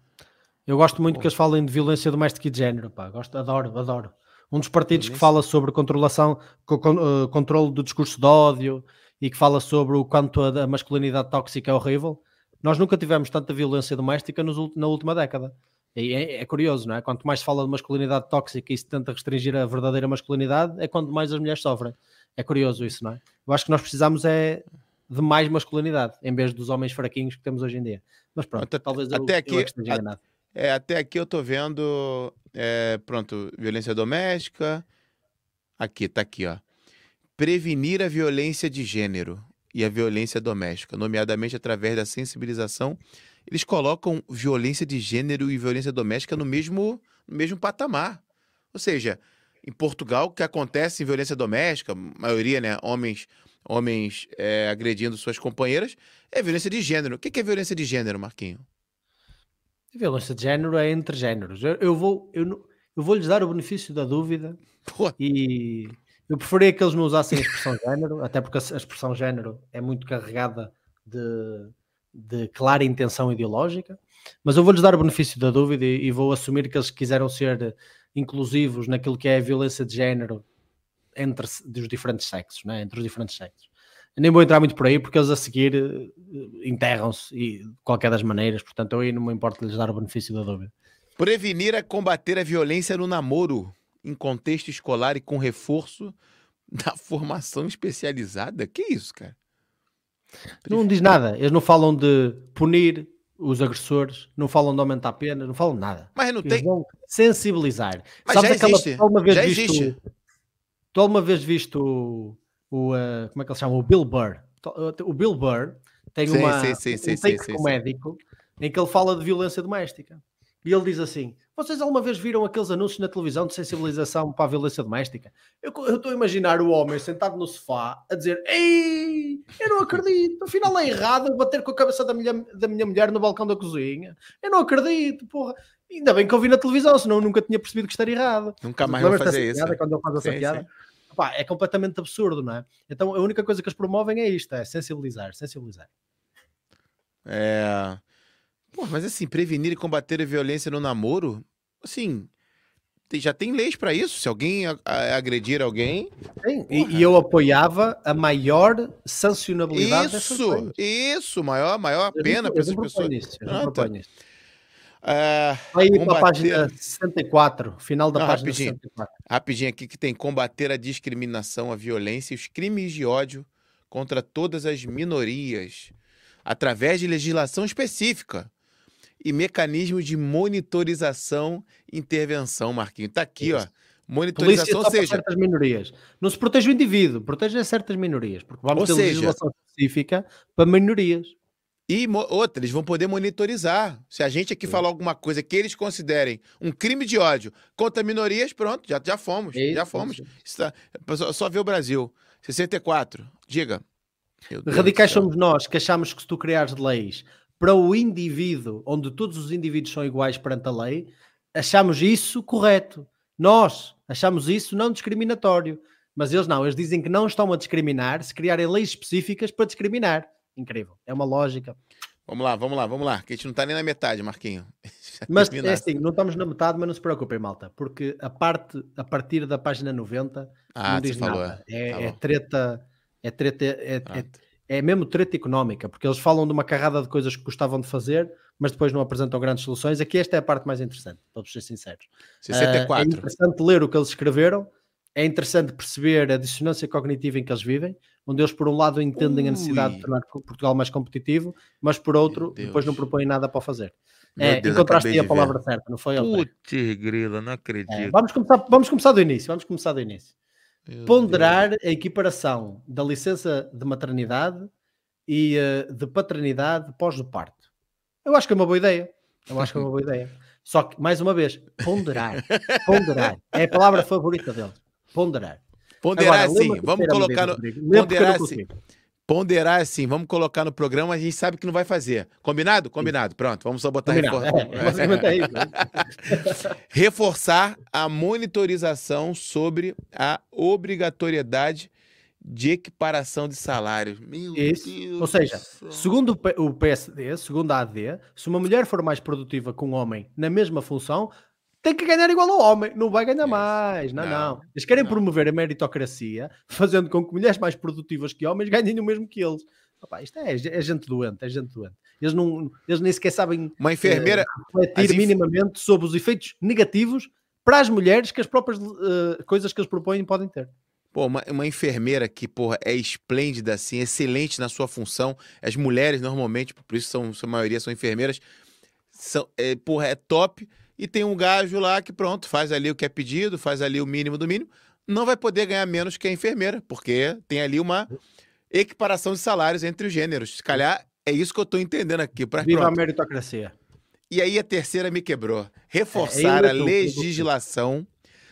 Eu gosto muito que eles falem de violência doméstica e de género, pá. Gosto, adoro, adoro. Um dos partidos que fala sobre controlação, uh, controle do discurso de ódio e que fala sobre o quanto a, masculinidade tóxica é horrível. Nós nunca tivemos tanta violência doméstica nos, na última década. E é, é, curioso, não é? Quanto mais se fala de masculinidade tóxica e se tenta restringir a verdadeira masculinidade, é quando mais as mulheres sofrem. É curioso isso, não é? Eu acho que nós precisamos é de mais masculinidade, em vez dos homens fraquinhos que temos hoje em dia. Mas pronto, até, talvez eu, até aqui, eu esteja enganado. É, até aqui eu tô vendo, é, pronto, violência doméstica. Aqui, tá aqui, ó. Prevenir a violência de gênero e a violência doméstica, nomeadamente através da sensibilização. Eles colocam violência de gênero e violência doméstica no mesmo, no mesmo patamar. Ou seja, em Portugal, que acontece em violência doméstica, maioria, né, homens, homens é, agredindo suas companheiras, é violência de gênero. O que é violência de gênero, Marquinho? violência de gênero é entre géneros. Eu, eu vou, eu, eu vou lhes dar o benefício da dúvida Pô. e eu preferia que eles não usassem a expressão género, até porque a expressão género é muito carregada de, de clara intenção ideológica, mas eu vou-lhes dar o benefício da dúvida e, e, vou assumir que eles quiseram ser inclusivos naquilo que é a violência de género entre os diferentes sexos, né? entre os diferentes sexos. Eu nem vou entrar muito por aí porque eles a seguir eh, enterram-se de qualquer das maneiras, portanto eu aí não me importa lhes dar o benefício da dúvida. Prevenir a combater a violência no namoro em contexto escolar e com reforço da formação especializada. Que isso, cara? Não diz nada. Eles não falam de punir os agressores, não falam de aumentar a pena, não falam nada. Mas não Eles tem. Vão sensibilizar. Mas Sabes já existe. Aquela, uma vez já visto, existe. Tu alguma vez visto o, o uh, como é que ele chama? O Bill Burr. O Bill Burr tem sim, uma, sim, sim, um take comédico em que ele fala de violência doméstica. E ele diz assim: Vocês alguma vez viram aqueles anúncios na televisão de sensibilização para a violência doméstica? Eu, estou a imaginar o homem sentado no sofá a dizer: Ei, eu não acredito, afinal é errado bater com a cabeça da minha, da minha mulher no balcão da cozinha. Eu não acredito, porra. Ainda bem que eu vi na televisão, senão eu nunca tinha percebido que estaria errado. Nunca mais vou fazer isso. Piada, quando ele faz essa sim, piada? Sim. É completamente absurdo, não é? Então a única coisa que eles promovem é isto: é sensibilizar, sensibilizar. É. Pô, mas assim, prevenir e combater a violência no namoro, assim, já tem leis para isso. Se alguém agredir alguém. Sim, e, e, eu apoiava a maior sancionabilidade. Isso, isso, maior, maior pena para essas pessoas. Nisso, eu ah, tá. nisso. Uh, Aí combater... para a página 64, final da Não, página rapidinho, 64. Rapidinho aqui que tem combater a discriminação, a violência e os crimes de ódio contra todas as minorias através de legislação específica e mecanismos de monitorização e intervenção, Marquinhos. Está aqui, Isso. ó. Monitorização, ou seja. certas minorias. Não se protege o indivíduo, protege certas minorias, porque vamos ter seja, legislação específica para minorias. E outra, eles vão poder monitorizar. Se a gente aqui Sim. falar alguma coisa que eles considerem um crime de ódio contra minorias, pronto, já, já fomos. Isso, já fomos. Tá, só, só vê o Brasil. 64. Diga. Radicais somos nós que achamos que se tu criares leis para o indivíduo, onde todos os indivíduos são iguais perante a lei, achamos isso correto. Nós achamos isso não discriminatório. Mas eles não, eles dizem que não estão a discriminar se criarem leis específicas para discriminar. Incrível. É uma lógica. Vamos lá, vamos lá, vamos lá, que a gente não está nem na metade, Marquinho. mas é assim, não estamos na metade, mas não se preocupem, malta, porque a parte a partir da página 90 ah, não diz nada. Falou. É, tá é treta, é treta, é, é, é mesmo treta económica, porque eles falam de uma carrada de coisas que gostavam de fazer, mas depois não apresentam grandes soluções. Aqui esta é a parte mais interessante, para ser sinceros. 64. Uh, é interessante ler o que eles escreveram, é interessante perceber a dissonância cognitiva em que eles vivem, onde eles, por um lado, entendem Ui. a necessidade de tornar Portugal mais competitivo, mas por outro, depois não propõem nada para fazer. é, Deus, encontraste a palavra ver. certa, não foi? Putz, grila, não acredito. É, vamos, começar, vamos começar do início, vamos começar do início. Meu Ponderar Deus. a equiparação da licença de maternidade e uh, de paternidade pós o parto. Eu acho que é uma boa ideia. Eu acho que é uma boa ideia. Só que, mais uma vez, ponderar. Ponderar. É a palavra favorita dele. Ponderar. Ponderar Agora, sim, vamos colocar no. Ponderar sim. Ponderar assim, vamos colocar no programa, a gente sabe que não vai fazer. Combinado? Combinado. Pronto, vamos só botar refor... é, é reforçar a monitorização sobre a obrigatoriedade de equiparação de salários. Meu Isso. Deus Ou seja, segundo o PSD, segundo a AD, se uma mulher for mais produtiva que um homem na mesma função, tem que ganhar igual ao homem, não vai ganhar mais. Não, não. não. Eles querem não. promover a meritocracia, fazendo com que mulheres mais produtivas que homens ganhem o mesmo que eles. Opa, isto é, é, gente doente, é gente doente. Eles, não, eles nem sequer sabem uma enfermeira, uh, refletir minimamente sobre os efeitos negativos para as mulheres que as próprias uh, coisas que eles propõem podem ter. Pô, uma, uma, enfermeira que, porra, é esplêndida, assim, excelente na sua função. As mulheres, normalmente, por isso são, a maioria são enfermeiras, são, é, porra, é top e tem um gajo lá que, pronto, faz ali o que é pedido, faz ali o mínimo do mínimo, não vai poder ganhar menos que a enfermeira, porque tem ali uma equiparação de salários entre os gêneros. Se calhar é isso que eu estou entendendo aqui. Pra, Viva pronto. a meritocracia. E aí a terceira me quebrou. Reforçar é, a legislação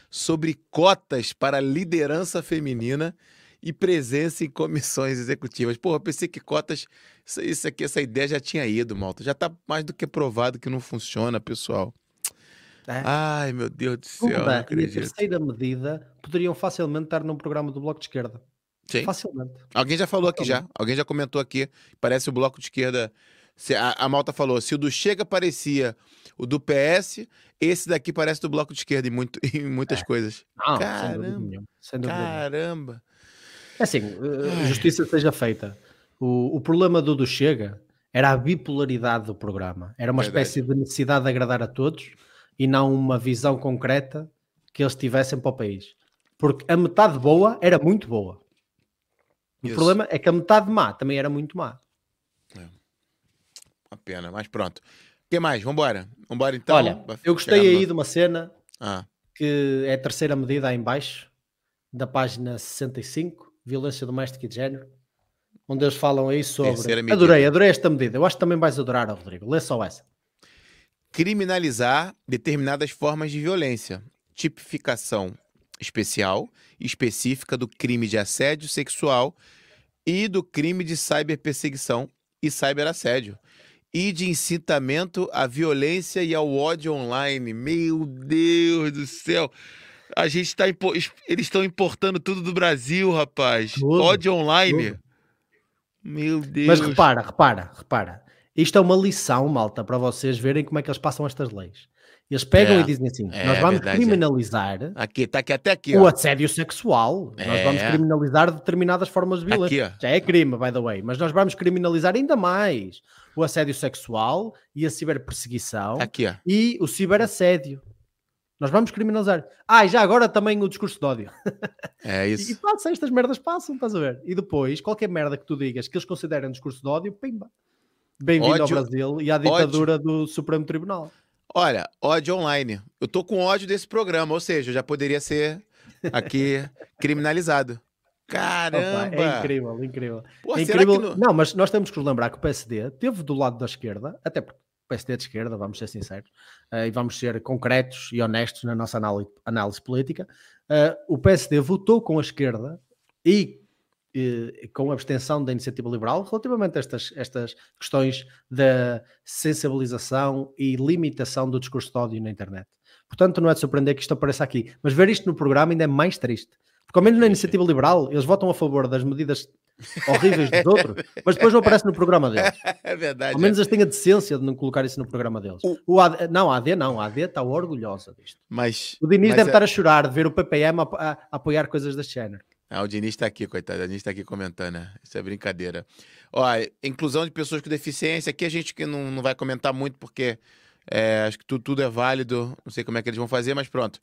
sobre cotas para liderança feminina e presença em comissões executivas. Porra, pensei que cotas, isso aqui, essa ideia já tinha ido, malta. Já está mais do que provado que não funciona, pessoal. É. Ai, meu Deus do céu, Uma, não acredito. A terceira medida poderiam facilmente estar num programa do Bloco de Esquerda. Sim. Facilmente. Alguém já falou aqui já. Alguém já comentou aqui. Parece o Bloco de Esquerda. A, a Malta falou: se o do Chega parecia o do PS, esse daqui parece do Bloco de Esquerda em, muito, em muitas é. coisas. Não, caramba. Sem dúvida, caramba. É assim, eh, justiça seja feita. O, o problema do do Chega era a bipolaridade do programa. Era uma Verdade. espécie de necessidade de agradar a todos e não uma visão concreta que eles tivessem para o país. Porque a metade boa era muito boa. O Isso. problema é que a metade má também era muito má. É. Uma pena, mas pronto. O que mais? Vambora. Vambora então. Olha, eu gostei aí de uma cena ah. que é a terceira medida aí em baixo, da página 65, violência doméstica e de género, onde eles falam aí sobre... Adorei, adorei esta medida. Eu acho que também vais adorar, Rodrigo. Lê só essa criminalizar determinadas formas de violência, tipificação especial específica do crime de assédio sexual e do crime de cyberperseguição e cyberassédio e de incitamento à violência e ao ódio online. Meu Deus do céu. A gente está eles estão importando tudo do Brasil, rapaz. Tudo, ódio online. Tudo. Meu Deus. Mas repara, repara, repara. Isto é uma lição, malta, para vocês verem como é que eles passam estas leis. Eles pegam é, e dizem assim: é, nós vamos verdade, criminalizar é. aqui, tá aqui, até aqui, o assédio sexual. É. Nós vamos criminalizar determinadas formas de violência. Aqui, Já é crime, by the way, mas nós vamos criminalizar ainda mais o assédio sexual e a ciberperseguição aqui, e o ciberassédio. Nós vamos criminalizar. Ah, e já agora também o discurso de ódio. É isso. e, e passa, estas merdas passam, estás a ver? E depois, qualquer merda que tu digas que eles consideram discurso de ódio, pimba. Bem-vindo ao Brasil e à ditadura ódio. do Supremo Tribunal. Olha, ódio online. Eu tô com ódio desse programa, ou seja, já poderia ser aqui criminalizado. Caramba! Opa, é incrível, incrível. Pô, é incrível. Não... não... mas nós temos que nos lembrar que o PSD teve do lado da esquerda, até porque o PSD é de esquerda, vamos ser sinceros, uh, e vamos ser concretos e honestos na nossa análise, análise política. Uh, o PSD votou com a esquerda e eh, com abstenção da iniciativa liberal relativamente a estas, estas questões da sensibilização e limitação do discurso de ódio na internet. Portanto, não é de surpreender que isto apareça aqui. Mas ver isto no programa ainda é mais triste. Porque, ao menos na iniciativa liberal, eles votam a favor das medidas horríveis dos outros, mas depois não aparece no programa deles. É verdade. Ao menos eles têm a decência de não colocar isso no programa deles. O, o AD, não, a AD não, a AD está orgulhosa disto. Mas, o Diniz mas deve é... estar a chorar de ver o PPM a, a, a apoiar coisas deste género. Ah, o Diniz está aqui, coitado. O Diniz está aqui comentando, né? Isso é brincadeira. Ó, inclusão de pessoas com deficiência. Aqui a gente que não, não vai comentar muito, porque é, acho que tudo, tudo é válido. Não sei como é que eles vão fazer, mas pronto.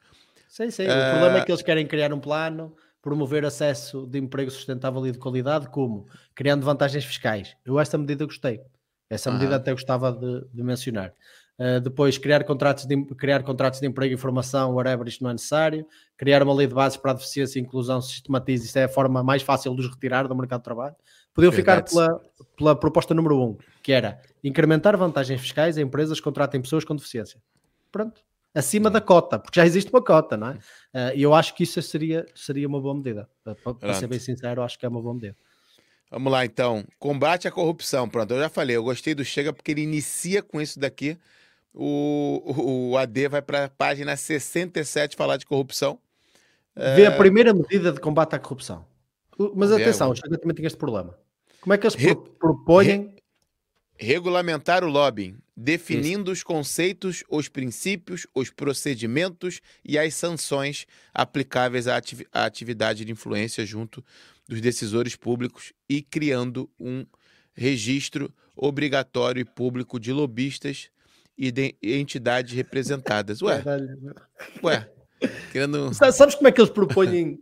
Sei, sei. É... O problema é que eles querem criar um plano, promover acesso de emprego sustentável e de qualidade, como? Criando vantagens fiscais. Eu esta medida gostei. Essa medida até gostava de, de mencionar. Uh, depois, criar contratos, de, criar contratos de emprego e formação, whatever, isto não é necessário. Criar uma lei de bases para a deficiência e inclusão, sistematize, isto é a forma mais fácil de os retirar do mercado de trabalho. Podiam ficar pela, pela proposta número um, que era incrementar vantagens fiscais a empresas que contratem pessoas com deficiência. Pronto. Acima da cota, porque já existe uma cota, não é? Uh, e eu acho que isso seria, seria uma boa medida. Para, para ser bem sincero, acho que é uma boa medida. Vamos lá, então. Combate à corrupção. Pronto, eu já falei. Eu gostei do Chega porque ele inicia com isso daqui o, o AD vai para a página 67 falar de corrupção. Vê a é, primeira medida de combate à corrupção. Mas atenção, o Chega também tem este problema. Como é que eles Re... propõem. Re... Regulamentar o lobbying, definindo Isso. os conceitos, os princípios, os procedimentos e as sanções aplicáveis à, ati à atividade de influência junto dos decisores públicos e criando um registro obrigatório e público de lobistas e de entidades representadas. Ué, ué, querendo... Sabes como é que eles propõem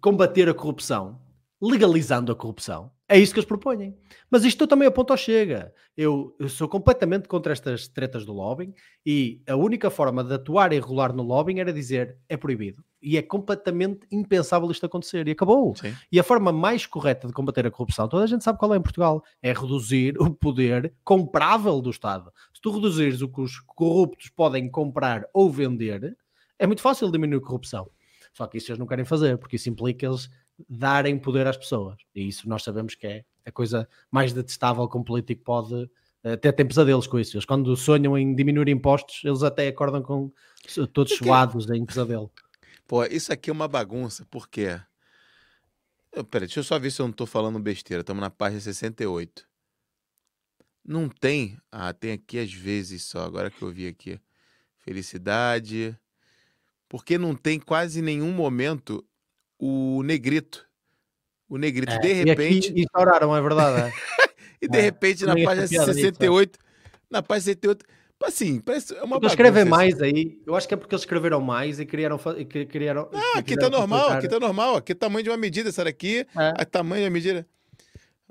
combater a corrupção? Legalizando a corrupção. É isso que eles propõem. Mas isto também aponta ao Chega. Eu, eu, sou completamente contra estas tretas do lobbying e a única forma de atuar e regular no lobbying era dizer é proibido. E é completamente impensável isto acontecer. E acabou. Sim. E a forma mais correta de combater a corrupção, toda a gente sabe qual é em Portugal, é reduzir o poder comprável do Estado. Se tu reduzires o que os corruptos podem comprar ou vender, É muito fácil diminuir a corrupção. Só que isso eles não querem fazer, porque isso implica eles darem poder às pessoas. E isso nós sabemos que é a coisa mais detestável que um político pode até tem pesadelos com isso. Eles, quando sonham em diminuir impostos, eles até acordam com todos suados em pesadelo. Pô, isso aqui é uma bagunça, por quê? Peraí, deixa eu só ver se eu não estou falando besteira. Estamos na página 68. Não tem. Ah, tem aqui às vezes só, agora que eu vi aqui. Felicidade. Porque não tem quase nenhum momento o negrito. O negrito, é, de repente. E estouraram, é verdade. É. e de é. repente, na página 68, nisso, na página 68, assim, parece é uma Porque escrevem mais aí. Eu acho que é porque eles escreveram mais e criaram. E criaram ah, aqui tá normal, aqui tá normal. Aqui é tamanho de uma medida, essa daqui. É. tamanho da medida.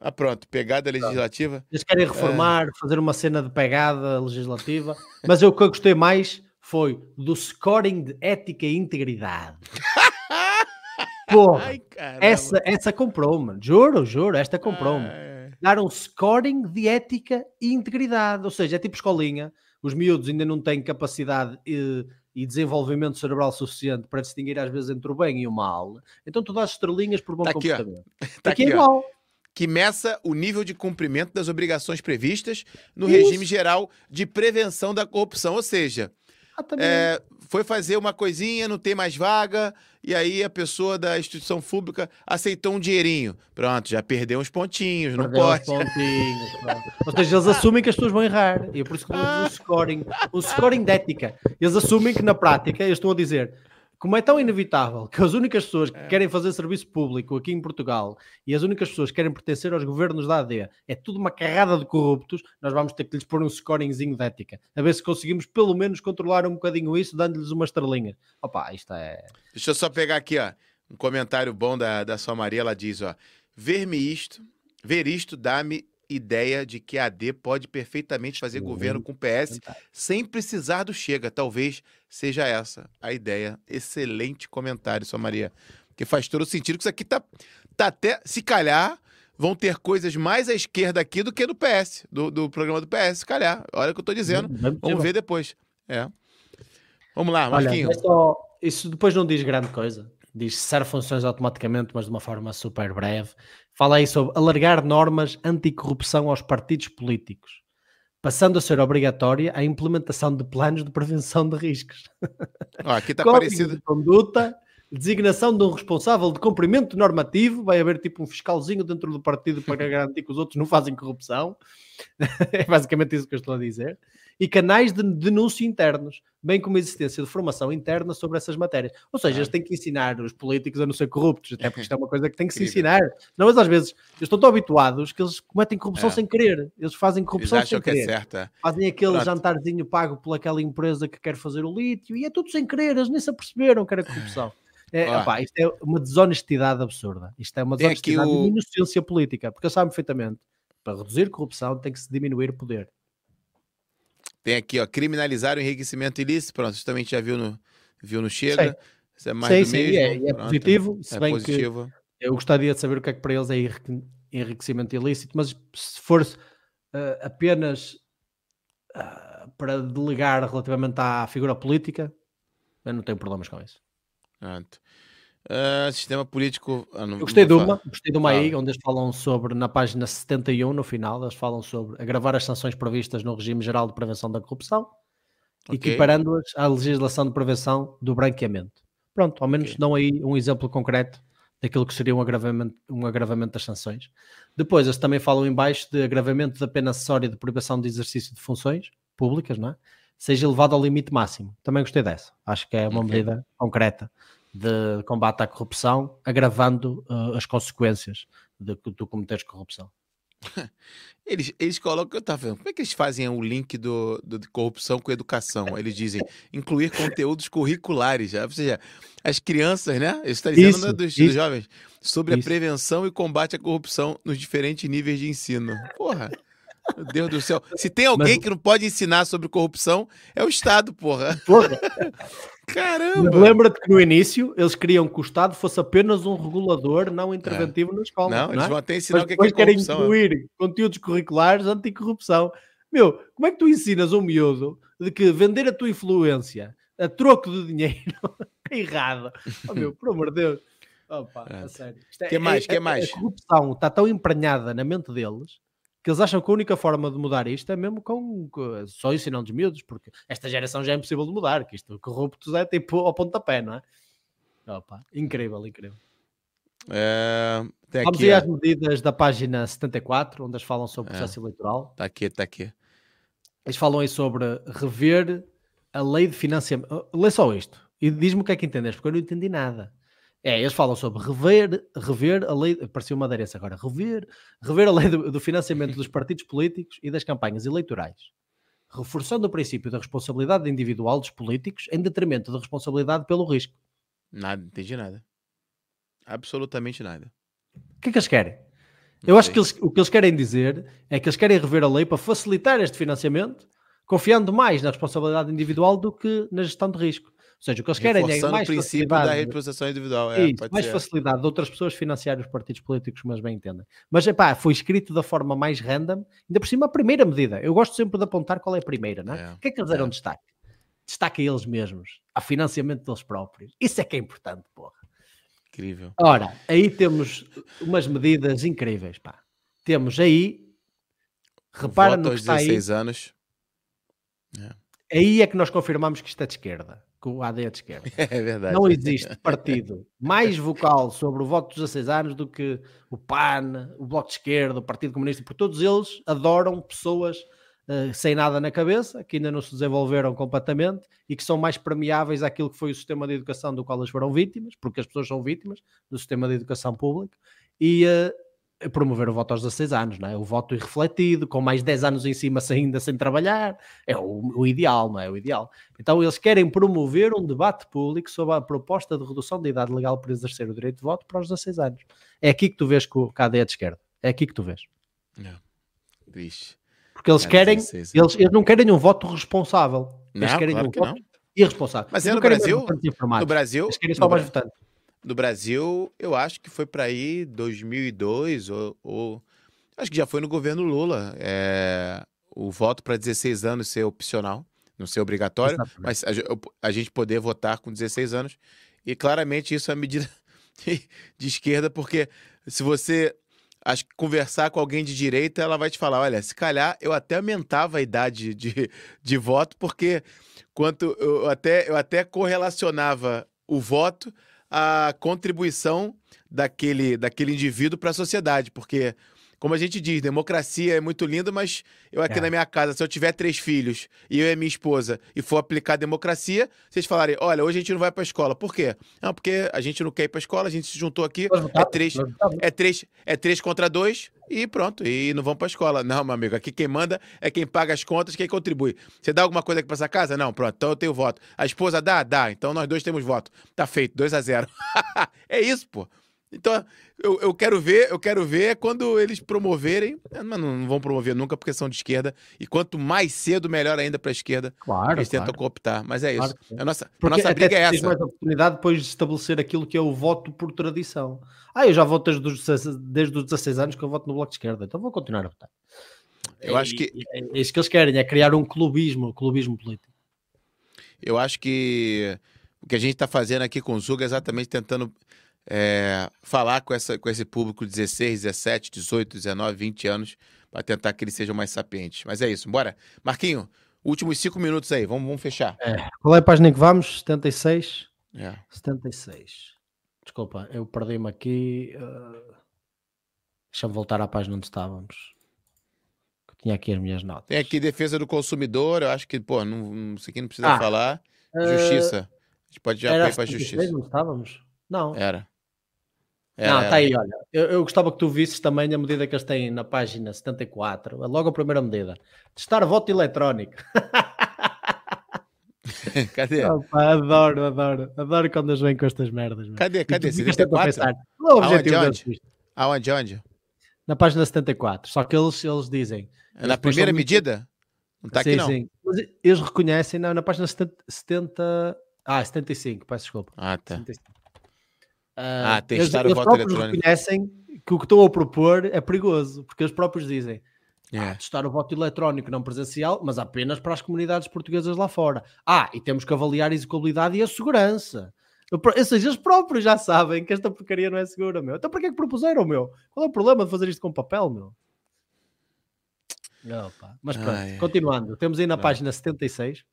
Ah, pronto, pegada legislativa. Eles querem reformar, é. fazer uma cena de pegada legislativa. Mas eu, o que eu gostei mais foi do scoring de ética e integridade. Porra, Ai, essa, essa comprou, mano. Juro, juro, esta comprou-me. Dar um scoring de ética e integridade. Ou seja, é tipo escolinha. Os miúdos ainda não têm capacidade e, e desenvolvimento cerebral suficiente para distinguir às vezes entre o bem e o mal. Então tu dás estrelinhas por bom tá comportamento. Aqui, tá aqui, é igual. Ó que meça o nível de cumprimento das obrigações previstas no Isso. regime geral de prevenção da corrupção. Ou seja, ah, é, foi fazer uma coisinha, não tem mais vaga, e aí a pessoa da instituição pública aceitou um dinheirinho. Pronto, já perdeu uns pontinhos, não perdeu pode. pontinhos, Ou seja, eles assumem que as pessoas vão errar. E é por isso que ah. o scoring, o scoring de ética. Eles assumem que na prática eles estão a dizer como é tão inevitável que as únicas pessoas que é. querem fazer serviço público aqui em Portugal e as únicas pessoas que querem pertencer aos governos da AD é tudo uma carrada de corruptos, nós vamos ter que lhes pôr um scoringzinho de ética, a ver se conseguimos pelo menos controlar um bocadinho isso, dando-lhes uma estrelinha. Opa, isto é. Deixa eu só pegar aqui, ó, um comentário bom da, da sua Maria, ela diz, ó, ver-me isto, ver isto dá-me ideia de que a AD pode perfeitamente fazer governo com o PS sem precisar do Chega. Talvez seja essa a ideia. Excelente comentário, sua Maria. Que faz todo sentido que isso aqui tá, tá até, se calhar, vão ter coisas mais à esquerda aqui do que do PS, do, do programa do PS, se calhar. Olha o que eu tô dizendo. Vamos ver depois. É. Vamos lá, Marquinhos. Olha, só, isso depois não diz grande coisa. Diz cessar funções automaticamente, mas de uma forma super breve. Fala aí sobre alargar normas anticorrupção aos partidos políticos, passando a ser obrigatória a implementação de planos de prevenção de riscos. Ah, aqui está parecido. De conduta, designação de um responsável de cumprimento normativo, vai haver tipo um fiscalzinho dentro do partido para garantir que os outros não fazem corrupção. é basicamente isso que eu estou a dizer e canais de denúncia internos, bem como a existência de formação interna sobre essas matérias. Ou seja, eles têm que ensinar os políticos a não ser corruptos, até porque isto é uma coisa que tem que se ensinar. Não, mas às vezes eles estão tão habituados que eles cometem corrupção é. sem querer. Eles fazem corrupção eles sem é querer. É certa. Fazem aquele Pronto. jantarzinho pago pelaquela empresa que quer fazer o lítio e é tudo sem querer. Eles nem se aperceberam que era corrupção. É, opá, isto é uma desonestidade absurda. Isto é uma desonestidade o... de inocência política, porque eles sabem perfeitamente para reduzir corrupção tem que se diminuir o poder. Tem aqui, ó, criminalizar o enriquecimento ilícito. Pronto, justamente já viu no, viu no Chega. Isso é mais sei, do mesmo. É, é positivo, se é bem positivo. que eu gostaria de saber o que é que para eles é enriquecimento ilícito, mas se for uh, apenas uh, para delegar relativamente à figura política, eu não tenho problemas com isso. Pronto. Uh, sistema político. Ah, não, eu gostei de uma, gostei de uma aí, onde eles falam sobre, na página 71, no final, eles falam sobre agravar as sanções previstas no regime geral de prevenção da corrupção, okay. equiparando-as à legislação de prevenção do branqueamento. Pronto, ao menos okay. dão aí um exemplo concreto daquilo que seria um agravamento, um agravamento das sanções. Depois, eles também falam em baixo de agravamento da pena acessória de privação de exercício de funções públicas, não é? seja elevado ao limite máximo. Também gostei dessa. Acho que é uma okay. medida concreta de combate à corrupção, agravando uh, as consequências de tu cometeres corrupção. Eles, eles colocam, eu estava vendo, como é que eles fazem o link do, do, de corrupção com educação? Eles dizem incluir conteúdos curriculares, já, ou seja, as crianças, né? Isso está dizendo isso, né, dos, dos, jovens, sobre isso. a prevenção e combate à corrupção nos diferentes níveis de ensino. Porra! Meu Deus do céu. Se tem alguém Mas... que não pode ensinar sobre corrupção, é o Estado, porra. Porra. Caramba! Lembra-te que no início eles queriam que o Estado fosse apenas um regulador não interventivo é. na escola. Não, não eles é? vão até ensinar Mas o que é, que é querem é. incluir conteúdos curriculares anticorrupção. Meu, como é que tu ensinas um miúdo de que vender a tua influência a troco de dinheiro é errado. Oh, meu, por amor de Deus. Opa, a sério. O que é, mais? que é mais? A corrupção está tão emprenhada na mente deles que eles acham que a única forma de mudar isto é mesmo com, só ensinando os miúdos, porque esta geração já é impossível de mudar, que isto corruptos é tipo ao pontapé, não é? Opa, incrível, incrível. É, Vamos aqui, às medidas da página 74, onde eles falam sobre o processo é, eleitoral. Está aqui, está aqui. Eles falam aí sobre rever a lei de financiamento. Lê só isto e diz-me o que é que entendes, porque eu não entendi nada. É, eles falam sobre rever, rever a lei, parecia uma aderência agora, rever, rever a lei do, do, financiamento dos partidos políticos e das campanhas eleitorais, reforçando o princípio da responsabilidade individual dos políticos em detrimento da responsabilidade pelo risco. Nada, entendi nada. Absolutamente nada. O que é que eles querem? Não Eu sei. acho que eles, o que eles querem dizer é que eles querem rever a lei para facilitar este financiamento, confiando mais na responsabilidade individual do que na gestão de risco. Ou seja, o que eles querem é mais o princípio da representação individual. É, isso, mais ser. facilidade de outras pessoas financiarem os partidos políticos, mas bem entendem. Mas, epá, foi escrito da forma mais random, ainda por cima a primeira medida. Eu gosto sempre de apontar qual é a primeira, não é? é. O que é que eles deram é. destaque? Destaque a eles mesmos, a financiamento deles próprios. Isso é que é importante, porra. Incrível. Ora, aí temos umas medidas incríveis, pá. Temos aí, repara no que está 16 aí. anos. É. Aí é que nós confirmamos que isto é de esquerda com o AD de esquerda. É verdade. Não existe partido mais vocal sobre o voto dos 16 anos do que o PAN, o Bloco de Esquerda, o Partido Comunista, porque todos eles adoram pessoas uh, sem nada na cabeça, que ainda não se desenvolveram completamente e que são mais permeáveis àquilo que foi o sistema de educação do qual eles foram vítimas, porque as pessoas são vítimas do sistema de educação público, e uh, promover o voto aos 16 anos, não é? O voto irrefletido, com mais 10 anos em cima ainda sem trabalhar, é o, o, ideal, não é? O ideal. Então eles querem promover um debate público sobre a proposta de redução da idade legal para exercer o direito de voto para os 16 anos. É aqui que tu vês que o KD é de esquerda. É aqui que tu vês. Não. Vixe. Porque eles querem, eles, eles não querem um voto responsável. Eles não, querem claro um voto não. irresponsável. Mas é no Brasil, no Brasil, eles querem só mais votantes do Brasil, eu acho que foi para aí 2002 ou, ou, acho que já foi no governo Lula é, o voto para 16 anos ser opcional, não ser obrigatório, Exatamente. mas a, a, gente poder votar com 16 anos e claramente isso é medida de esquerda porque se você acho que conversar com alguém de direita, ela vai te falar: olha, se calhar eu até aumentava a idade de, de voto, porque quanto eu até, eu até correlacionava o voto a contribuição daquele, daquele indivíduo para a sociedade, porque como a gente diz, democracia é muito linda, mas eu aqui é. na minha casa, se eu tiver três filhos e eu e minha esposa e for aplicar democracia, vocês falarem, olha, hoje a gente não vai para a escola. Por quê? Não, porque a gente não quer ir para a escola, a gente se juntou aqui, é três, é três, é três contra dois e pronto, e não vão para a escola. Não, meu amigo, aqui quem manda é quem paga as contas, quem contribui. Você dá alguma coisa aqui para essa casa? Não, pronto, então eu tenho voto. A esposa dá? Dá, então nós dois temos voto. Tá feito, 2 a 0 É isso, pô. Então, eu, eu quero ver, eu quero ver quando eles promoverem, é, mas não, vão promover nunca porque são de esquerda, e quanto mais cedo, melhor ainda para a esquerda. Claro, eles claro. tentam cooptar, mas é isso. Claro a nossa, a nossa briga é essa. mais oportunidade depois de estabelecer aquilo que é o voto por tradição. Ah, eu já voto desde os, desde os 16 anos que eu voto no Bloco de Esquerda, então vou continuar a votar. Eu é, acho que... É, é isso que eles querem, é criar um clubismo, um clubismo político. Eu acho que o que a gente está fazendo aqui com o Zuga é exatamente tentando é, falar com, essa, com esse público de 16, 17, 18, 19, 20 anos, para tentar que eles sejam mais sapientes. Mas é isso, bora. Marquinho, últimos cinco minutos aí, vamos, vamos fechar. É. Qual é a página que vamos? 76? É. 76. Desculpa, eu perdi-me aqui. Uh... Deixa-me voltar à página onde estávamos. tinha aqui as minhas notas. Tem aqui defesa do consumidor, eu acho que, pô, não, não isso aqui não precisa ah, falar. Justiça. Uh... A gente pode já ir para a justiça. Não estávamos? Não. Era. Era, não, está aí, olha. Eu, eu, gostava que tu visses também a medida que eles têm na página 74, logo a primeira medida. Testar voto eletrónico. Cadê? Opa, adoro, adoro. Adoro quando eles vêm com estas merdas. Mano. Cadê? Cadê? 74? O objetivo aonde, onde? aonde? Aonde? Na página 74. Só que eles, eles dizem. É na primeira medida? Não está aqui, não. Sim. Eles reconhecem na, na página 70, 70. Ah, 75, peço desculpa. Ah, tá. 75. Uh, ah, testar eles, o voto eletrónico. reconhecem que o que estão a propor é perigoso, porque eles próprios dizem É. testar o voto eletrónico não presencial, mas apenas para as comunidades portuguesas lá fora. Ah, e temos que avaliar a execuabilidade e a segurança. Ou seja, eles próprios já sabem que esta porcaria não é segura, meu. Então para que é que propuseram, meu? Qual é o problema de fazer isto com papel, meu? Mas pronto, Ai. continuando. Temos aí na página 76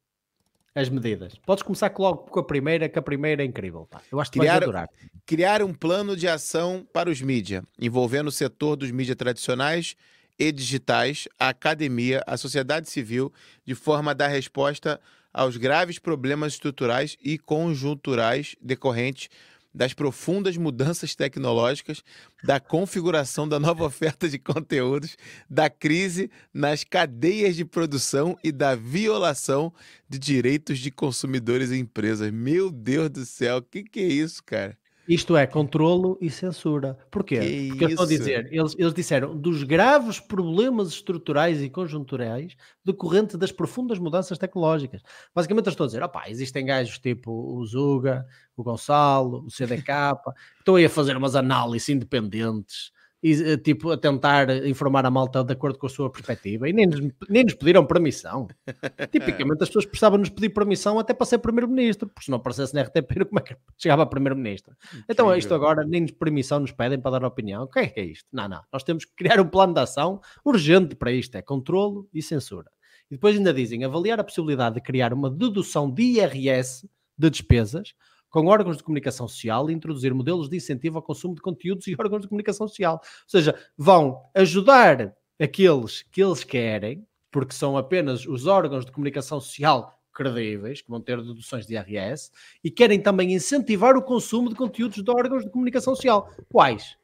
as medidas. Podes começar logo com a primeira, que a primeira é incrível. Pá. Eu acho que criar, adorar. Criar um plano de ação para os mídias, envolvendo o setor dos mídias tradicionais e digitais, a academia, a sociedade civil, de forma a dar resposta aos graves problemas estruturais e conjunturais decorrentes das profundas mudanças tecnológicas, da configuração da nova oferta de conteúdos, da crise nas cadeias de produção e da violação de direitos de consumidores e empresas. Meu Deus do céu, o que, que é isso, cara? Isto é controlo e censura. Porquê? Que Porque eu estou a dizer, eles, eles disseram dos graves problemas estruturais e conjunturais decorrentes das profundas mudanças tecnológicas. Basicamente, eu estou a dizer, opá, existem gajos tipo o Zuga, o Gonçalo, o CDK, que estão aí a fazer umas análises independentes e, eh, tipo, a tentar informar a malta de acordo com a sua perspectiva e nem nos, nem nos pediram permissão. Tipicamente as pessoas precisavam nos pedir permissão até para ser primeiro-ministro, porque se não aparecesse na RTP, como é que chegava a primeiro-ministro? Então, isto agora, nem permissão nos pedem para dar opinião. O que é que é isto? Não, não. Nós temos que criar um plano de ação urgente para isto: é controlo e censura. E depois ainda dizem avaliar a possibilidade de criar uma dedução de IRS de despesas com órgãos de comunicação social e introduzir modelos de incentivo ao consumo de conteúdos e órgãos de comunicação social. Ou seja, vão ajudar aqueles que eles querem, porque são apenas os órgãos de comunicação social credíveis, que vão ter deduções de IRS, e querem também incentivar o consumo de conteúdos de órgãos de comunicação social. Quais?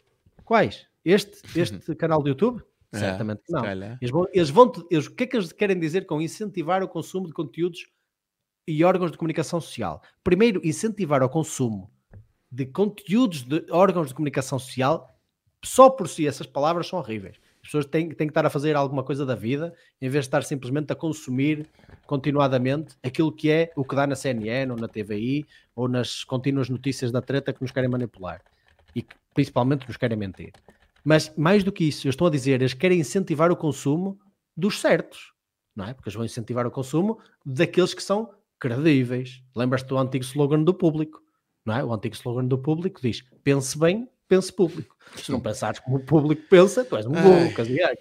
Quais? Este, este canal do YouTube? É, Certamente não. Eles vão, eles vão, eles, o que é que eles querem dizer com incentivar o consumo de conteúdos e órgãos de comunicação social. Primeiro, incentivar o consumo de conteúdos de órgãos de comunicação social, só por si essas palavras são horríveis. As pessoas têm, têm que estar a fazer alguma coisa da vida, em vez de estar simplesmente a consumir continuadamente aquilo que é o que dá na CNN ou na TVI ou nas contínuas notícias da treta que nos querem manipular e que principalmente nos querem mentir. Mas mais do que isso, eu estou a dizer, eles querem incentivar o consumo dos certos, não é? Porque eles vão incentivar o consumo daqueles que são credíveis. Lembras-te do antigo slogan do público, não é? O antigo slogan do público diz: pense bem, pense público. Se não pensares como o público pensa, tu és um burro,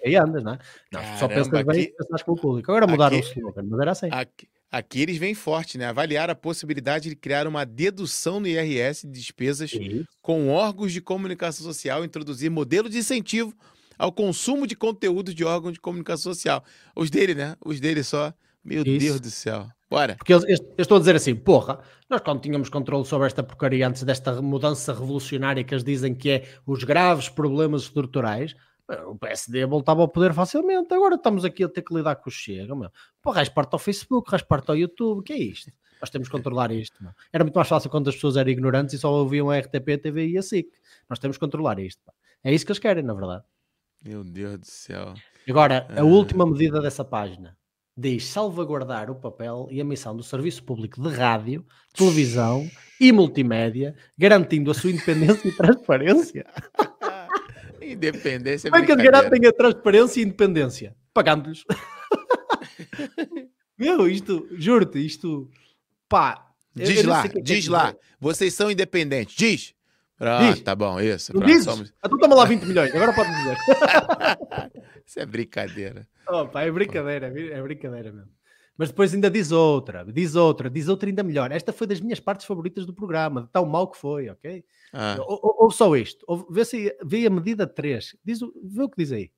aí andas, não é? Não, Caramba, só pensas aqui... bem, pensares como o público. Agora mudaram aqui... o slogan, mas era assim. Aqui... Aqui eles vêm forte, né? Avaliar a possibilidade de criar uma dedução no IRS de despesas Sim. com órgãos de comunicação social, introduzir modelo de incentivo ao consumo de conteúdo de órgãos de comunicação social. Os dele, né? Os dele só. Meu Isso. Deus do céu. Bora. Porque eu, eu, estou a dizer assim, porra, nós quando tínhamos controle sobre esta porcaria antes desta mudança revolucionária que eles dizem que é os graves problemas estruturais, o PSD voltava ao poder facilmente. Agora estamos aqui a ter que lidar com o Chega, meu. Pô, resparta ao Facebook, resparta ao YouTube, o que é isto? Nós temos que controlar isto. Meu. Era muito mais fácil quando as pessoas eram ignorantes e só ouviam a RTP, a TV e a SIC. Nós temos que controlar isto. Pá. É isso que eles querem, na verdade. Meu Deus do céu. Agora, a ah. última medida dessa página diz salvaguardar o papel e a missão do Serviço Público de Rádio, Televisão e Multimédia, garantindo a sua independência e transparência. independência é Como é que eles garantem a transparência e independência? Pagando-lhes. Meu, isto, juro-te, isto, pá. Diz lá, é diz lá, vocês são independentes, diz. Ah, tá bom, isso. Não dizes? Somos... Então toma lá 20 milhões, agora pode dizer. isso é brincadeira. Opa, é brincadeira, é brincadeira mesmo. Mas depois ainda diz outra, diz outra, diz outra ainda melhor. Esta foi das minhas partes favoritas do programa, de tão mal que foi, ok? Ah. Ou, ou, só isto, ou, vê, se, vê a medida 3, diz, vê o que diz aí.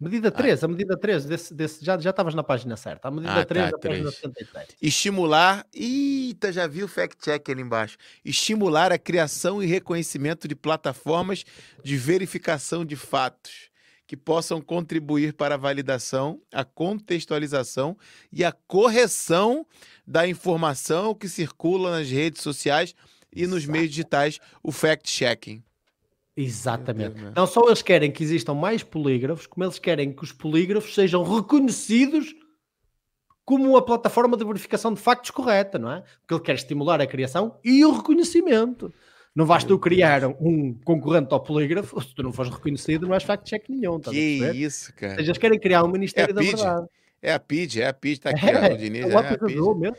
Medida 3, ah. a medida 3, desse, desse, já, já estavas na página certa. A medida ah, 3 tá, página 77. Estimular, eita, já vi o fact-check ali embaixo. Estimular a criação e reconhecimento de plataformas de verificação de fatos que possam contribuir para a validação, a contextualização e a correção da informação que circula nas redes sociais e nos Exato. meios digitais, o fact-checking. Exatamente. Não só eles querem que existam mais polígrafos, como eles querem que os polígrafos sejam reconhecidos como uma plataforma de verificação de factos correta, não é? Porque ele quer estimular a criação e o reconhecimento. Não vais tu criar um concorrente ao polígrafo, se tu não fores reconhecido, não és fact-check nenhum. Que isso, cara. Ou seja, eles querem criar um Ministério é da Verdade. É a PID, é a PID, tá aqui, é, ó, o Diniz. É, é a PID. mesmo.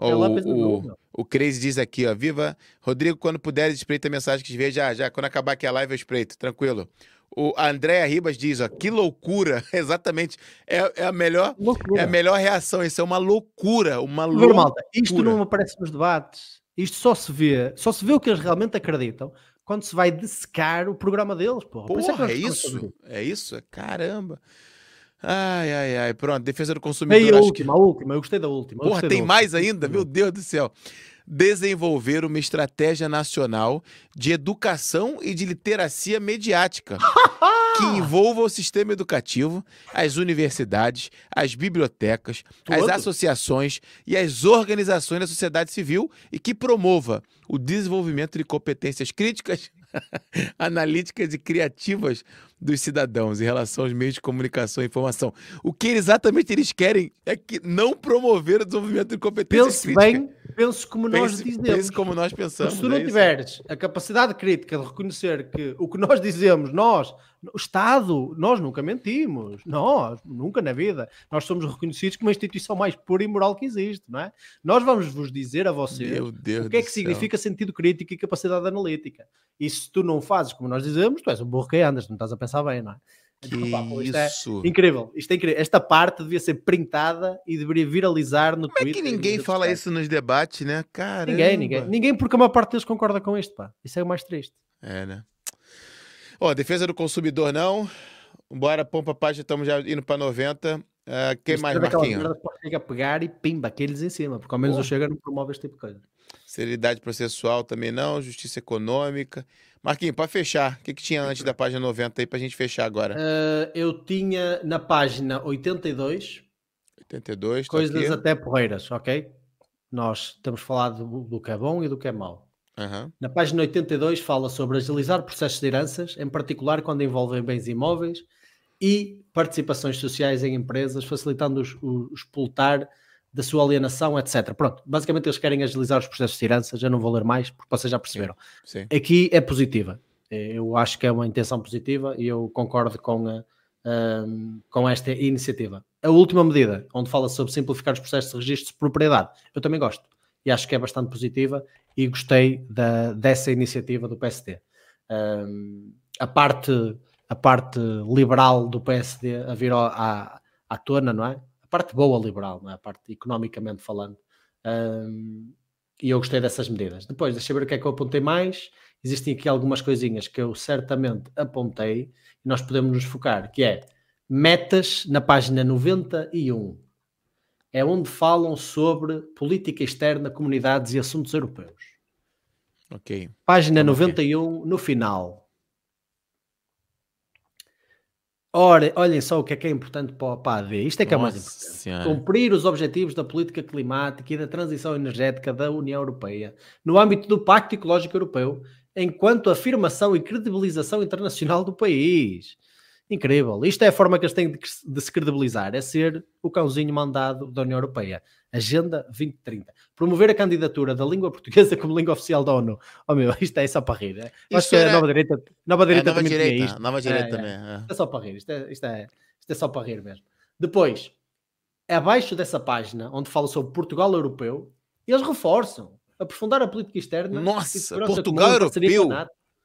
O, é o, o Crazy diz aqui, ó, viva, Rodrigo, quando puder, espreita a mensagem que vê já, já, quando acabar aqui a live eu espreito, tranquilo. O Andréa Ribas diz, ó, que loucura, exatamente, é, é a melhor loucura. é a melhor reação, isso é uma loucura, uma loucura. Malta, isto não aparece nos debates, isto só se vê, só se vê o que eles realmente acreditam quando se vai dessecar o programa deles, porra. porra é, é isso, é isso, caramba. Ai, ai, ai. Pronto, defesa do consumidor. E a última, que... a última. Eu gostei da última. Porra, tem mais ainda? Meu Deus do céu. Desenvolver uma estratégia nacional de educação e de literacia mediática que envolva o sistema educativo, as universidades, as bibliotecas, Tudo. as associações e as organizações da sociedade civil e que promova o desenvolvimento de competências críticas, analíticas e criativas dos cidadãos em relação aos meios de comunicação e informação. O que exatamente eles querem é que não promover o desenvolvimento de competências pense críticas. bem, pense como nós dizemos. Pense como nós pensamos. se tu não é tiveres a capacidade crítica de reconhecer que o que nós dizemos, nós, o Estado, nós nunca mentimos, nós, nunca na vida, nós somos reconhecidos como a instituição mais pura e moral que existe, não é? Nós vamos vos dizer a vocês o que é que significa sentido crítico e capacidade analítica. E se tu não fazes como nós dizemos, tu és um burro que andas, não estás a pensar bem, não é? Que Desculpa, isto é isso. É incrível, isto é incrível. Esta parte devia ser printada e deveria viralizar no Como Twitter. Como é que ninguém fala isso nos debates, né? Caramba. Ninguém, ninguém. Ninguém, porque a maior parte deles concorda com isto, pá. Isso é o mais triste. É, né? Ó, defesa do consumidor não. Bora, pompa página, estamos já indo para 90. Uh, quem Isto mais, é Marquinhos? Chega a pegar e pimba, aqueles em cima, porque ao menos o Chega não promove este tipo de coisa. Seriedade processual também não, justiça econômica. Marquinhos, para fechar, o que, que tinha antes da página 90 aí para a gente fechar agora? Uh, eu tinha na página 82, 82 tá coisas aqui. até porreiras, ok? Nós temos falado do, do que é bom e do que é mau. Uhum. Na página 82 fala sobre agilizar processos de heranças, em particular quando envolvem bens imóveis e participações sociais em empresas, facilitando o expultar da sua alienação, etc. Pronto, basicamente eles querem agilizar os processos de heranças, eu não vou ler mais, porque vocês já perceberam. Sim. Sim. Aqui é positiva, eu acho que é uma intenção positiva e eu concordo com, a, com esta iniciativa. A última medida, onde fala sobre simplificar os processos de registro de propriedade, eu também gosto e acho que é bastante positiva e gostei da, dessa iniciativa do PSD. Um, a, parte, a parte liberal do PSD a vir à, à tona, não é? Parte boa liberal, não é? A parte economicamente falando. Um, e eu gostei dessas medidas. Depois, deixa eu ver o que é que eu apontei mais. Existem aqui algumas coisinhas que eu certamente apontei e nós podemos nos focar, que é metas na página 91 é onde falam sobre política externa, comunidades e assuntos europeus. Ok. Página Como 91, é? no final. Ora, olhem só o que é que é importante para, para a AD. Isto é que é mais importante. Senhora. Cumprir os objetivos da política climática e da transição energética da União Europeia no âmbito do Pacto Ecológico Europeu, enquanto afirmação e credibilização internacional do país. Incrível. Isto é a forma que eles têm de, de, se credibilizar, é ser o cãozinho mandado da União Europeia. Agenda 2030. Promover a candidatura da língua portuguesa como língua oficial da ONU. Oh meu, isto é só para rir. É? Acho que a nova direita, nova direita é, nova também direita, tinha isto. Nova direita é, também. É. Isto é só para rir. Isto é, isto, é, isto é só para rir mesmo. Depois, abaixo dessa página, onde fala sobre Portugal europeu, eles reforçam aprofundar a política externa. Nossa, Portugal europeu?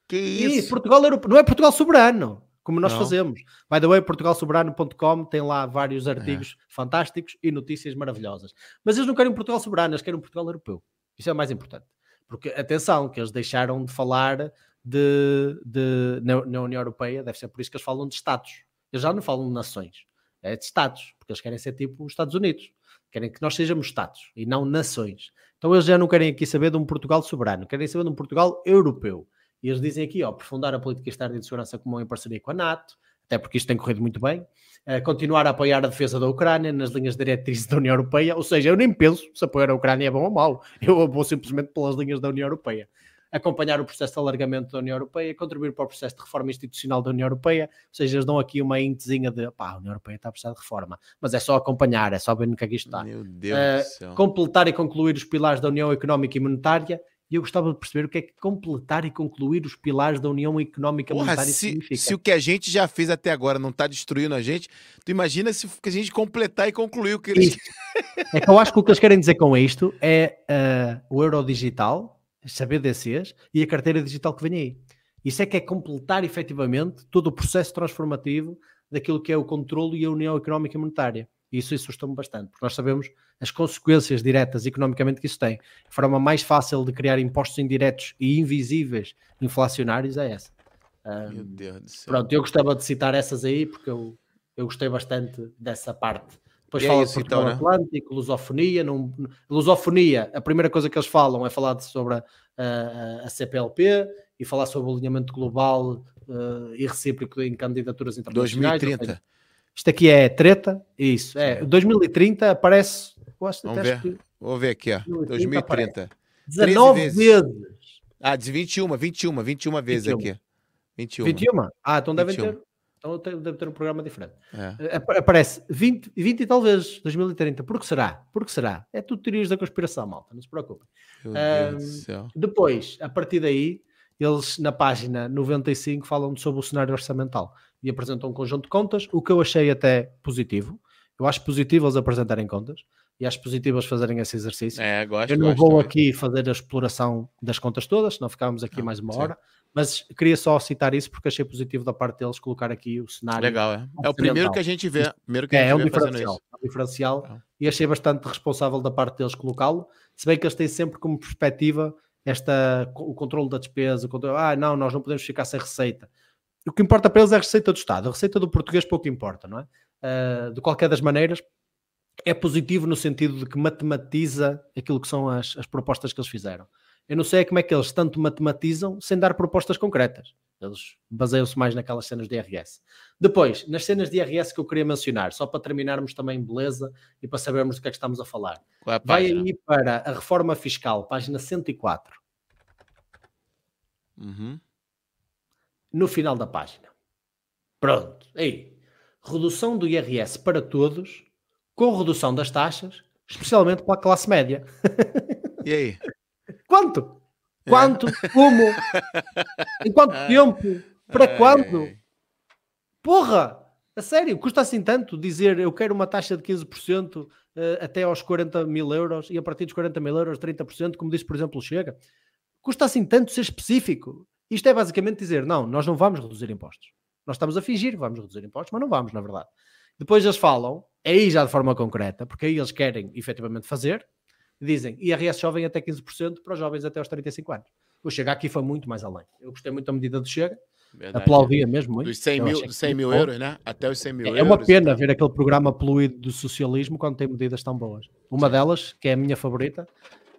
Que isso? E Portugal europeu. Não é Portugal soberano como nós não. fazemos. By the way, portugalsoberano.com tem lá vários artigos é. fantásticos e notícias maravilhosas. Mas eles não querem Portugal soberano, eles querem Portugal europeu. Isso é o mais importante. Porque, atenção, que eles deixaram de falar de, de na, na, União Europeia, deve ser por isso que eles falam de Estados. Eles já não falam de nações, é de Estados, porque eles querem ser tipo os Estados Unidos. Querem que nós sejamos Estados e não nações. Então eles já não querem aqui saber de um Portugal soberano, querem saber de um Portugal europeu. E eles dizem aqui, ó, aprofundar a política externa e de segurança comum em parceria com a NATO, até porque isto tem corrido muito bem, uh, continuar a apoiar a defesa da Ucrânia nas linhas diretrizes da União Europeia, ou seja, eu nem penso se apoiar a Ucrânia é bom ou mau, eu vou simplesmente pelas linhas da União Europeia. Acompanhar o processo de alargamento da União Europeia, contribuir para o processo de reforma institucional da União Europeia, ou seja, eles dão aqui uma intezinha de pá, a União Europeia está a precisar de reforma, mas é só acompanhar, é só ver no que é que isto está. Meu Deus uh, do céu. Completar e concluir os pilares da União Económica e Monetária e eu gostava de perceber o que é que completar e concluir os pilares da União Económica Porra, Monetária se, significa. Se o que a gente já fez até agora não está destruindo a gente, tu imagina se a gente completar e concluir o que eles... É que eu acho que o que eles querem dizer com isto é uh, o euro digital, as CBDCs e a carteira digital que vem aí. Isso é que é completar efetivamente todo o processo transformativo daquilo que é o controle e a União Económica Monetária. E isso assusta-me bastante, porque nós sabemos as consequências diretas economicamente que isso tem. A forma mais fácil de criar impostos indiretos e invisíveis inflacionários é essa. Meu Deus do céu. Pronto, eu gostava de citar essas aí porque eu, eu gostei bastante dessa parte. Depois e é fala é isso, de Portugal então, né? Atlântico, lusofonia. Não, lusofonia, a primeira coisa que eles falam é falar sobre a, a, a CPLP e falar sobre o alinhamento global uh, e recíproco em candidaturas internacionais. 2030. Isto aqui é treta, isso. É, 2030 aparece. Vamos ver. Que... Vou ver aqui, ó. 2030. 19 vezes. vezes. Ah, 21, 21, 21 vezes 21. aqui. 21. 21? Ah, então devem 21. ter. Então deve ter um programa diferente. É. Aparece 20, 20 e talvez 2030. Por que será? Por que será? É tudo teorias da conspiração, malta. Não se preocupem. Um, depois, a partir daí, eles na página 95 falam sobre o cenário orçamental e apresentam um conjunto de contas, o que eu achei até positivo. Eu acho positivo eles apresentarem contas e acho positivo eles fazerem esse exercício. É, gosto, eu não gosto vou também. aqui fazer a exploração das contas todas, senão ficámos aqui não, mais uma sim. hora, mas queria só citar isso porque achei positivo da parte deles colocar aqui o cenário. Legal, é. É o primeiro que a gente vê. Primeiro que é, a gente é um diferencial. É um diferencial é. e achei bastante responsável da parte deles colocá-lo, se bem que eles têm sempre como perspectiva esta, o controle da despesa, o controle, ah, não, nós não podemos ficar sem receita. O que importa para eles é a receita do Estado, a receita do português pouco importa, não é? Uh, de qualquer das maneiras, é positivo no sentido de que matematiza aquilo que são as, as propostas que eles fizeram. Eu não sei como é que eles tanto matematizam sem dar propostas concretas. Eles baseiam-se mais naquelas cenas de IRS. Depois, nas cenas de IRS que eu queria mencionar, só para terminarmos também beleza e para sabermos do que é que estamos a falar. É a Vai aí para a reforma fiscal, página 104. Uhum. No final da página. Pronto. Aí. Redução do IRS para todos, com redução das taxas, especialmente para a classe média. E aí? Quanto? Quanto? É. Como? Em quanto tempo? Para quando? Porra! A sério, custa assim tanto dizer eu quero uma taxa de 15% uh, eh, até aos 40 mil euros e a partir dos 40 mil euros 30%, como disse, por exemplo, Chega? Custa assim tanto ser específico? Isto é basicamente dizer, não, nós não vamos reduzir impostos. Nós estamos a fingir que vamos reduzir impostos, mas não vamos, na verdade. Depois eles falam, aí já de forma concreta, porque aí eles querem efetivamente fazer, dizem IRS jovem até 15% para os jovens até aos 35 anos. O Chega aqui foi muito mais além. Eu gostei muito da medida do Chega, Verdade. aplaudia mesmo muito. Dos 100 mil, 100 mil euros, né? Até os 100 mil é, euros. É uma pena ver aquele programa poluído do socialismo quando tem medidas tão boas. Uma Sim. delas, que é a minha favorita,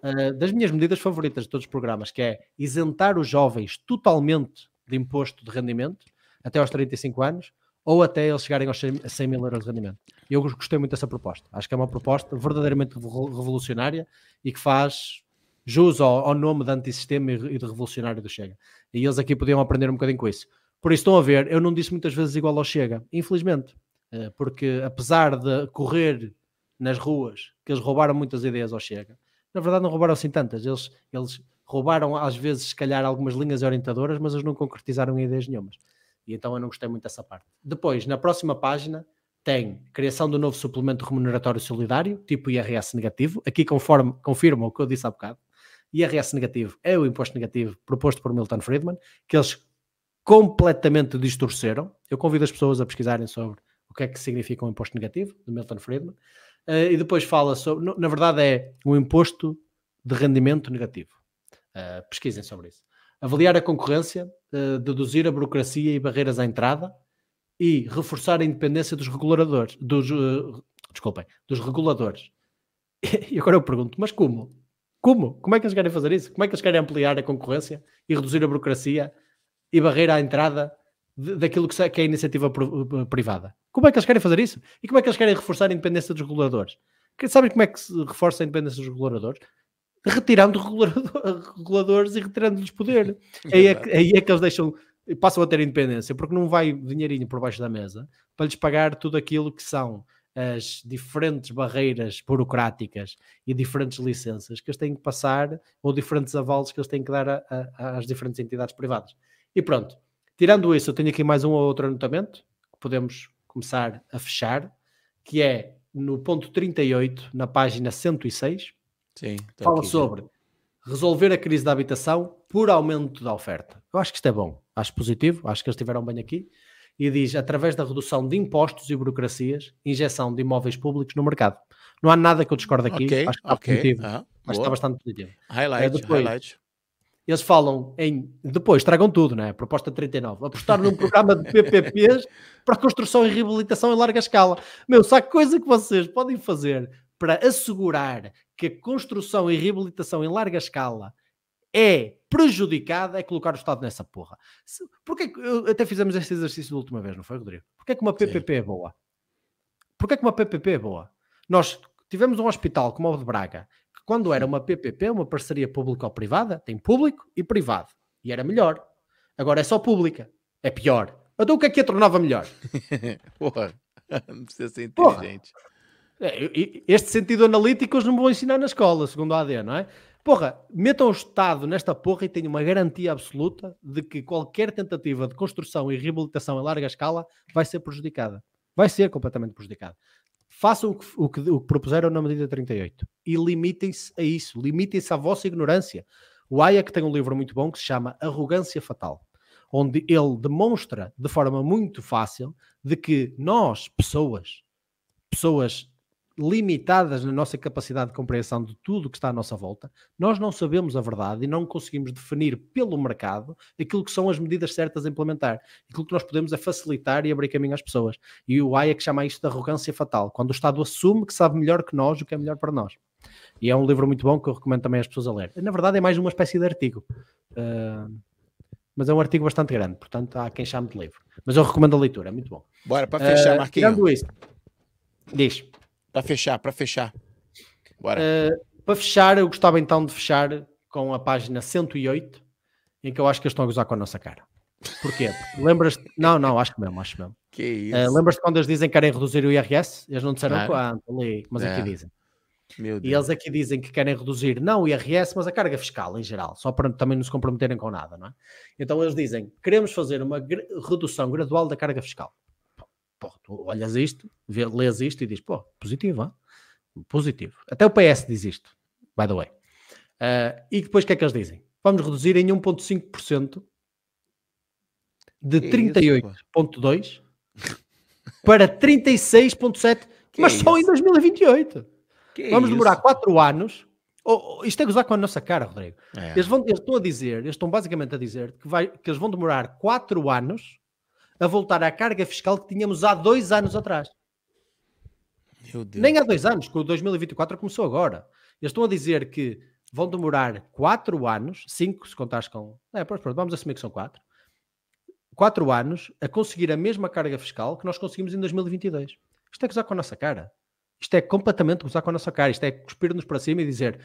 uh, das minhas medidas favoritas de todos os programas, que é isentar os jovens totalmente de imposto de rendimento até aos 35 anos, ou até eles chegarem aos 100, 100 mil euros de rendimento. Eu gostei muito dessa proposta. Acho que é uma proposta verdadeiramente revolucionária e que faz jus ao, ao nome de antissistema e de revolucionário do Chega. E eles aqui podiam aprender um bocadinho com isso. Por isso, estão a ver, eu não disse muitas vezes igual ao Chega, infelizmente, eh, porque apesar de correr nas ruas que eles roubaram muitas ideias ao Chega, na verdade não roubaram assim tantas. Eles, eles roubaram às vezes, se calhar, algumas linhas orientadoras, mas eles não concretizaram ideias nenhumas. E então eu não gostei muito dessa parte. Depois, na próxima página, tem criação do novo suplemento remuneratório solidário, tipo IRS negativo. Aqui conforme, confirma o que eu disse há bocado. IRS negativo é o imposto negativo proposto por Milton Friedman, que eles completamente distorceram. Eu convido as pessoas a pesquisarem sobre o que é que significa um imposto negativo, de Milton Friedman. Uh, e depois fala sobre, na verdade é um imposto de rendimento negativo. Uh, pesquisem sobre isso avaliar a concorrência, uh, deduzir a burocracia e barreiras à entrada e reforçar a independência dos reguladores, dos, uh, desculpem, dos reguladores. E agora eu pergunto, mas como? Como? Como é que eles querem fazer isso? Como é que eles querem ampliar a concorrência e reduzir a burocracia e barreira à entrada de, daquilo que, que é a iniciativa privada? Como é que eles querem fazer isso? E como é que eles querem reforçar a independência dos reguladores? Sabem como é que se reforça a independência dos reguladores? Retirando reguladores e retirando-lhes poder. aí, é que, aí é que eles deixam, passam a ter independência, porque não vai dinheirinho por baixo da mesa para lhes pagar tudo aquilo que são as diferentes barreiras burocráticas e diferentes licenças que eles têm que passar ou diferentes avalos que eles têm que dar a, a, às diferentes entidades privadas. E pronto, tirando isso, eu tenho aqui mais um ou outro anotamento que podemos começar a fechar, que é no ponto 38, na página 106, Sim, fala aqui, sobre resolver a crise da habitação por aumento da oferta. Eu acho que isto é bom, acho positivo, acho que eles estiveram bem aqui. E diz, através da redução de impostos e burocracias, injeção de imóveis públicos no mercado. Não há nada que eu discorde aqui, okay, acho que está okay. positivo. Acho que está bastante positivo. Highlight, é, depois, highlight. Eles falam em, depois, tragam tudo, né? Proposta 39, apostar num programa de PPPs para construção e reabilitação em larga escala. Meu, se há coisa que vocês podem fazer para assegurar que a construção e reabilitação em larga escala é prejudicada é colocar o Estado nessa porra. Porquê que, até fizemos este exercício da última vez, não foi, Rodrigo? Porquê que uma PPP Sim. é boa? Porquê que uma PPP é boa? Nós tivemos um hospital como o de Braga, que quando era uma PPP, uma parceria público-privada, tem público e privado. E era melhor. Agora é só pública. É pior. Então o que é que a tornava melhor? porra, não precisa ser inteligente. Porra. É, este sentido analítico eles não vão ensinar na escola, segundo a AD, não é? Porra, metam o Estado nesta porra e tenham uma garantia absoluta de que qualquer tentativa de construção e reabilitação em larga escala vai ser prejudicada. Vai ser completamente prejudicada. Façam o que, o que, o que propuseram na medida 38 e limitem-se a isso, limitem-se à vossa ignorância. O Hayek tem um livro muito bom que se chama Arrogância Fatal, onde ele demonstra de forma muito fácil de que nós, pessoas, pessoas limitadas na nossa capacidade de compreensão de tudo que está à nossa volta, nós não sabemos a verdade e não conseguimos definir pelo mercado aquilo que são as medidas certas a implementar. Aquilo que nós podemos é facilitar e abrir caminho às pessoas. E o Hayek chama isto de arrogância fatal, quando o Estado assume que sabe melhor que nós o que é melhor para nós. E é um livro muito bom que eu recomendo também às pessoas a ler. Na verdade, é mais uma espécie de artigo. Uh, mas é um artigo bastante grande, portanto há quem chame de livro. Mas eu recomendo a leitura, é muito bom. Bora, para fechar, uh, Marquinhos. Tirando isso, diz. Para fechar, para fechar. Bora. Uh, para fechar, eu gostava então de fechar com a página 108, em que eu acho que eles estão a gozar com a nossa cara. Porquê? Lembras? Não, não, acho que mesmo, acho mesmo. Que isso? Uh, Lembras-te quando eles dizem que querem reduzir o IRS? Eles não disseram quanto ali, mas é. aqui dizem. E eles aqui dizem que querem reduzir não o IRS, mas a carga fiscal em geral, só para também não se comprometerem com nada, não é? Então eles dizem: queremos fazer uma redução gradual da carga fiscal pô, tu olhas isto, vê, lês isto e dizes, pô, positivo, hein? positivo. Até o PS diz isto, by the way. Uh, e depois o que é que eles dizem? Vamos reduzir em 1,5% de 38,2% para 36,7%, mas só em 2028. Que Vamos demorar 4 anos. Oh, oh, isto é gozar com a nossa cara, Rodrigo. É. Eles, vão, eles estão a dizer, eles estão basicamente a dizer que, vai, que eles vão demorar 4 anos a voltar à carga fiscal que tínhamos há dois anos atrás. Nem há dois anos, que o 2024 começou agora. Eles estão a dizer que vão demorar quatro anos, cinco se contares com. É, pronto, vamos assumir que são quatro. Quatro anos a conseguir a mesma carga fiscal que nós conseguimos em 2022. Isto é gozar com a nossa cara. Isto é completamente gozar com a nossa cara. Isto é cuspir-nos para cima e dizer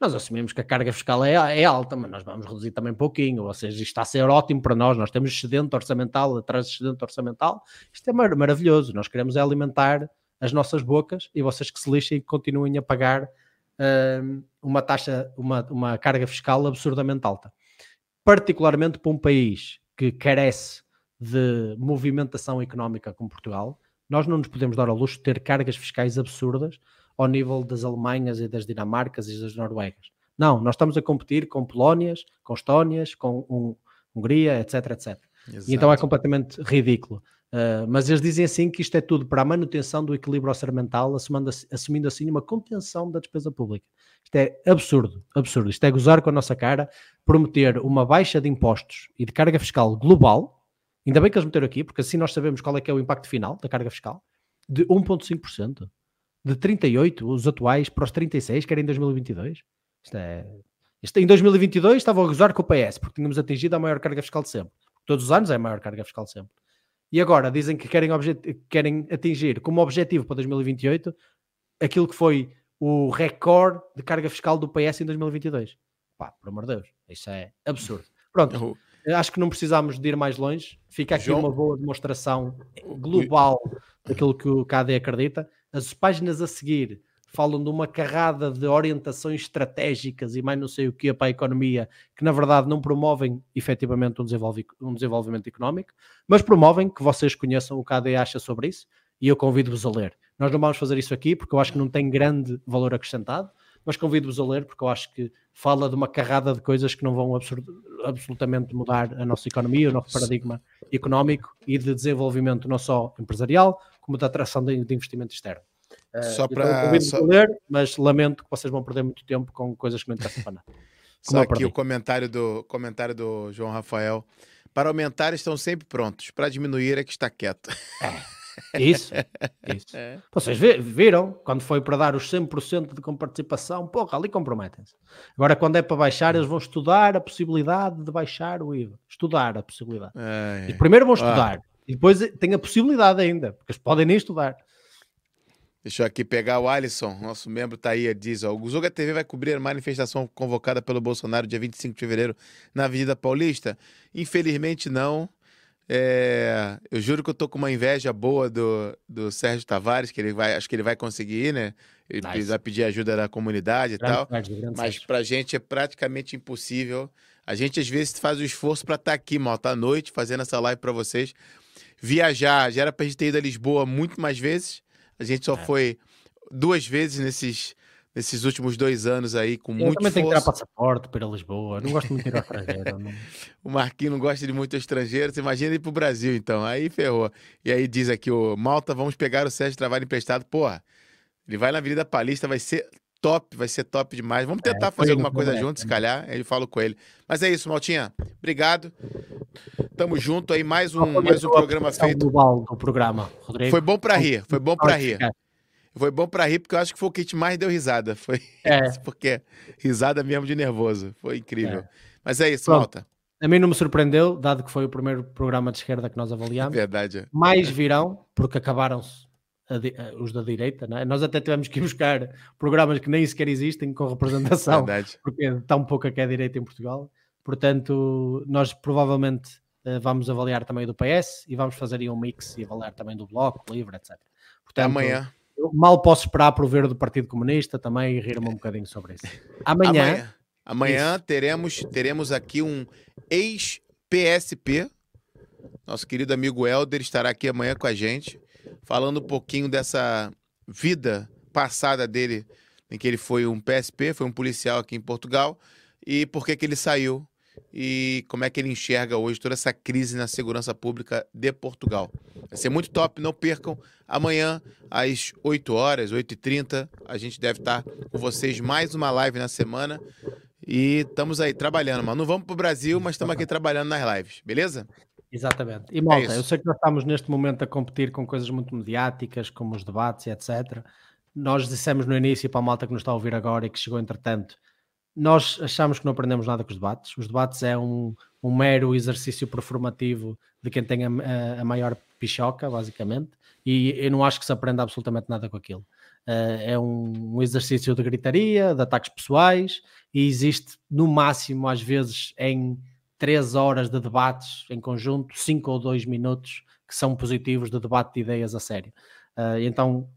nós assumimos que a carga fiscal é, é, alta, mas nós vamos reduzir também um pouquinho. Ou seja, isto está a ser ótimo para nós. Nós temos excedente orçamental atrás de excedente orçamental. Isto é mar maravilhoso. Nós queremos é alimentar as nossas bocas e vocês que se lixem e continuem a pagar uh, uma taxa, uma, uma carga fiscal absurdamente alta. Particularmente para um país que carece de movimentação económica como Portugal, nós não nos podemos dar ao luxo de ter cargas fiscais absurdas ao nível das Alemanhas e das Dinamarcas e das Noruegas. Não, nós estamos a competir com Polónias, com Estónias, com um, Hungria, etc, etc. Exato. E então é completamente ridículo. Uh, mas eles dizem assim que isto é tudo para a manutenção do equilíbrio orçamental, assumindo, assumindo assim uma contenção da despesa pública. Isto é absurdo, absurdo. Isto é gozar com a nossa cara, prometer uma baixa de impostos e de carga fiscal global, Ainda bem que eles meteram aqui, porque assim nós sabemos qual é que é o impacto final da carga fiscal, de 1,5%. De 38, os atuais, para os 36, que era em 2022. Isto é... Em 2022 estavam a gozar com o PS, porque tínhamos atingido a maior carga fiscal de sempre. Todos os anos é a maior carga fiscal de sempre. E agora dizem que querem, querem atingir como objetivo para 2028 aquilo que foi o recorde de carga fiscal do PS em 2022. Pá, por amor de Deus, isso é absurdo. Pronto, Acho que não precisamos de ir mais longe. Fica aqui João... uma boa demonstração global daquilo que o KD acredita. As páginas a seguir falam de uma carrada de orientações estratégicas e mais não sei o que para a economia, que na verdade não promovem efetivamente um, um desenvolvimento económico, mas promovem que vocês conheçam o que a KD acha sobre isso e eu convido-vos a ler. Nós não vamos fazer isso aqui porque eu acho que não tem grande valor acrescentado, mas convido-vos a ler porque eu acho que fala de uma carrada de coisas que não vão absolutamente mudar a nossa economia, o nosso paradigma económico e de desenvolvimento não só empresarial, como de atração de, de investimento externo. Uh, só para só... ler, mas lamento que vocês vão perder muito tempo com coisas que não interessam para nada. Só aqui o comentário do comentário do João Rafael. Para aumentar estão sempre prontos, para diminuir é que está quieto. É, isso, isso. É. Vocês viram, quando foi para dar os 100% de comparticipação, porra, ali comprometem-se. Agora, quando é para baixar, eles vão estudar a possibilidade de baixar o IVA. Estudar a possibilidade. É, e primeiro vão estudar, ah. e depois tem a possibilidade ainda, porque eles podem nem estudar. Deixa eu aqui pegar o Alisson, nosso membro tá aí, diz, ó, o Zuga TV vai cobrir a manifestação convocada pelo Bolsonaro dia 25 de fevereiro na Avenida Paulista? Infelizmente não. É, eu juro que eu tô com uma inveja boa do, do Sérgio Tavares, que ele vai, acho que ele vai conseguir, né? Ele nice. vai pedir ajuda da comunidade e tal. Tarde, mas pra gente é praticamente impossível. A gente às vezes faz o esforço para estar tá aqui, mal, tá à noite, fazendo essa live para vocês. Viajar, já era pra gente ter ido a Lisboa muito mais vezes a gente só é. foi duas vezes nesses, nesses últimos dois anos aí, com eu muito também tenho que tirar passaporte para Lisboa. Não gosto muito de ir ao estrangeiro. Não... o Marquinhos não gosta de muito estrangeiro. Você imagina ir para o Brasil, então. Aí ferrou. E aí diz aqui o Malta, vamos pegar o Sérgio Trabalho emprestado. Porra, ele vai na Avenida Paulista, vai ser top, vai ser top demais. Vamos é, tentar é, fazer alguma coisa junto, se calhar. Aí eu falo com ele. Mas é isso, Maltinha. Obrigado. Tamo junto aí, mais um, mais um programa feito. Do programa, Rodrigo. Foi bom para rir, foi bom para rir. Foi bom para rir, porque eu acho que foi o que mais deu risada. Foi é. porque risada mesmo de nervoso. Foi incrível. É. Mas é isso, Pronto. malta. A mim não me surpreendeu, dado que foi o primeiro programa de esquerda que nós avaliamos. Verdade. É. Mais virão, porque acabaram-se os da direita, é? nós até tivemos que buscar programas que nem sequer existem com representação, Verdade. porque está um pouco aqui a direita em Portugal. Portanto, nós provavelmente uh, vamos avaliar também do PS e vamos fazer aí um mix e avaliar também do Bloco, Livre, etc. Portanto, amanhã. Mal posso esperar por ver do Partido Comunista também e rir-me um bocadinho sobre isso. Amanhã. Amanhã, amanhã teremos, teremos aqui um ex-PSP. Nosso querido amigo Helder estará aqui amanhã com a gente falando um pouquinho dessa vida passada dele, em que ele foi um PSP, foi um policial aqui em Portugal, e por que, que ele saiu e como é que ele enxerga hoje toda essa crise na segurança pública de Portugal. Vai ser muito top, não percam. Amanhã, às 8 horas, 8h30, a gente deve estar com vocês mais uma live na semana. E estamos aí trabalhando, mano. Não vamos para o Brasil, mas estamos aqui trabalhando nas lives, beleza? Exatamente. E malta, é eu sei que nós estamos neste momento a competir com coisas muito mediáticas, como os debates e etc. Nós dissemos no início para a malta que nos está a ouvir agora e que chegou entretanto, nós achamos que não aprendemos nada com os debates. Os debates é um, um mero exercício performativo de quem tem a, a, maior pichoca, basicamente, e eu não acho que se aprenda absolutamente nada com aquilo. Uh, é um, um, exercício de gritaria, de ataques pessoais, e existe no máximo, às vezes, em três horas de debates em conjunto, cinco ou dois minutos que são positivos de debate de ideias a sério. Uh, então,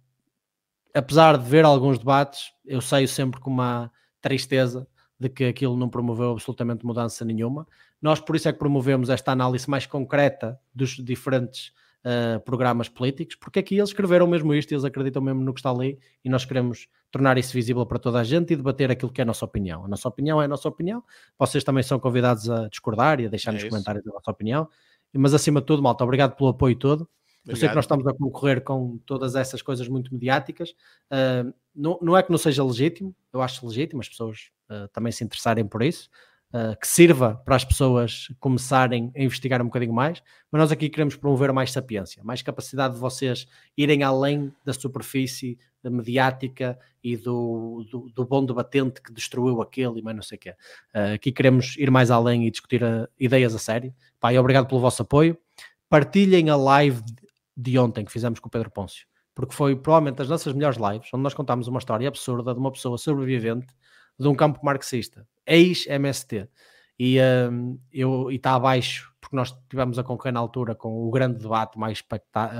apesar de ver alguns debates, eu saio sempre com uma tristeza de que aquilo não promoveu absolutamente mudança nenhuma. Nós, por isso, é que promovemos esta análise mais concreta dos diferentes uh, programas políticos, porque aqui eles escreveram mesmo isto, eles acreditam mesmo no que está ali e nós queremos tornar isso visível para toda a gente e debater aquilo que é a nossa opinião. A nossa opinião é a nossa opinião, vocês também são convidados a discordar e a deixar é nos isso. comentários a vossa opinião, mas acima de tudo, malta, obrigado pelo apoio todo. Obrigado. Eu sei que nós estamos a concorrer com todas essas coisas muito mediáticas. Uh, não, não é que não seja legítimo, eu acho legítimo as pessoas uh, também se interessarem por isso, uh, que sirva para as pessoas começarem a investigar um bocadinho mais, mas nós aqui queremos promover mais sapiência, mais capacidade de vocês irem além da superfície mediática e do, do, do bom debatente que destruiu aquele e mais não sei o quê. Aqui queremos ir mais além e discutir a, ideias a sério. Pai, obrigado pelo vosso apoio. Partilhem a live de ontem que fizemos com o Pedro Pôncio, porque foi provavelmente das nossas melhores lives, onde nós contámos uma história absurda de uma pessoa sobrevivente de um campo marxista, ex-MST. E um, eu está abaixo, porque nós tivemos a concorrer na altura com o grande debate mais,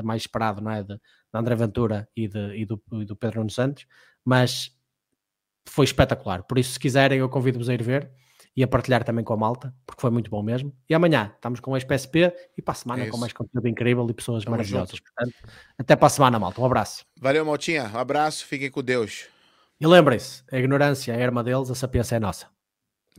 mais esperado não é? de, de André Ventura e, de, e, do, e do Pedro Nuno Santos, mas foi espetacular. Por isso, se quiserem, eu convido-vos a ir ver e a partilhar também com a malta, porque foi muito bom mesmo. E amanhã estamos com o SPSP e para a semana é com mais conteúdo incrível e pessoas Tamo maravilhosas. Portanto, até para a semana, malta. Um abraço. Valeu, Maltinha. Um abraço. Fiquem com Deus. E lembrem-se, a ignorância é a arma deles, a sapiência é nossa.